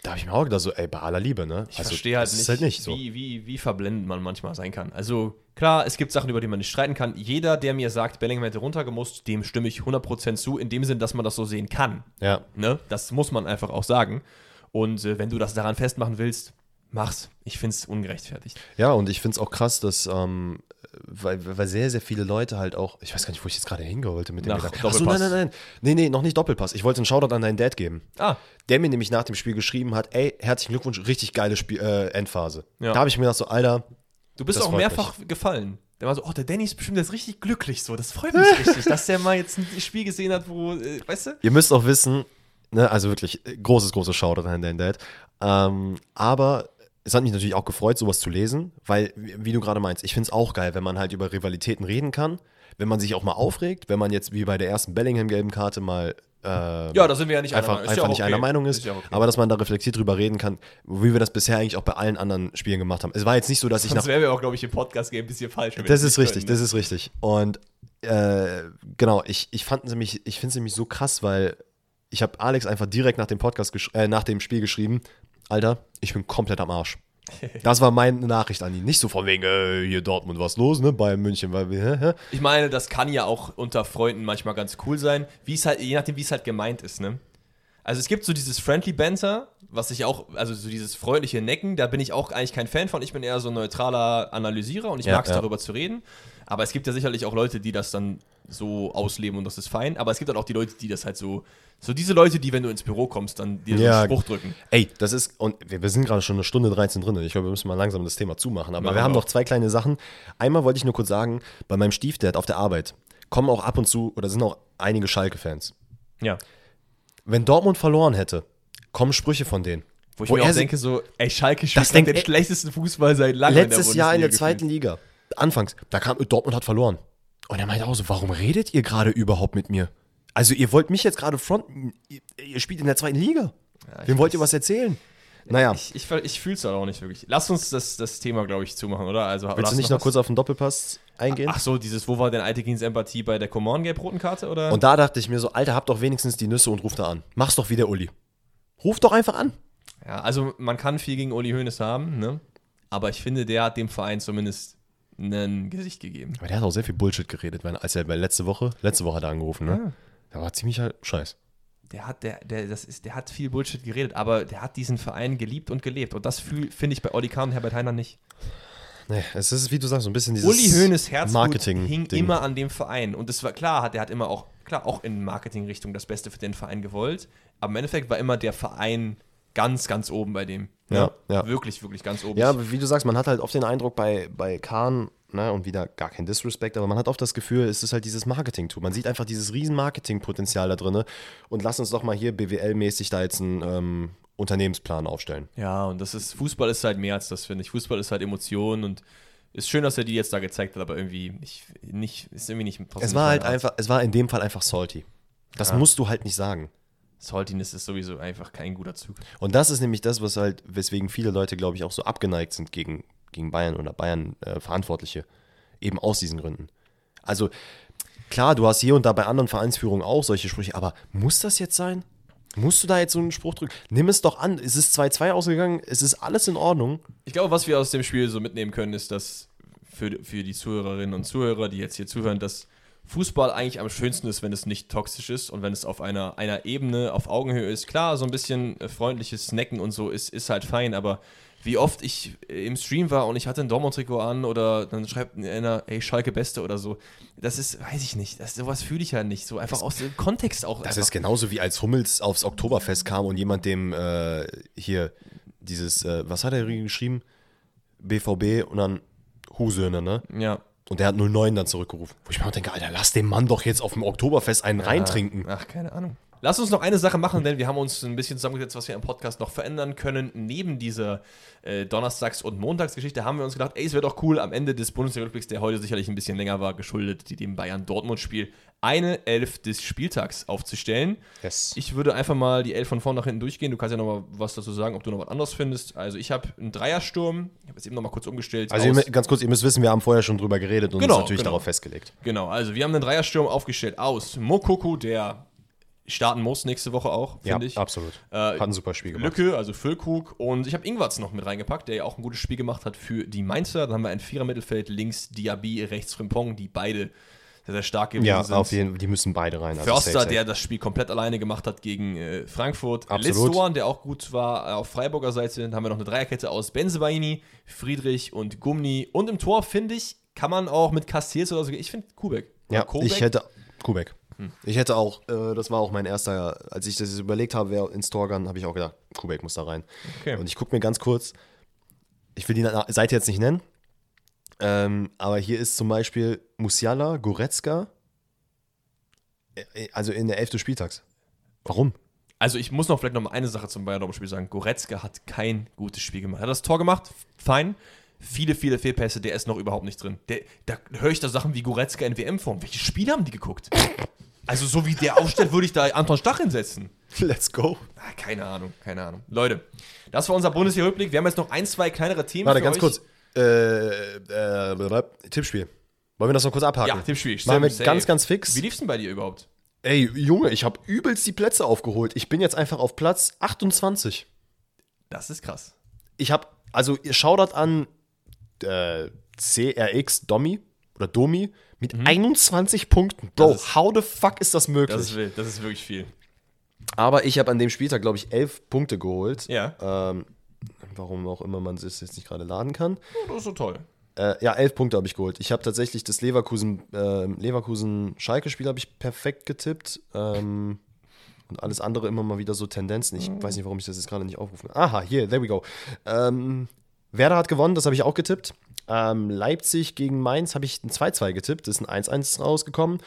Da habe ich mir auch gedacht, so, ey, bei aller Liebe, ne? Ich verstehe halt das nicht, halt nicht so. wie, wie, wie verblendend man manchmal sein kann. Also klar, es gibt Sachen, über die man nicht streiten kann. Jeder, der mir sagt, Bellingham hätte runtergemusst, dem stimme ich 100% zu, in dem Sinn, dass man das so sehen kann. Ja, Ne? Das muss man einfach auch sagen. Und äh, wenn du das daran festmachen willst, mach's. Ich finde es ungerechtfertigt. Ja, und ich finde es auch krass, dass, ähm, weil, weil sehr, sehr viele Leute halt auch, ich weiß gar nicht, wo ich jetzt gerade hingehen wollte mit dem Nach Gedanken. Doppelpass. nein, nein, nein. Nee, nee, noch nicht Doppelpass. Ich wollte einen Shoutout an deinen Dad geben. Ah, Der mir nämlich nach dem Spiel geschrieben hat, ey, herzlichen Glückwunsch, richtig geile Spiel, äh, Endphase. Ja. Da habe ich mir gedacht, so, Alter, Du bist auch mehrfach gefallen. Der war so, oh, der Danny ist bestimmt jetzt richtig glücklich so. Das freut mich richtig, dass der mal jetzt ein Spiel gesehen hat, wo, äh, weißt du? ihr müsst auch wissen, ne, also wirklich, äh, großes, großes Shoutout an deinen Dad. Ähm, aber es hat mich natürlich auch gefreut, sowas zu lesen, weil, wie du gerade meinst, ich finde es auch geil, wenn man halt über Rivalitäten reden kann, wenn man sich auch mal aufregt, wenn man jetzt wie bei der ersten Bellingham-gelben Karte mal äh, Ja, da sind wir ja nicht einfach, einer Meinung. Ist einfach ja nicht okay. einer Meinung ist, Ist ja okay. aber dass man da reflektiert drüber reden kann, wie wir das bisher eigentlich auch bei allen anderen Spielen gemacht haben. Es war jetzt nicht so, dass ich nach Sonst wären wir auch, glaube ich, im Podcast-Game ein bisschen falsch. das das ist richtig, können, das ist richtig. Und äh, genau, ich, ich fand nämlich, ich finde es nämlich so krass, weil ich habe Alex einfach direkt nach dem Podcast, äh, nach dem Spiel geschrieben, Alter, ich bin komplett am Arsch. Das war meine Nachricht an ihn. Nicht so von wegen, äh, hier Dortmund, was los, ne? Bayern München, weil wir? Ich meine, das kann ja auch unter Freunden manchmal ganz cool sein, wie es halt, je nachdem, wie es halt gemeint ist, ne? Also es gibt so dieses Friendly Banter, was ich auch, also so dieses freundliche Necken, da bin ich auch eigentlich kein Fan von. Ich bin eher so ein neutraler Analysierer und ich Ja, mag es ja. darüber zu reden. Aber es gibt ja sicherlich auch Leute, die das dann so ausleben und das ist fein. Aber es gibt dann auch die Leute, die das halt so, so diese Leute, die, wenn du ins Büro kommst, dann dir so Ja. einen Spruch drücken. Ey, das ist, und wir, sind gerade schon eine Stunde 13 drin. Ich glaube, wir müssen mal langsam das Thema zumachen. Aber Machen wir haben noch zwei kleine Sachen. Einmal wollte ich nur kurz sagen, bei meinem Stiefdad auf der Arbeit kommen auch ab und zu, oder sind auch einige Schalke-Fans. Ja. Wenn Dortmund verloren hätte, kommen Sprüche von denen. Wo ich Wo mir auch denke, so, ey, Schalke Das spielt den schlechtesten Fußball seit langem. Letztes Jahr in der zweiten Liga, anfangs, da kam Dortmund hat verloren. Und er meinte auch so, warum redet ihr gerade überhaupt mit mir? Also ihr wollt mich jetzt gerade fronten, ihr, ihr spielt in der zweiten Liga. ich Wem wollt ihr was erzählen? Naja, Ich, ich, ich fühle es auch nicht wirklich. Lass uns das, das Thema, glaube ich, zumachen, oder? Also, willst du nicht noch was? kurz auf den Doppelpass eingehen? Ach so, dieses, wo war denn alte Kings Empathie bei der Command gelb-roten Karte, oder? Und da dachte ich mir so, Alter, habt doch wenigstens die Nüsse und ruft da an. Mach's doch wie der Uli. Ruf doch einfach an. ja, also man kann viel gegen Uli Hoeneß haben, ne? Aber ich finde, der hat dem Verein zumindest ein Gesicht gegeben. Aber der hat auch sehr viel Bullshit geredet, weil- als er bei letzte Woche, letzte Woche hat er angerufen, ne? Ja. Da war ziemlich halt Scheiß. Der hat, der, der, das ist, der hat viel Bullshit geredet, aber der hat diesen Verein geliebt und gelebt. Und das finde ich bei Olli Kahn und Herbert Heiner nicht. Nee, es ist, wie du sagst, so ein bisschen dieses Uli Hoeneß Herzblut hing Ding. immer an dem Verein. Und das war klar, hat, der hat immer auch, klar, auch in Marketingrichtung das Beste für den Verein gewollt. Aber im Endeffekt war immer der Verein ganz, ganz oben bei dem. Ja, ja. Wirklich, wirklich ganz oben. Ja, Ich- wie du sagst, man hat halt oft den Eindruck bei, bei Kahn, ne, und wieder gar kein Disrespect, aber man hat oft das Gefühl, es ist halt dieses Marketing-Tool. Man sieht einfach dieses riesen Marketing-Potenzial da drin. Und lass uns doch mal hier BWL-mäßig da jetzt einen ähm, Unternehmensplan aufstellen. Ja, und das ist, Fußball ist halt mehr als das, finde ich. Fußball ist halt Emotion und ist schön, dass er die jetzt da gezeigt hat, aber irgendwie nicht, nicht ist irgendwie nicht Es nicht war halt Art. einfach, es war in dem Fall einfach salty. Das Ja. musst du halt nicht sagen. Saltiness ist sowieso einfach kein guter Zug. Und das ist nämlich das, was halt, weswegen viele Leute, glaube ich, auch so abgeneigt sind gegen, gegen Bayern oder Bayern-Verantwortliche. Eben aus diesen Gründen. Also, klar, du hast hier und da bei anderen Vereinsführungen auch solche Sprüche, aber muss das jetzt sein? Musst du da jetzt so einen Spruch drücken? Nimm es doch an. Es ist 2-2 ausgegangen, es ist alles in Ordnung. Ich glaube, was wir aus dem Spiel so mitnehmen können, ist, dass für, für die Zuhörerinnen und Zuhörer, die jetzt hier zuhören, dass Fußball eigentlich am schönsten ist, wenn es nicht toxisch ist und wenn es auf einer, einer Ebene, auf Augenhöhe ist. Klar, so ein bisschen äh, freundliches Snacken und so ist, ist halt fein, aber wie oft ich äh, im Stream war und ich hatte ein Dortmund-Trikot an oder dann schreibt einer, ey, Schalke Beste oder so. Das ist, weiß ich nicht, das, sowas fühle ich ja nicht. So einfach aus dem Kontext auch. Das einfach. ist genauso wie als Hummels aufs Oktoberfest kam und jemand dem äh, hier dieses, äh, was hat er geschrieben? BVB und dann Husöne, ne? Ja. Und der hat 09 dann zurückgerufen. Wo ich mir auch denke, Alter, lass dem Mann doch jetzt auf dem Oktoberfest einen reintrinken. Ach, keine Ahnung. Lass uns noch eine Sache machen, denn wir haben uns ein bisschen zusammengesetzt, was wir im Podcast noch verändern können. Neben dieser äh, Donnerstags- und Montagsgeschichte haben wir uns gedacht, ey, es wäre doch cool, am Ende des Bundesliga-Rückblicks, der heute sicherlich ein bisschen länger war, geschuldet die dem Bayern-Dortmund-Spiel, eine Elf des Spieltags aufzustellen. Yes. Ich würde einfach mal die Elf von vorn nach hinten durchgehen. Du kannst ja noch mal was dazu sagen, ob du noch was anderes findest. Also ich habe einen Dreiersturm. Ich habe jetzt eben noch mal kurz umgestellt. Also ihr, ganz kurz, ihr müsst wissen, wir haben vorher schon drüber geredet und Genau, uns natürlich genau. darauf festgelegt. Genau, also wir haben einen Dreiersturm aufgestellt aus Mokoku, der starten muss nächste Woche auch, finde ich. absolut. Äh, Hat ein super Spiel gemacht. Lücke, also Füllkrug. Und ich habe Ingwarz noch mit reingepackt, der ja auch ein gutes Spiel gemacht hat für die Mainzer. Dann haben wir ein Vierer-Mittelfeld, links Diaby, rechts Frimpong, die beide sehr, sehr stark gewesen Ja, sind. auf jeden Fall, die müssen beide rein. also Förster, safe, safe. der das Spiel komplett alleine gemacht hat gegen äh, Frankfurt. Absolut. Listoan, der auch gut war äh, auf Freiburger Seite. Dann haben wir noch eine Dreierkette aus Benzebaini, Friedrich und Gumni. Und im Tor, finde ich, kann man auch mit Castells oder so, ich finde Kubek. Ja, Kobek. ich hätte. Kubek. Hm. Ich hätte auch, äh, das war auch mein erster, als ich das überlegt habe, wer ins Tor kann, habe ich auch gedacht, Kubek muss da rein. Okay. Und ich gucke mir ganz kurz, ich will die Seite jetzt nicht nennen, ähm, aber hier ist zum Beispiel Musiala, Goretzka, äh, also in der 11. Spieltags. Warum? Also ich muss noch vielleicht noch mal eine Sache zum Bayern Dortmund-Spiel sagen. Goretzka hat kein gutes Spiel gemacht. Er hat das Tor gemacht, fein. Viele, viele Fehlpässe, der ist noch überhaupt nicht drin. Der, da höre ich da Sachen wie Goretzka in WM-Form. Welche Spiele haben die geguckt? Also so wie der aufstellt, würde ich da Anton Stach hinsetzen. Let's go. Ah, keine Ahnung, keine Ahnung. Leute, das war unser Bundesliga-Rückblick. Wir haben jetzt noch ein, zwei kleinere Themen Warte, ganz euch. kurz. Äh, äh. Tippspiel. Wollen wir das noch kurz abhaken? Ja, Tippspiel. Machen wir stimmt, ganz, safe. ganz fix. Wie lief's denn bei dir überhaupt? Ey, Junge, ich habe übelst die Plätze aufgeholt. Ich bin jetzt einfach auf Platz 28. Das ist krass. Ich habe, also ihr schaudert an äh, CRX Domi oder Domi mit 21 Punkten. Bro, Mhm. Ist- how the fuck ist das möglich? Das ist wild, das ist wirklich viel. Aber ich habe an dem Spieltag, glaube ich, elf Punkte geholt. Ja. Ähm, warum auch immer man es jetzt nicht gerade laden kann. Oh, das ist so toll. Äh, ja, elf Punkte habe ich geholt. Ich habe tatsächlich das Leverkusen, äh, Leverkusen-Schalke-Spiel habe ich perfekt getippt. Ähm, und alles andere immer mal wieder so Tendenzen. Ich weiß nicht, warum ich das jetzt gerade nicht aufrufen kann. Aha, hier, there we go. Ähm, Werder hat gewonnen, das habe ich auch getippt. Ähm, Leipzig gegen Mainz habe ich ein 2-2 getippt. Das ist ein 1-1 rausgekommen.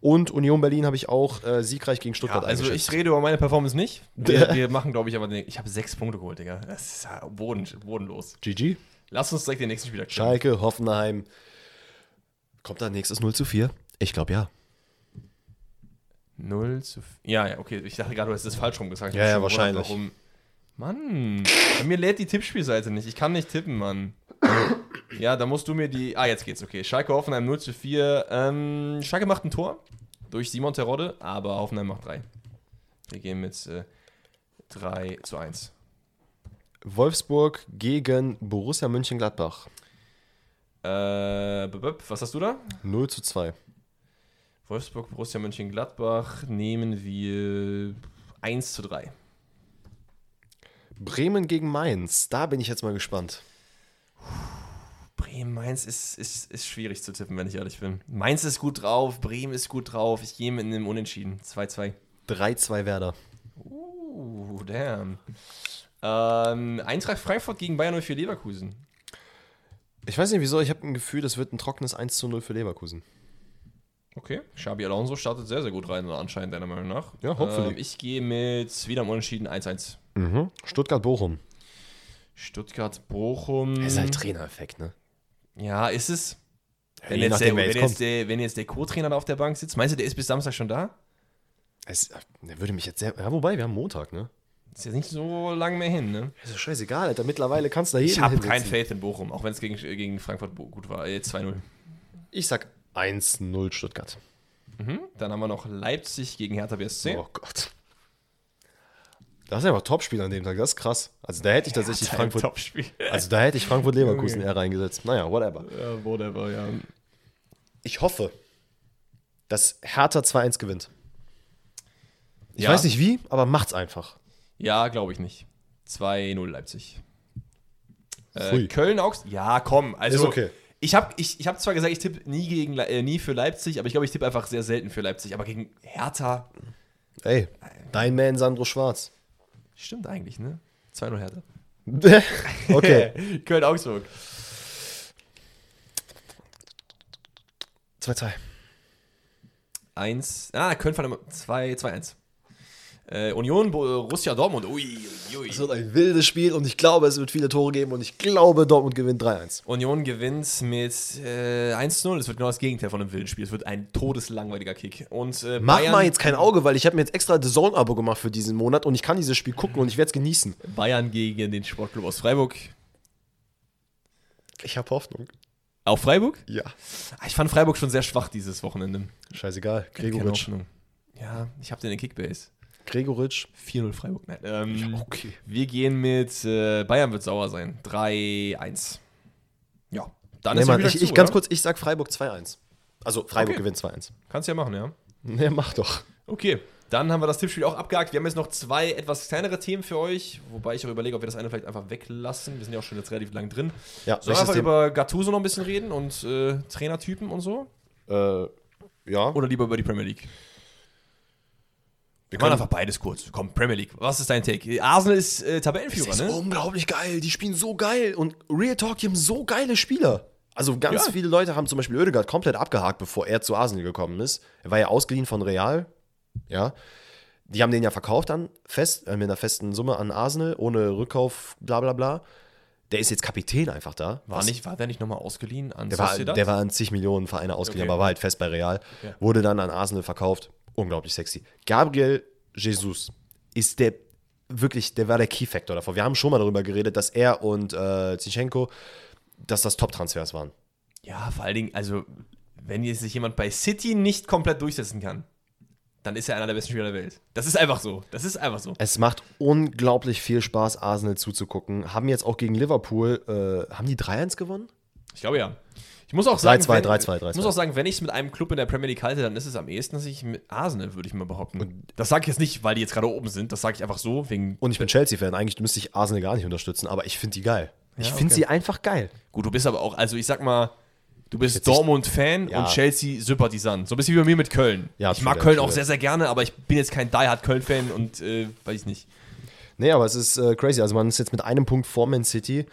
Und Union Berlin habe ich auch äh, siegreich gegen Ja, Stuttgart also eingeschätzt. ich rede über meine Performance nicht. Wir, wir machen, glaube ich, aber ne, ich habe sechs Punkte geholt, Digga. Das ist ja boden, bodenlos. GG. Lass uns direkt den nächsten Spieler checken. Schalke, Hoffenheim. Kommt da nächstes 0 zu 4? Ich glaube ja. 0 zu 4. Ja, ja, okay. Ich dachte gerade, du hast das falsch rum gesagt. Ich Ja, ja, wahrscheinlich. gewundert, Mann, bei mir lädt die Tippspielseite nicht. Ich kann nicht tippen, Mann. ja, da musst du mir die. Ah, jetzt geht's, okay. Schalke Hoffenheim 0 zu 4. Ähm, Schalke macht ein Tor durch Simon Terodde, aber Hoffenheim macht 3. Wir gehen mit äh, 3 zu 1. Wolfsburg gegen Borussia Mönchengladbach. Äh, was hast du da? 0 zu 2. Wolfsburg, Borussia Mönchengladbach nehmen wir 1 zu 3. Bremen gegen Mainz. Da bin ich jetzt mal gespannt. Bremen, Mainz ist, ist, ist schwierig zu tippen, wenn ich ehrlich bin. Mainz ist gut drauf, Bremen ist gut drauf. Ich gehe mit einem Unentschieden. 2-2. 3-2 Werder. Uh, damn. Ähm, Eintracht Frankfurt gegen Bayern 04 Leverkusen. Ich weiß nicht wieso, ich habe ein Gefühl, das wird ein trockenes 1 zu 0 für Leverkusen. Okay. Xabi Alonso startet sehr, sehr gut rein, anscheinend, deiner Meinung nach. Ja, hopefully. Ähm, ich gehe mit wieder im Unentschieden 1-1. Mhm. Stuttgart-Bochum. Stuttgart-Bochum. Das ist halt Trainereffekt, ne? Ja, ist es. Wenn, Je jetzt, der, wer wenn, jetzt jetzt der, wenn jetzt der Co-Trainer da auf der Bank sitzt, meinst du, der ist bis Samstag schon da? Es, der würde mich jetzt sehr. Ja, wobei, wir haben Montag, ne? Ist jetzt nicht so lang mehr hin, ne? Ist doch scheißegal, Alter. Mittlerweile kannst du da jeden Ich habe kein Faith in Bochum, auch wenn es gegen, gegen Frankfurt gut war. Äh, 2-0. Ich sag 1-0 Stuttgart. Mhm. Dann haben wir noch Leipzig gegen Hertha BSC. Oh Gott. Das ist einfach Topspiel an dem Tag, das ist krass. Also da hätte ich tatsächlich im Frankfurt. Also da hätte ich Frankfurt-Leverkusen eher reingesetzt. Naja, whatever. ja, whatever, ja. Ich hoffe, dass Hertha 2-1 gewinnt. Ich Ja. weiß nicht wie, aber macht's einfach. Ja, glaube ich nicht. 2-0 Leipzig. Äh. Köln, Augsburg. Ja, komm. Also, Ist okay. Ich habe ich, ich hab zwar gesagt, ich tippe nie, gegen, äh, nie für Leipzig, aber ich glaube, ich tippe einfach sehr selten für Leipzig. Aber gegen Hertha Ey, dein Man Sandro Schwarz. Stimmt eigentlich, ne? 2-0 Hertha. okay. Köln, Augsburg. 2-2. 1. Ah, Köln verloren 2 2-1. Äh, Union, Borussia Dortmund. Ui, ui, ui. Es wird ein wildes Spiel und ich glaube, es wird viele Tore geben und ich glaube, Dortmund gewinnt 3-1. Union gewinnt mit äh, 1-0. Es wird genau das Gegenteil von einem wilden Spiel. Es wird ein todeslangweiliger Kick. Und äh, Mach Bayern, mal jetzt kein Auge, weil ich habe mir jetzt extra The Zone-Abo gemacht für diesen Monat und ich kann dieses Spiel gucken und ich werde es genießen. Bayern gegen den Sportclub aus Freiburg. Ich habe Hoffnung. Auf Freiburg? Ja. Ah, Ich fand Freiburg schon sehr schwach dieses Wochenende. Scheißegal. Gregoritsch. Hoffnung. Ja, ich habe den in Kickbase. Gregoritsch. 4-0 Freiburg. Nein, ähm, Okay. Wir gehen mit äh, Bayern wird sauer sein. 3-1. Ja. Dann Nee, ist Mann, ich, zu, ich ganz kurz, ich sag Freiburg 2-1. Also Freiburg Okay. gewinnt 2-1. Kannst ja machen, ja. Ne, mach doch. Okay, dann haben wir das Tippspiel auch abgehakt. Wir haben jetzt noch zwei etwas kleinere Themen für euch, wobei ich auch überlege, ob wir das eine vielleicht einfach weglassen. Wir sind ja auch schon jetzt relativ lang drin. Ja, Sollen wir einfach über Gattuso noch ein bisschen reden und äh, Trainertypen und so? Äh, ja. Oder lieber über die Premier League? Wir machen einfach beides kurz. Komm, Premier League. Was ist dein Take? Arsenal ist äh, Tabellenführer, ist ne? unglaublich geil. Die spielen so geil. Und Real Talk, die haben so geile Spieler. Also ganz Ja. viele Leute haben zum Beispiel Oedegaard komplett abgehakt, bevor er zu Arsenal gekommen ist. Er war ja ausgeliehen von Real. Ja. Die haben den ja verkauft dann, fest, äh, mit einer festen Summe an Arsenal, ohne Rückkauf, bla bla bla. Der ist jetzt Kapitän einfach da. War, Was- nicht, war der nicht nochmal ausgeliehen an Der war, der war an zig Millionen Vereine ausgeliehen, Okay. aber war halt fest bei Real. Okay. Wurde dann an Arsenal verkauft. Unglaublich sexy. Gabriel Jesus ist der wirklich, der war der Key-Factor davor. Wir haben schon mal darüber geredet, dass er und äh, Zichenko, dass das Top-Transfers waren. Ja, vor allen Dingen, also, wenn jetzt sich jemand bei City nicht komplett durchsetzen kann, dann ist er einer der besten Spieler der Welt. Das ist einfach so. Das ist einfach so. Es macht unglaublich viel Spaß, Arsenal zuzugucken. Haben jetzt auch gegen Liverpool, äh, haben die 3-1 gewonnen? Ich glaube ja. Ich muss auch sagen, 3-2, wenn- 3-2, 3-2. ich muss auch sagen, wenn ich es mit einem Club in der Premier League halte, dann ist es am ehesten, dass ich mit Arsenal, würde ich mal behaupten. das sage ich jetzt nicht, weil die jetzt gerade oben sind. Das sage ich einfach so, wegen. Und ich bin Chelsea-Fan. Eigentlich müsste ich Arsenal gar nicht unterstützen, aber ich finde die geil. Ich Ja, finde okay. sie einfach geil. Gut, du bist aber auch, also ich sag mal, du bist Dortmund-Fan Ja. und Chelsea-Sympathisant. So ein bisschen wie bei mir mit Köln. Ja, ich mag Köln auch sehr, sehr gerne, aber ich bin jetzt kein Die-Hard-Köln-Fan und äh, weiß ich nicht. Nee, aber es ist äh, crazy. Also man ist jetzt mit einem Punkt vor Man City.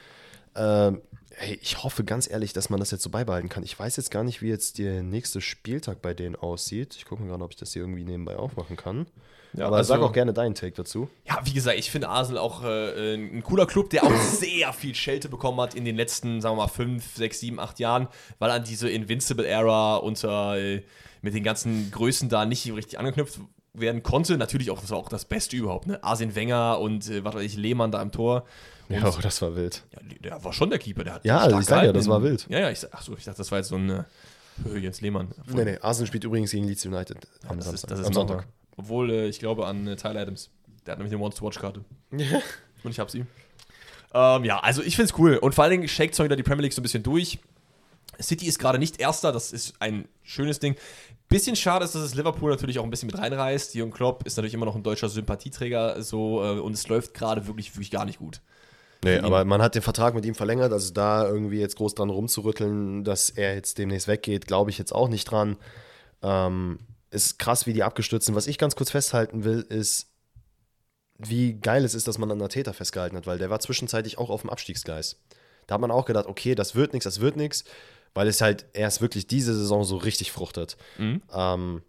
Ähm, hey, ich hoffe ganz ehrlich, dass man das jetzt so beibehalten kann. Ich weiß jetzt gar nicht, wie jetzt der nächste Spieltag bei denen aussieht. Ich gucke mal gerade, ob ich das hier irgendwie nebenbei aufmachen kann. Ja, aber also- sag auch gerne deinen Take dazu. Ja, wie gesagt, ich finde Arsenal auch äh, ein cooler Club, der auch sehr viel Schelte bekommen hat in den letzten, sagen wir mal, fünf, sechs, sieben, acht Jahren, weil an diese Invincible-Era unter äh, mit den ganzen Größen da nicht richtig angeknüpft werden konnte. Natürlich auch, das war auch das Beste überhaupt, ne? Arsene Wenger und äh, was weiß ich, Lehmann da im Tor. Ja, das war wild. ja, der war schon der Keeper, der hat Ja, stark ich sag ja, das war wild. Ja, ja, ich, ach so, ich dachte, das war jetzt so ein äh, Jens Lehmann. Nee, nee, Arsenal spielt übrigens gegen Leeds United am Das ist, Samstag. das ist am Sonntag. Sonntag. Obwohl, äh, ich glaube an äh, Tyler Adams. Der hat nämlich eine Once-to-Watch-Karte. Und ich hab sie. Ähm, ja, also ich find's cool. Und vor allen Dingen zwar wieder die Premier League so ein bisschen durch. City ist gerade nicht Erster, das ist ein schönes Ding. Bisschen schade ist, dass es Liverpool natürlich auch ein bisschen mit reinreißt. Jürgen Klopp ist natürlich immer noch ein deutscher Sympathieträger so äh, und es läuft gerade wirklich, wirklich gar nicht gut. Nee, aber man hat den Vertrag mit ihm verlängert, also da irgendwie jetzt groß dran rumzurütteln, dass er jetzt demnächst weggeht, glaube ich jetzt auch nicht dran. Ähm, ist krass, wie die abgestürzt sind. Was ich ganz kurz festhalten will, ist, wie geil es ist, dass man an Täter festgehalten hat, weil der war zwischenzeitlich auch auf dem Abstiegsgleis. Da hat man auch gedacht, okay, das wird nichts, das wird nichts, weil es halt erst wirklich diese Saison so richtig fruchtet. Ähm,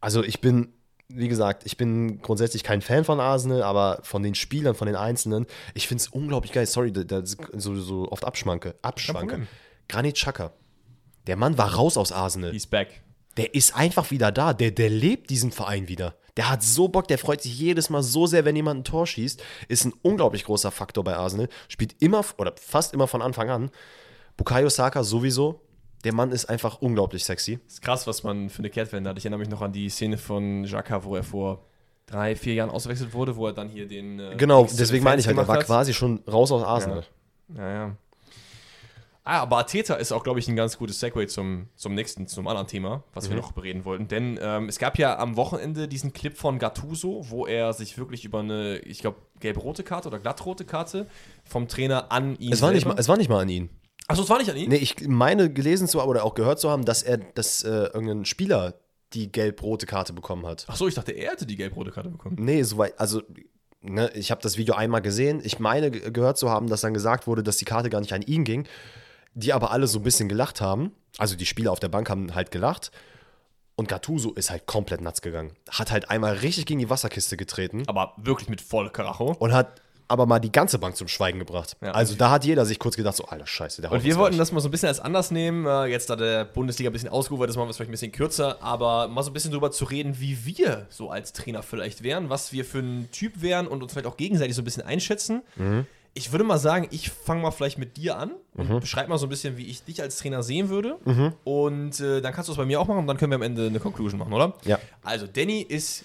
also ich bin, wie gesagt, ich bin grundsätzlich kein Fan von Arsenal, aber von den Spielern, von den Einzelnen, ich finde es unglaublich geil. Sorry, da- da so, so oft abschwanke. Abschwanke. Granit Xhaka. Der Mann war raus aus Arsenal. He's back. Der ist einfach wieder da. Der, der lebt diesen Verein wieder. Der hat so Bock, der freut sich jedes Mal so sehr, wenn jemand ein Tor schießt. Ist ein unglaublich großer Faktor bei Arsenal. Spielt immer oder fast immer von Anfang an. Bukayo Saka sowieso. Der Mann ist einfach unglaublich sexy. ist krass, was man für eine Kehrtwende hat. Ich erinnere mich noch an die Szene von Jacques, wo er vor drei, vier Jahren ausgewechselt wurde, wo er dann hier den. Äh, Genau, deswegen meine ich halt, er war hat. quasi schon raus aus Arsenal. Ja, ja. Ah, aber Arteta ist auch, glaube ich, ein ganz gutes Segway zum, zum nächsten, zum anderen Thema, was Mhm. wir noch bereden wollten. Denn ähm, es gab ja am Wochenende diesen Clip von Gattuso, wo er sich wirklich über eine, ich glaube, gelb-rote Karte oder glattrote Karte vom Trainer an ihn Es war, nicht mal, es war nicht mal an ihn. Achso, es war nicht an ihn? Nee, ich meine gelesen zu haben oder auch gehört zu haben, dass er, dass äh, irgendein Spieler die gelb-rote Karte bekommen hat. Achso, ich dachte, er hätte die gelb-rote Karte bekommen. Nee, soweit, also, ne, ich habe das Video einmal gesehen. Ich meine ge- gehört zu haben, dass dann gesagt wurde, dass die Karte gar nicht an ihn ging. Die aber alle so ein bisschen gelacht haben. Also die Spieler auf der Bank haben halt gelacht. Und Gattuso ist halt komplett nuts gegangen. Hat halt einmal richtig gegen die Wasserkiste getreten Aber wirklich mit voll Karacho. und hat aber mal die ganze Bank zum Schweigen gebracht. Ja. also da hat jeder sich kurz gedacht, so, alter Scheiße, der haut Und wir wollten das mal so ein bisschen als anders nehmen. Äh, Jetzt, da der Bundesliga ein bisschen ausgeufert ist, machen wir es vielleicht ein bisschen kürzer. Aber mal so ein bisschen drüber zu reden, wie wir so als Trainer vielleicht wären, was wir für ein Typ wären und uns vielleicht auch gegenseitig so ein bisschen einschätzen. Ich würde mal sagen, ich fange mal vielleicht mit dir an und beschreib mal so ein bisschen, wie ich dich als Trainer sehen würde. Und äh, dann kannst du es bei mir auch machen und dann können wir am Ende eine Conclusion machen, oder? Ja. Also, Danny ist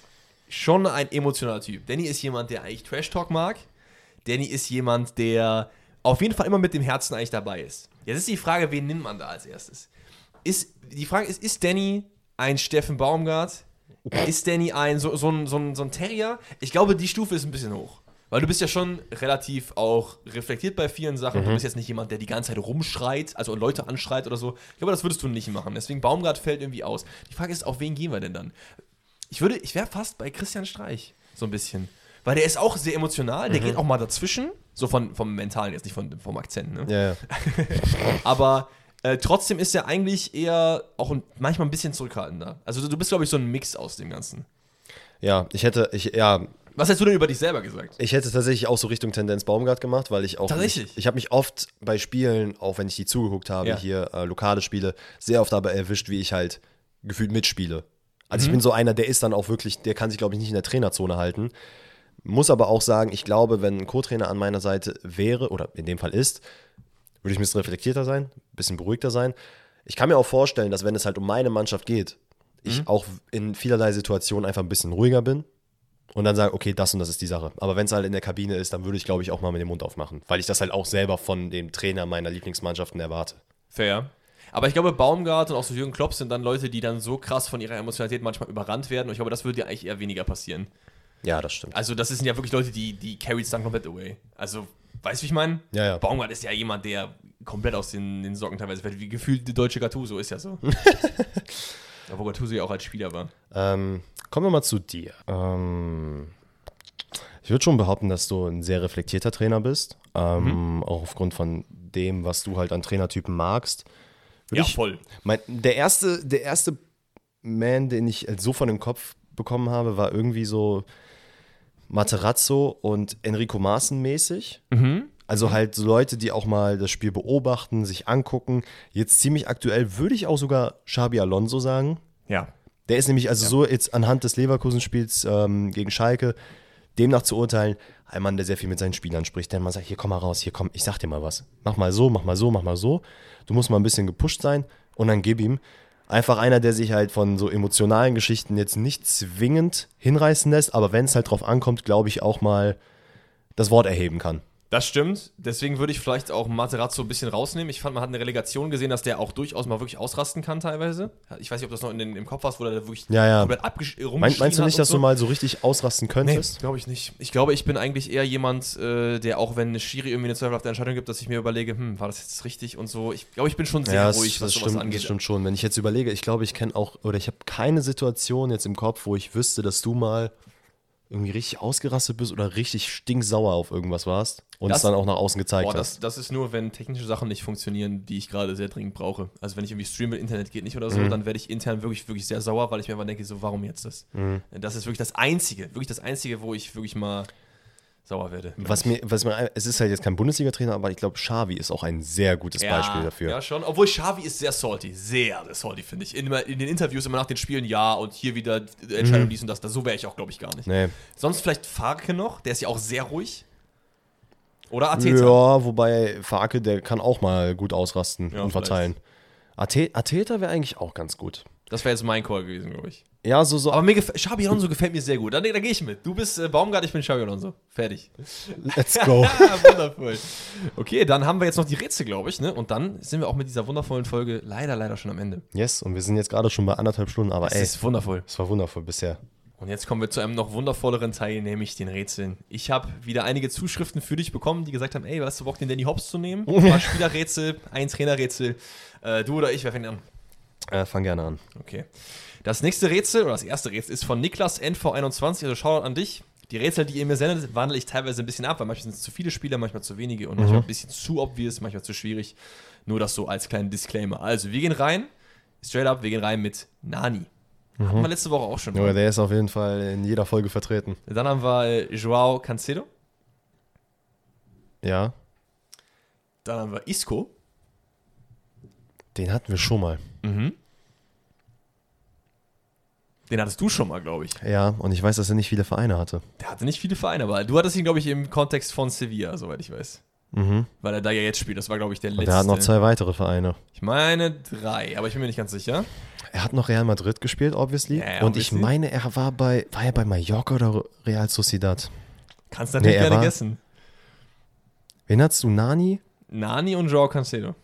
schon ein emotionaler Typ. Danny ist jemand, der eigentlich Trash-Talk mag. Danny ist jemand, der auf jeden Fall immer mit dem Herzen eigentlich dabei ist. Jetzt ist die Frage, wen nimmt man da als erstes? Ist, die Frage ist, ist Danny ein Steffen Baumgart? Ist Danny ein so, so, ein, so, ein, so ein Terrier? Ich glaube, die Stufe ist ein bisschen hoch. Weil du bist ja schon relativ auch reflektiert bei vielen Sachen. Du bist jetzt nicht jemand, der die ganze Zeit rumschreit, also Leute anschreit oder so. Ich glaube, das würdest du nicht machen. Deswegen Baumgart fällt irgendwie aus. Die Frage ist, auf wen gehen wir denn dann? Ich würde, ich wäre fast bei Christian Streich, so ein bisschen. Weil der ist auch sehr emotional, der geht auch mal dazwischen, so von, vom Mentalen, jetzt nicht von, vom Akzent, ne? Ja, ja. Aber äh, trotzdem ist er eigentlich eher auch ein, manchmal ein bisschen zurückhaltender. Also du, bist, glaube ich, so ein Mix aus dem Ganzen. ja, ich hätte, ich, ja, Was hättest du denn über dich selber gesagt? Ich hätte tatsächlich auch so Richtung Tendenz Baumgart gemacht, weil ich auch. Tatsächlich? Ich, ich habe mich oft bei Spielen, auch wenn ich die zugeguckt habe, Ja. hier äh, lokale Spiele, sehr oft dabei erwischt, wie ich halt gefühlt mitspiele. Also Mhm. ich bin so einer, der ist dann auch wirklich, der kann sich, glaube ich, nicht in der Trainerzone halten. Muss aber auch sagen, ich glaube, wenn ein Co-Trainer an meiner Seite wäre, oder in dem Fall ist, würde ich ein bisschen reflektierter sein, ein bisschen beruhigter sein. Ich kann mir auch vorstellen, dass wenn es halt um meine Mannschaft geht, Mhm. ich auch in vielerlei Situationen einfach ein bisschen ruhiger bin und dann sage, okay, das und das ist die Sache. Aber wenn es halt in der Kabine ist, dann würde ich, glaube ich, auch mal mit dem Mund aufmachen, weil ich das halt auch selber von dem Trainer meiner Lieblingsmannschaften erwarte. Fair. Aber ich glaube, Baumgart und auch so Jürgen Klopp sind dann Leute, die dann so krass von ihrer Emotionalität manchmal überrannt werden. Und ich glaube, das würde ja eigentlich eher weniger passieren. Ja, das stimmt. Also, das sind ja wirklich Leute, die, die carry dann komplett away. Also, weißt du, wie ich meine? Ja, ja. Baumgart ist ja jemand, der komplett aus den, den Socken teilweise fällt. Wie gefühlt die deutsche Gattuso ist ja so. Obwohl Gattuso ja auch als Spieler war. Ähm, kommen wir mal zu dir. Ähm, ich würde schon behaupten, dass du ein sehr reflektierter Trainer bist. Ähm, Mhm. Auch aufgrund von dem, was du halt an Trainertypen magst. Würde Ja, ich, voll. Mein, der, erste, der erste Man, den ich halt so von dem Kopf bekommen habe, war irgendwie so Materazzo und Enrico Maaßen mäßig. Also halt so Leute, die auch mal das Spiel beobachten, sich angucken. Jetzt ziemlich aktuell würde ich auch sogar Xabi Alonso sagen. Ja. Der ist nämlich also so jetzt anhand des Leverkusen-Spiels ähm, gegen Schalke, demnach zu urteilen, ein Mann, der sehr viel mit seinen Spielern spricht, der man sagt, hier komm mal raus, hier komm, ich sag dir mal was. Mach mal so, mach mal so, mach mal so. Du musst mal ein bisschen gepusht sein und dann gib ihm. Einfach einer, der sich halt von so emotionalen Geschichten jetzt nicht zwingend hinreißen lässt, aber wenn es halt drauf ankommt, glaube ich auch mal das Wort erheben kann. Das stimmt. Deswegen würde ich vielleicht auch Materazzo ein bisschen rausnehmen. Ich fand, man hat eine Relegation gesehen, dass der auch durchaus mal wirklich ausrasten kann teilweise. Ich weiß nicht, ob das noch in den, im Kopf war, wo der wirklich Ja, ja. komplett abgesch- Mein, rumgeschrien meinst du nicht, dass so? du mal so richtig ausrasten Nee, könntest? glaube ich nicht. Ich glaube, ich bin eigentlich eher jemand, äh, der auch wenn eine Schiri irgendwie eine zweifelhafte Entscheidung gibt, dass ich mir überlege, hm, war das jetzt richtig und so. Ich glaube, ich bin schon sehr Ja, das, ruhig, was das, sowas stimmt, angeht. das stimmt schon. Wenn ich jetzt überlege, ich glaube, ich kenne auch, oder ich habe keine Situation jetzt im Kopf, wo ich wüsste, dass du mal irgendwie richtig ausgerastet bist oder richtig stinksauer auf irgendwas warst und Das- es dann auch nach außen gezeigt Boah, hast. das, das ist nur, wenn technische Sachen nicht funktionieren, die ich gerade sehr dringend brauche. Also wenn ich irgendwie streame, Internet geht nicht oder so, Mhm. dann werde ich intern wirklich, wirklich sehr sauer, weil ich mir einfach denke, so, warum jetzt das? Mhm. Das ist wirklich das Einzige, wirklich das Einzige, wo ich wirklich mal sauer werde. Was mir, was mir, es ist halt jetzt kein Bundesliga-Trainer, aber ich glaube, Xavi ist auch ein sehr gutes Beispiel dafür. Ja, schon. Obwohl Xavi ist sehr salty. Sehr, sehr salty, finde ich. In, in den Interviews immer nach den Spielen, ja, und hier wieder Entscheidung dies und das. so wäre ich auch, glaube ich, gar nicht. Nee. Sonst vielleicht Farke noch, der ist ja auch sehr ruhig. Oder Arteta. Ja, wobei Farke, der kann auch mal gut ausrasten Ja, und verteilen. Arte- Arteta wäre eigentlich auch ganz gut. Das wäre jetzt mein Call gewesen, glaube ich. Ja, so, so. Aber mir gefällt, Xabi Alonso gefällt mir sehr gut. Da, da gehe ich mit. Du bist äh, Baumgart, ich bin Xabi Alonso. Fertig. Let's go. Wundervoll. Okay, dann haben wir jetzt noch die Rätsel, glaube ich, ne? Und dann sind wir auch mit dieser wundervollen Folge leider, leider schon am Ende. yes, und wir sind jetzt gerade schon bei anderthalb Stunden, aber Es ey, ist wundervoll. es war wundervoll bisher. Und jetzt kommen wir zu einem noch wundervolleren Teil, nämlich den Rätseln. Ich habe wieder einige Zuschriften für dich bekommen, die gesagt haben, ey, hast du Bock, den Danny Hobbs zu nehmen? Ein paar Spielerrätsel, ein Trainerrätsel. Äh, du oder ich, wer fängt an? Äh, fang gerne an. Okay. Das nächste Rätsel, oder das erste Rätsel, ist von Niklas NV21, also Shoutout an dich. Die Rätsel, die ihr mir sendet, wandle ich teilweise ein bisschen ab, weil manchmal sind es zu viele Spieler, manchmal zu wenige und manchmal ein bisschen zu obvious, manchmal zu schwierig. Nur das so als kleinen Disclaimer. Also, wir gehen rein, straight up, wir gehen rein mit Nani. Hatten wir letzte Woche auch schon. Junge, der ist auf jeden Fall in jeder Folge vertreten. Dann haben wir äh, Joao Cancelo. Ja, Dann haben wir Isco. den hatten wir schon mal. Den hattest du schon mal, glaube ich. Ja, und ich weiß, dass er nicht viele Vereine hatte. Der hatte nicht viele Vereine, aber du hattest ihn, glaube ich, im Kontext von Sevilla, soweit ich weiß. Mhm. Weil er da ja jetzt spielt. Das war, glaube ich, der Und letzte. er hat noch zwei weitere Vereine. Ich meine drei, aber ich bin mir nicht ganz sicher. Er hat noch Real Madrid gespielt, obviously. Ja, ja, und ich meine, er war bei, war er bei Mallorca oder Real Sociedad? Kannst natürlich Nee, er gerne war- guessen. Wen hattest du? Nani? Nani und Joao Cancelo.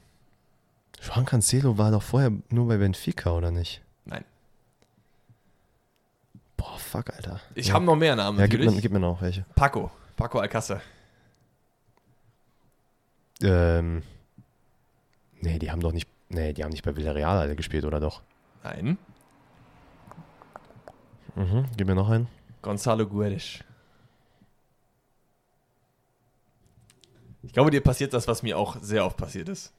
Juan Cancelo war doch vorher nur bei Benfica, oder nicht? Nein. Fuck, Alter. Ich ja. habe noch mehr Namen Ja, gib mir, gib mir noch welche. Paco. Paco Alcázar. Ähm. Nee, die haben doch nicht. Nee, die haben nicht bei Villarreal alle gespielt, oder doch? Nein. Mhm. Gib mir noch einen. Gonzalo Guedes. Ich glaube, dir passiert das, was mir auch sehr oft passiert ist.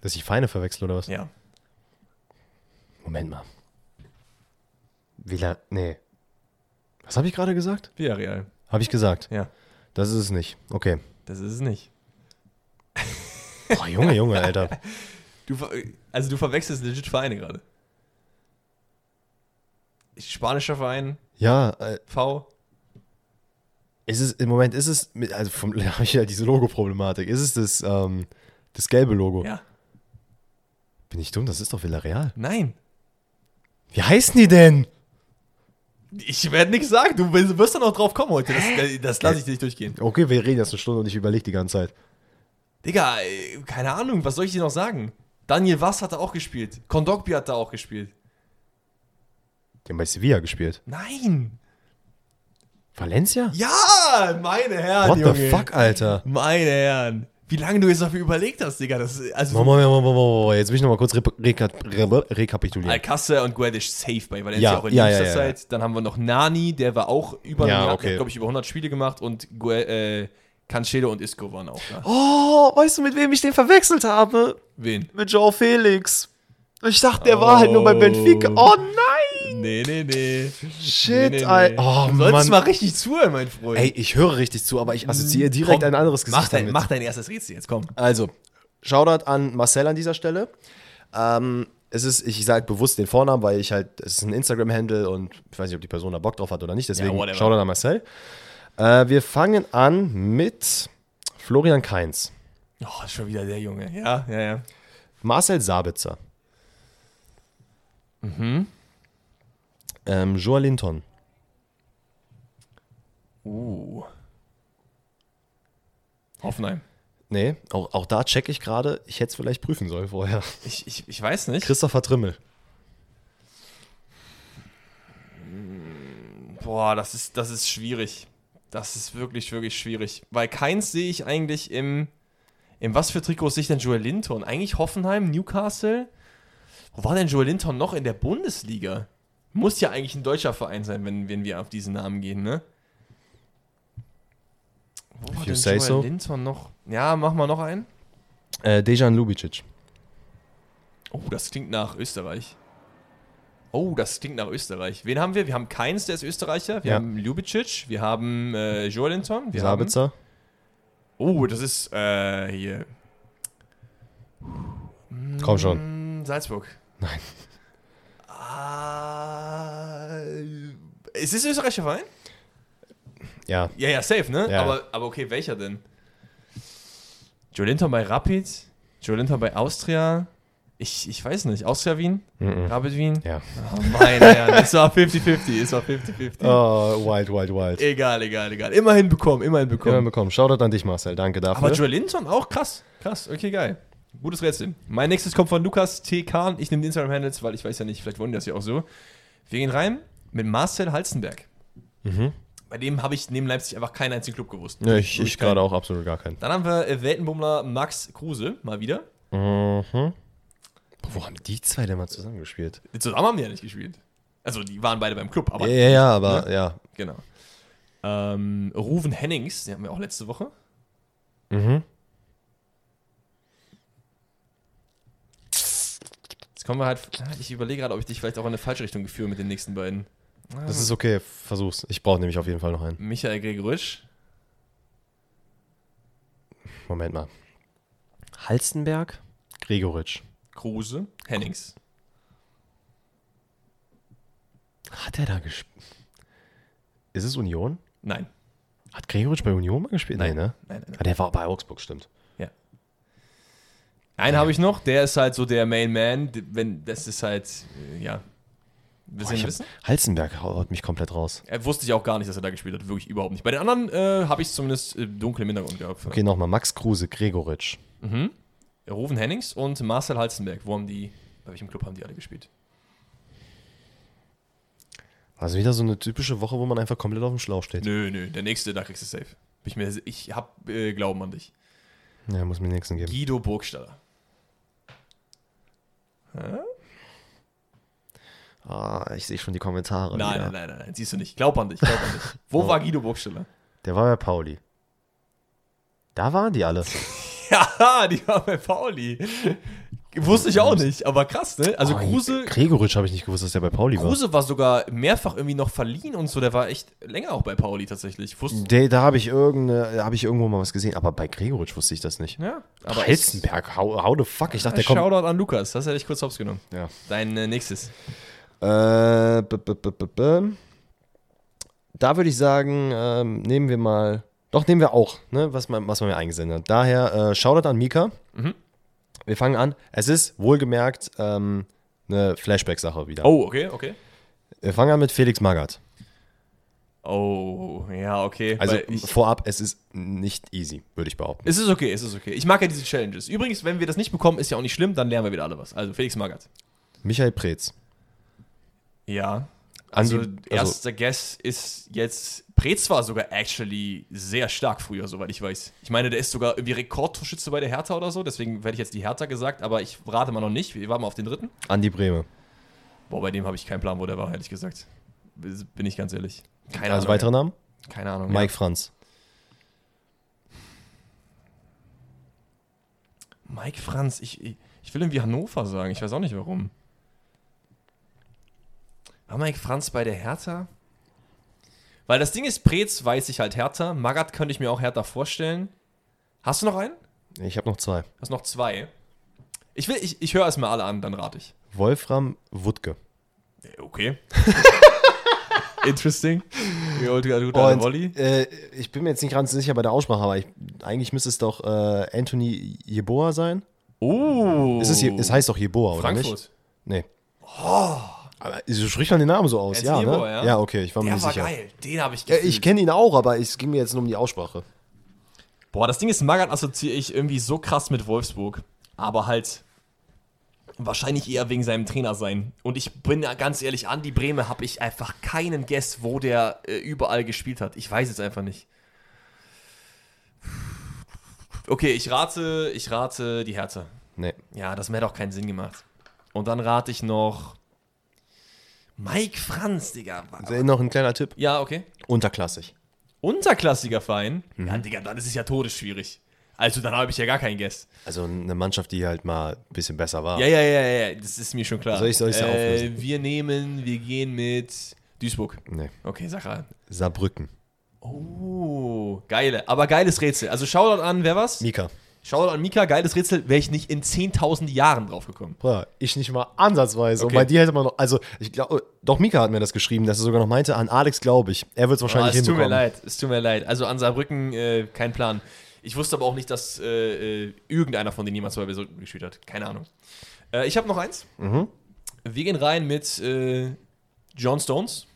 Dass ich Feine verwechsel, oder was? Ja. Moment mal. Villa. Nee. Was habe ich gerade gesagt? Villarreal. Habe ich gesagt. Ja. Das ist es nicht. Okay. Das ist es nicht. Boah, Junge, Junge, Alter. Du, also du verwechselst legit Vereine gerade. Spanischer Verein, Ja, äh, V. ist es, im Moment ist es, also vom, da habe ich ja diese Logo-Problematik. Ist es das, ähm, das gelbe Logo? Ja. Bin ich dumm? Das ist doch Villarreal. Nein. Wie heißen die denn? Ich werde nichts sagen. Du wirst dann auch drauf kommen heute. Das, das lasse ich dir nicht durchgehen. Okay, wir reden jetzt eine Stunde und ich überlege die ganze Zeit. Digga, äh, keine Ahnung. Was soll ich dir noch sagen? Daniel Wass hat da auch gespielt. Kondogbi hat da auch gespielt. Die haben bei Sevilla gespielt. Nein! Valencia? Ja, meine Herren, What Junge. the fuck, Alter? Meine Herren. Wie lange du jetzt dafür überlegt hast, Digga. Das also, Moment, Moment, Moment, Moment, jetzt will ich nochmal kurz reka rekapitulieren. Alcácer und Guedes safe bei Valencia Ja, auch in ja, jüngster ja, ja. Zeit. Dann haben wir noch Nani, der war auch über, Ja, Jahr, okay. glaube ich, über 100 Spiele gemacht und Gue äh, Cancelo und Isco waren auch da. Oh, weißt du, mit wem ich den verwechselt habe? Wen? Mit Joe Felix. Ich dachte, der war halt nur bei Benfica. Oh nein! Nee, nee, nee. Shit, nee, nee, nee. Oh, du solltest Mann. mal richtig zuhören, mein Freund. Ey, ich höre richtig zu, aber ich assoziiere direkt Komm, ein anderes Gesicht mach dein, damit. mach dein erstes Rätsel jetzt, komm. Also, Shoutout an Marcel an dieser Stelle. Ähm, es ist, ich sage bewusst den Vornamen, weil ich halt, es ist ein Instagram-Handle und ich weiß nicht, ob die Person da Bock drauf hat oder nicht, deswegen whatever. Shoutout an Marcel. Äh, wir fangen an mit Florian Kainz, Oh, schon wieder der Junge. Ja, ja, ja. Marcel Sabitzer, mhm. Ähm, Joa Linton, Uh. Hoffenheim. nee, auch, auch da checke ich gerade, ich hätte es vielleicht prüfen sollen vorher. Ich, ich, ich weiß nicht. Christopher Trimmel, Boah, das ist, das ist schwierig. Das ist wirklich, wirklich schwierig. Weil keins sehe ich eigentlich im. In was für Trikots sehe ich denn Joel Linton? Eigentlich Hoffenheim, Newcastle. Wo war denn Joel Linton noch in der Bundesliga? Muss ja eigentlich ein deutscher Verein sein, wenn, wenn wir auf diesen Namen gehen, ne? Wo war you denn Joel so. Linton noch? Ja, mach mal noch einen. äh, Dejan Lubicic, Oh, das klingt nach Österreich. Oh, das klingt nach Österreich. Wen haben wir? Wir haben Keins, der ist Österreicher. Wir Ja. haben Ljubicic. Wir haben äh, Joelinton. Wir Sabitzer, Haben, oh, das ist äh, hier. komm schon. Mm, Salzburg. Nein. Ah, ist es ein österreichischer Verein? Ja, Ja, ja, safe, ne? Ja. Aber, aber okay, welcher denn? Joelinton bei Rapid. Joelinton bei Austria. Ich, ich weiß nicht. Austria Wien? Mhm. Rapid Wien? ja. Oh, meine Herren, es war 50-50, es war 50-50. Oh, wild, wild, wild. Egal, egal, egal. Immerhin bekommen, immerhin bekommen. bekommen. Shoutout an dich, Marcel. Danke dafür. Aber Joel Linton auch krass. Krass, okay, geil. Gutes Rätsel. Mein nächstes kommt von Lukas T. Kahn. Ich nehme die Instagram-Handles, weil ich weiß ja nicht, vielleicht wollen die das ja auch so. Wir gehen rein mit Marcel Halstenberg. Bei dem habe ich neben Leipzig einfach keinen einzigen Club gewusst. ja, ich, ich gerade auch absolut gar keinen. Dann haben wir Weltenbummler Max Kruse, mal wieder. Mhm. Wo haben die zwei denn mal zusammengespielt? Zusammen haben die ja nicht gespielt. Also, die waren beide beim Club, aber ja, ja, ja, aber ja. genau. Ähm, Ruven Hennings, den haben wir auch letzte Woche. Mhm. Jetzt kommen wir halt. ah, Ich überlege gerade, ob ich dich vielleicht auch in eine falsche Richtung geführe mit den nächsten beiden. Das ist okay, versuch's. Ich brauche nämlich auf jeden Fall noch einen. Michael Gregorisch. Moment mal. Halstenberg? Gregoritsch. Kruse. Hennings. Hat er da gespielt? Ist es Union? Nein. Hat Gregoritsch bei Union mal gespielt? Nein. Nee, ne? Nein, nein, nein. Ah, der war bei Augsburg, stimmt. Einen habe ich noch, der ist halt so der Main Man. Wenn, das ist halt, äh, ja. Boah, wissen? Halstenberg haut mich komplett raus. Er wusste ich auch gar nicht, dass er da gespielt hat. Wirklich überhaupt nicht. Bei den anderen äh, habe ich es zumindest äh, dunkel im Hintergrund gehabt. Okay, nochmal. Max Kruse, Gregoritsch. Mhm. Ruven Hennings und Marcel Halzenberg. Wo haben die, bei welchem Club haben die alle gespielt? Also wieder so eine typische Woche, wo man einfach komplett auf dem Schlauch steht. Nö, nö, der nächste, da kriegst du safe. Ich, mir, ich hab äh, Glauben an dich. Ja, muss mir den nächsten geben. Guido Burgstaller. Ah, ich sehe schon die Kommentare. Nein, wieder. nein, nein, nein, siehst du nicht. Glaub an dich, glaub an dich. Wo war Guido Burgstaller? Der war bei Pauli. Da waren die alle. Ja, die war bei Pauli. Wusste ich auch nicht, aber krass, ne? Also Oh, Kruse, Gregoritsch habe ich nicht gewusst, dass der bei Pauli war. Kruse war sogar mehrfach irgendwie noch verliehen und so. Der war echt länger auch bei Pauli tatsächlich. Wusste, Der, da habe ich, irgendeine- hab ich irgendwo mal was gesehen, aber bei Gregoritsch wusste ich das nicht. ja, aber Halstenberg, how, how the fuck? Ich dachte, der kommt. Shoutout an Lukas, das hätte ich kurz hops genommen. Ja. Dein äh, nächstes. Äh, -b -b -b. Da würde ich sagen, ähm, nehmen wir mal. Doch, nehmen wir auch, ne, was man, was man mir eingesendet hat. Daher, äh, Shoutout an Mika. Mhm. Wir fangen an. Es ist wohlgemerkt ähm, eine Flashback-Sache wieder. Oh, okay, okay. Wir fangen an mit Felix Magath. Oh, ja, okay. Also ich, vorab, es ist nicht easy, würde ich behaupten. es ist okay, es ist okay. Ich mag ja diese Challenges. Übrigens, wenn wir das nicht bekommen, ist ja auch nicht schlimm, dann lernen wir wieder alle was. Also Felix Magath. Michael Preetz. Ja. Also, Andi- also- erster Guess ist jetzt. Preetz war sogar actually sehr stark früher, soweit ich weiß. Ich meine, der ist sogar irgendwie Rekordtorschütze bei der Hertha oder so, deswegen werde ich jetzt die Hertha gesagt, aber ich rate mal noch nicht. Wir warten mal auf den dritten. Andi Brehme. Boah, bei dem habe ich keinen Plan, wo der war, ehrlich gesagt. Bin ich ganz ehrlich. Keine Also Ahnung. weitere Namen? Keine Ahnung. Mike Franz. Ja. Mike Franz, ich, ich, ich will irgendwie Hannover sagen, ich weiß auch nicht warum. War Mike Franz bei der Hertha? Weil das Ding ist, Preetz weiß ich halt Hertha. Magath könnte ich mir auch Hertha vorstellen. Hast du noch einen? Ich habe noch zwei. Hast noch zwei? Ich will, ich, ich höre erstmal alle an, dann rate ich. Wolfram Wuttke. Okay. Interesting. Wie old Und, Wolli. äh, ich bin mir jetzt nicht ganz sicher bei der Aussprache, aber ich, eigentlich müsste es doch äh, Anthony Jeboa sein. Oh. Es, ist, es heißt doch Jeboa, oder nicht? Frankfurt. Nee. Aber so spricht man den Namen so aus, ja, ne? Yeboah, ja? Ja, okay, ich war mir Der nicht war sicher. geil. Den habe ich gefühlt. ich kenne ihn auch, aber es ging mir jetzt nur um die Aussprache. Boah, das Ding ist, Magath assoziiere ich irgendwie so krass mit Wolfsburg. Aber halt wahrscheinlich eher wegen seinem Trainer sein. Und ich bin ja ganz ehrlich, Andi Brehme habe ich einfach keinen Guess, wo der äh, überall gespielt hat. Ich weiß es einfach nicht. Okay, ich rate, ich rate die Hertha. Nee. Ja, das hätte auch keinen Sinn gemacht. Und dann rate ich noch Mike Franz, Digga. Noch ein kleiner Tipp. Ja, okay. Unterklassig. Unterklassiger Verein? Ja, Digga, dann ist es ja todesschwierig. Also, dann habe ich ja gar keinen Guess. Also eine Mannschaft, die halt mal ein bisschen besser war. Ja, ja, ja, ja, das ist mir schon klar. Soll ich- soll ich's ja äh, auflösen? Wir nehmen, wir gehen mit Duisburg. Nee. Okay, sag rein. Saarbrücken. Oh, geile, aber geiles Rätsel. Also Shoutout an, wer was? Mika. Shoutout an Mika, geiles Rätsel, wäre ich nicht in 10.000 Jahren drauf gekommen. Bruder, ich nicht mal ansatzweise. Okay. Und bei dir hätte man noch, also ich glaube, doch Mika hat mir das geschrieben, dass er sogar noch meinte, an Alex glaube ich. Er wird es Ah, wahrscheinlich es tut mir hinbekommen. leid, es tut mir leid. Also an Saarbrücken, äh, kein Plan. Ich wusste aber auch nicht, dass äh, äh, irgendeiner von denen jemals bei Versuchen gespielt hat. Keine Ahnung. Äh, ich habe noch eins. Mhm. Wir gehen rein mit äh, John Stones.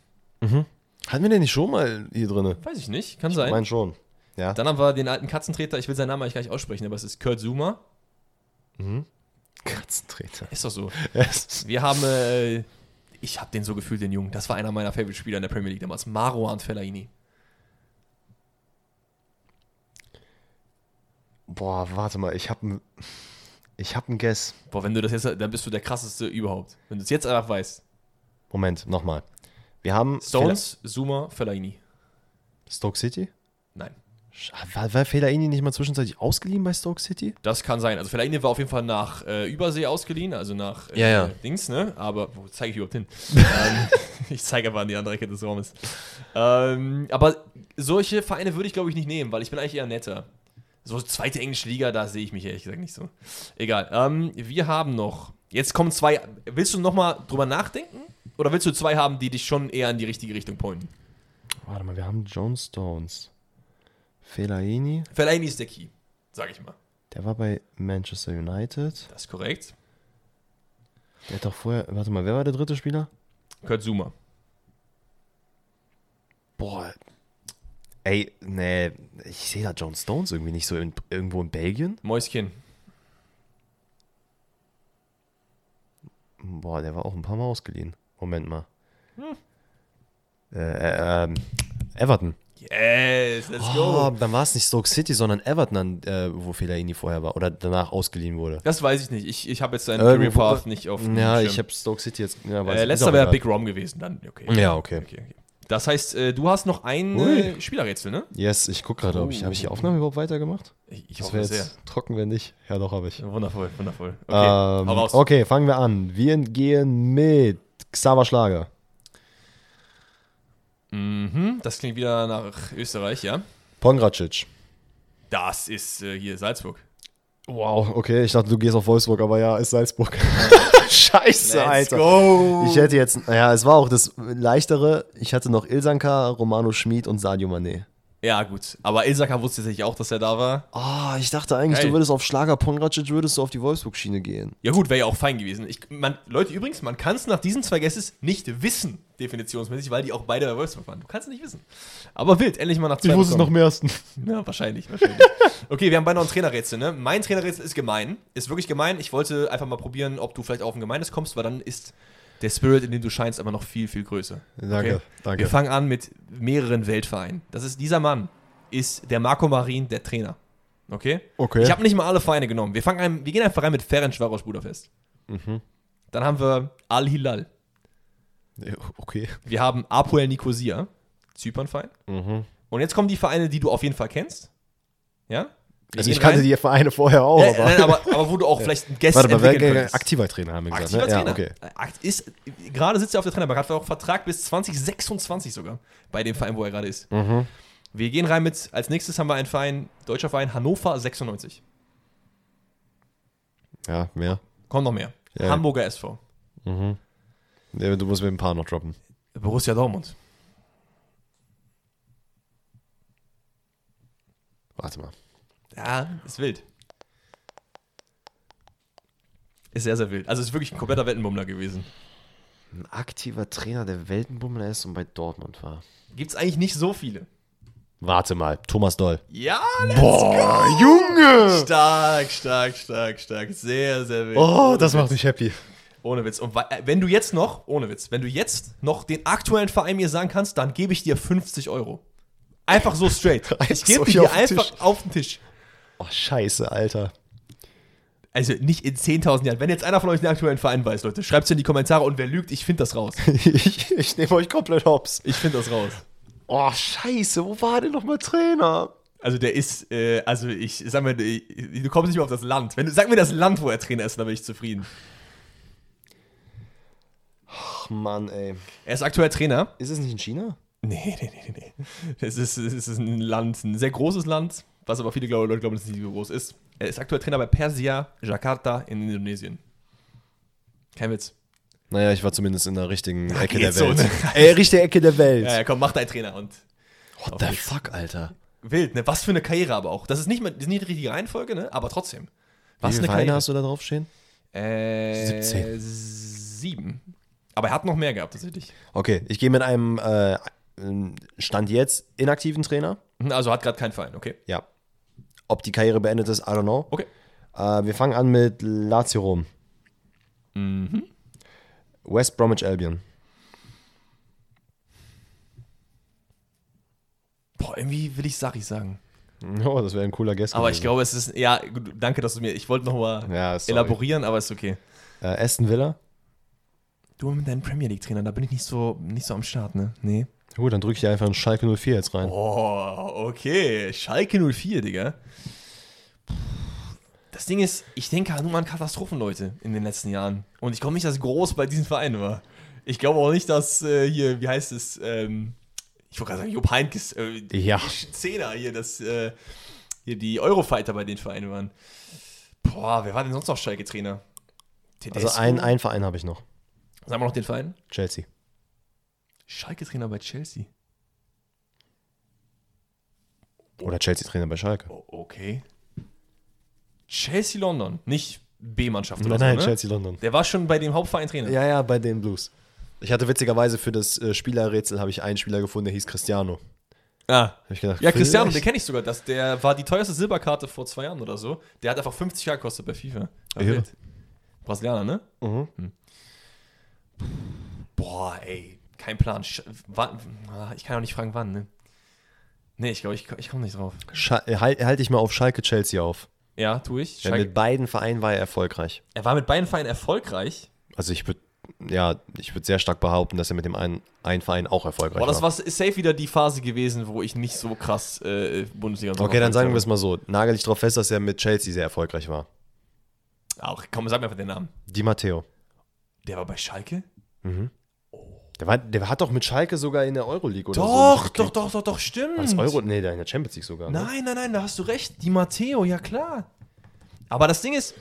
Hatten wir den nicht schon mal hier drin? Weiß ich nicht, kann Ich sein. meine schon. Ja. Dann haben wir den alten Katzentreter, ich will seinen Namen eigentlich gar nicht aussprechen, aber es ist Kurt Zuma. Katzentreter. Ist doch so. Yes. Wir haben, äh, ich habe den so gefühlt, den Jungen. Das war einer meiner Favorite-Spieler in der Premier League damals. Marouane Fellaini. Boah, warte mal, ich habe ich habe ein Guess. Boah, wenn du das jetzt, dann bist du der krasseste überhaupt. Wenn du es jetzt einfach weißt. Moment, nochmal. Wir haben Stones, Zuma, Fellaini. Stoke City? Nein. Sch- War, war Fellaini nicht mal zwischenzeitlich ausgeliehen bei Stoke City? Das kann sein. Also Fellaini war auf jeden Fall nach äh, Übersee ausgeliehen, also nach äh, Ja, ja. Dings, ne? Aber wo zeige ich überhaupt hin? ähm, ich zeige aber an die andere Ecke des Raumes. Ähm, aber solche Vereine würde ich, glaube ich, nicht nehmen, weil ich bin eigentlich eher netter. So zweite englische Liga, da sehe ich mich ehrlich gesagt nicht so. Egal. Ähm, wir haben noch. Jetzt kommen zwei. Willst du nochmal drüber nachdenken? Oder willst du zwei haben, die dich schon eher in die richtige Richtung pointen? Warte mal, wir haben John Stones. Fellaini, Fellaini ist der Key, sag ich mal. der war bei Manchester United. Das ist korrekt. Der hat doch vorher, warte mal, wer war der dritte Spieler? Kurt Zuma. Boah. Ey, nee, ich sehe da John Stones irgendwie nicht so in, irgendwo in Belgien. Mäuschen. Boah, der war auch ein paar Mal ausgeliehen. Moment mal. Äh, äh, ähm, Everton. Yes, let's Oh, dann war es nicht Stoke City, sondern Everton, äh, wo Fellaini vorher war oder danach ausgeliehen wurde. Das weiß ich nicht. Ich, ich habe jetzt seinen Career Path nicht auf Ja, ich habe Stoke City jetzt. Ja, äh, letzter wäre. Big Rom gewesen, dann okay. Ja, okay. okay, okay. Das heißt, äh, du hast noch ein äh, Spielerrätsel, ne? Yes, ich gucke gerade, ob ich, habe ich die Aufnahme überhaupt weitergemacht? Ich, ich Das hoffe wäre sehr. jetzt trocken, wenn nicht. Ja, doch, habe ich. Wundervoll, wundervoll. Okay, Ähm, okay, fangen wir an. Wir gehen mit Xaver Schlager. Mhm, das klingt wieder nach Österreich, ja? Pongracic. Das ist äh, hier Salzburg. Wow, okay, ich dachte, du gehst auf Wolfsburg, aber ja, ist Salzburg. Scheiße, Alter. go! Ich hätte jetzt, naja, es war auch das leichtere. Ich hatte noch Ilsanka, Romano Schmid und Sadio Mané. Ja, gut. Aber Ilsaka wusste tatsächlich auch, dass er da war. Ah, ich dachte eigentlich, Geil. du würdest auf Schlager Pongracic, würdest du auf die Wolfsburg-Schiene gehen. Ja, gut, wäre ja auch fein gewesen. Ich, man, Leute, übrigens, man kann es nach diesen zwei Guesses nicht wissen, definitionsmäßig, weil die auch beide bei Wolfsburg waren. Du kannst es nicht wissen. Aber wild, endlich mal nach zwei bekommen. im ersten. Ja, wahrscheinlich, wahrscheinlich. Okay, wir haben beide noch ein Trainerrätsel, ne? Mein Trainerrätsel ist gemein. Ist wirklich gemein. Ich wollte einfach mal probieren, ob du vielleicht auf ein gemeines kommst, weil dann ist der Spirit, in dem du scheinst, aber noch viel, viel größer. Danke, danke. Wir fangen an mit mehreren Weltvereinen. Das ist dieser Mann, ist der Marco Marin, der Trainer. Okay? Okay. Ich habe nicht mal alle Vereine genommen. Wir, fangen an, wir gehen einfach rein mit Ferencvaros Budapest. Mhm. Dann haben wir Al-Hilal. Ja, Okay. Wir haben Apoel Nicosia, Zypernverein. Mhm. Und jetzt kommen die Vereine, die du auf jeden Fall kennst. Ja? Also ich kannte rein. die Vereine vorher auch, Ja, aber. nein, aber, aber wo du auch vielleicht ein Guest Warte mal, entwickeln wer aktiver Trainer haben wir gesagt, Aktiver ne? Trainer. Ja, okay. Ist, gerade sitzt er auf der Trainerbank, hat auch Vertrag bis 2026 sogar bei dem Verein, wo er gerade ist. Mhm. Wir gehen rein mit, als nächstes haben wir einen Verein, deutscher Verein, Hannover 96. Ja, mehr. Kommt noch mehr. Ja. Hamburger SV. Mhm. Ja, du musst mir ein paar noch droppen. Borussia Dortmund. Warte mal. Ja, ist wild. Ist sehr, sehr wild. Also ist wirklich ein kompletter Wettenbummler gewesen. Ein aktiver Trainer, der Weltenbummler ist und bei Dortmund war. Gibt es eigentlich nicht so viele. Warte mal, Thomas Doll. Ja, Boah, Junge! stark, stark, stark, stark. Sehr, sehr wild. Oh, Ohne das Witz. macht mich happy. Ohne Witz. Und äh, wenn du jetzt noch, ohne Witz, wenn du jetzt noch den aktuellen Verein mir sagen kannst, dann gebe ich dir 50 Euro. Einfach so straight. Ich gebe so dir auf einfach Tisch. auf den Tisch. Oh, scheiße, Alter. Also nicht in 10.000 Jahren. Wenn jetzt einer von euch den aktuellen Verein weiß, Leute, schreibt es in die Kommentare und wer lügt, ich finde das raus. ich ich nehme euch komplett hops. Ich finde das raus. Oh, scheiße, wo war denn nochmal Trainer? Also der ist, äh, also ich sag mal, ich- du kommst nicht mehr auf das Land. Wenn du, sag mir das Land, wo er Trainer ist, dann bin ich zufrieden. Ach, Mann, ey. Er ist aktuell Trainer. Ist es nicht in China? Nee, nee, nee, nee, nee. Es ist, es ist ein Land, ein sehr großes Land, was aber viele Leute glauben, dass es nicht so groß ist. Er ist aktuell Trainer bei Persia, Jakarta in Indonesien. Kein Witz. Naja, ich war zumindest in der richtigen Ecke der so, Welt. ne? Ey, richtige Ecke der Welt. Ja, ja, komm, mach deinen Trainer und What the nix. fuck, Alter? wild, ne? Was für eine Karriere aber auch. Das ist nicht, mal, das ist nicht die richtige Reihenfolge, ne? Aber trotzdem. Was Wie eine viele Vereine Karriere. hast du da drauf stehen? Äh, 17. Sieben. Aber er hat noch mehr gehabt, tatsächlich. Okay, ich gehe mit einem äh, Stand jetzt inaktiven Trainer. Also hat gerade keinen Verein, okay. Ja. Ob die Karriere beendet ist, I don't know. Okay. Äh, wir fangen an mit Lazio Rom. Mhm. West Bromwich Albion. Boah, irgendwie will ich Sari sagen. Oh, das wäre ein cooler Guest. Aber ich glaube, es ist. Ja, danke, dass du mir. Ich wollte noch mal Ja, elaborieren, aber ist okay. Äh, Aston Villa. Du mit deinen Premier League-Trainern, da bin ich nicht so, nicht so am Start, ne? Nee. Gut, dann drücke ich einfach einen Schalke 04 jetzt rein. Oh, okay. Schalke 04, Digga. Das Ding ist, ich denke nur an Katastrophen, Leute, in den letzten Jahren. Und ich glaube nicht, dass groß bei diesen Vereinen war. Ich glaube auch nicht, dass äh, hier, wie heißt es, ähm, ich wollte gerade sagen, Jupp Heynckes, äh, Ja. Zehner hier, dass äh, hier die Eurofighter bei den Vereinen waren. Boah, wer war denn sonst noch Schalke-Trainer? Also ein, ein Verein habe ich noch. Sagen wir noch den Verein? Chelsea. Schalke-Trainer bei Chelsea. Oder Chelsea-Trainer bei Schalke. Okay. Chelsea London, nicht B-Mannschaft oder Nein, nein, so, ne? Chelsea London. Der war schon bei dem Hauptverein Trainer. Ja, ja, bei den Blues. Ich hatte witzigerweise für das äh, Spielerrätsel habe ich einen Spieler gefunden, der hieß Cristiano. Ah. Hab ich gedacht, Ja, Cristiano, den kenne ich sogar. Das, der war die teuerste Silberkarte vor zwei Jahren oder so. Der hat einfach 50 Jahre gekostet bei FIFA. Ja. Brasilianer, ne? Mhm. Boah, ey, kein Plan. Sch wann, ah, ich kann auch nicht fragen, wann, ne? Nee, ich glaube, ich, ich komme nicht drauf. Äh, halt, dich mal auf Schalke Chelsea auf. Ja, tue ich. Schalke, mit beiden Vereinen war er erfolgreich. er war mit beiden Vereinen erfolgreich. Also ich würde ja, ich würde sehr stark behaupten, dass er mit dem einen, einen Verein auch erfolgreich Boah, das war. war safe wieder die Phase gewesen, wo ich nicht so krass äh, Bundesliga Okay, dann sagen wir es mal so. Nagel ich darauf fest, dass er mit Chelsea sehr erfolgreich war. Auch, komm, sag mir einfach den Namen. Di Matteo. Der war bei Schalke? Der, war, der hat doch mit Schalke sogar in der Euroleague oder so. Doch, mitgespielt. doch, doch, doch, doch, stimmt. War das Euro? Nee, der in der Champions League sogar. Ne? Nein, nein, nein, da hast du recht. Die Matteo, ja klar. Aber das Ding ist,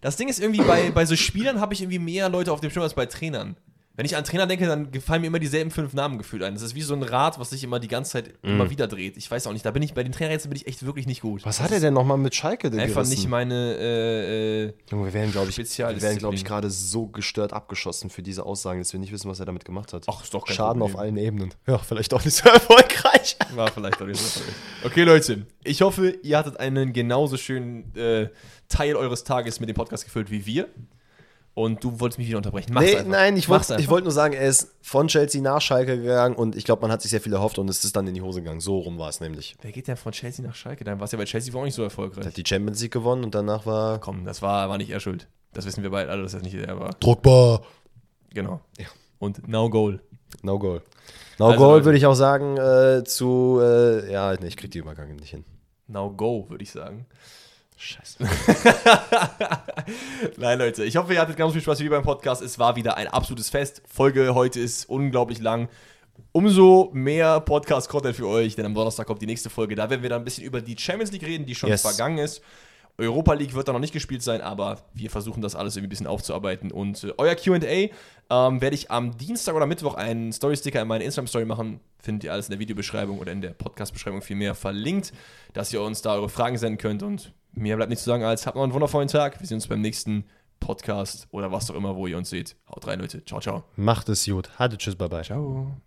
das Ding ist irgendwie, bei, bei so Spielern habe ich irgendwie mehr Leute auf dem Schirm als bei Trainern. Wenn ich an Trainer denke, dann gefallen mir immer dieselben fünf Namen gefühlt ein. Das ist wie so ein Rad, was sich immer die ganze Zeit immer Mhm. wieder dreht. Ich weiß auch nicht, da bin ich bei den Trainerrätseln bin ich echt wirklich nicht gut. Was hat er denn nochmal mit Schalke Einfach gerissen? nicht meine äh, äh, Junge, wir werden, glaube ich, wir werden, glaube ich, gerade so gestört abgeschossen für diese Aussagen, dass wir nicht wissen, was er damit gemacht hat. Ach, ist doch kein Schaden Problem. auf allen Ebenen. Ja, vielleicht auch nicht so erfolgreich. War vielleicht auch nicht so erfolgreich. Okay, Leute, ich hoffe, ihr hattet einen genauso schönen äh, Teil eures Tages mit dem Podcast gefüllt wie wir. Und du wolltest mich wieder unterbrechen. Mach's Nee, einfach. nein, ich wollte wollt nur sagen, er ist von Chelsea nach Schalke gegangen und ich glaube, man hat sich sehr viel erhofft und es ist dann in die Hose gegangen. So rum war es nämlich. Wer geht denn von Chelsea nach Schalke? Dann war es ja bei Chelsea auch nicht so Er erfolgreich. hat die Champions League gewonnen und danach war Komm, das war, war nicht er schuld. Das wissen wir beide alle, dass das nicht er war. druckbar. Genau. Ja. Und now goal. No goal. No Also, goal würde ich auch sagen äh, zu, äh, ja, nee, ich krieg die Übergänge nicht hin. Now go, würde ich sagen. Scheiße. Nein, Leute, ich hoffe, ihr hattet ganz viel Spaß wie beim Podcast. Es war wieder ein absolutes Fest. Folge heute ist unglaublich lang. Umso mehr Podcast-Content für euch, denn am Donnerstag kommt die nächste Folge. Da werden wir dann ein bisschen über die Champions League reden, die schon Yes. vergangen ist. Europa League wird da noch nicht gespielt sein, aber wir versuchen das alles irgendwie ein bisschen aufzuarbeiten. Und äh, euer QA ähm, werde ich am Dienstag oder Mittwoch einen Story-Sticker in meine Instagram-Story machen. Findet ihr alles in der Videobeschreibung oder in der Podcast-Beschreibung vielmehr verlinkt, dass ihr uns da eure Fragen senden könnt. Und mir bleibt nichts zu sagen als habt noch einen wundervollen Tag. Wir sehen uns beim nächsten Podcast oder was auch immer, wo ihr uns seht. Haut rein, Leute. Ciao, ciao. Macht es gut. Hatte tschüss, bye bye. Ciao.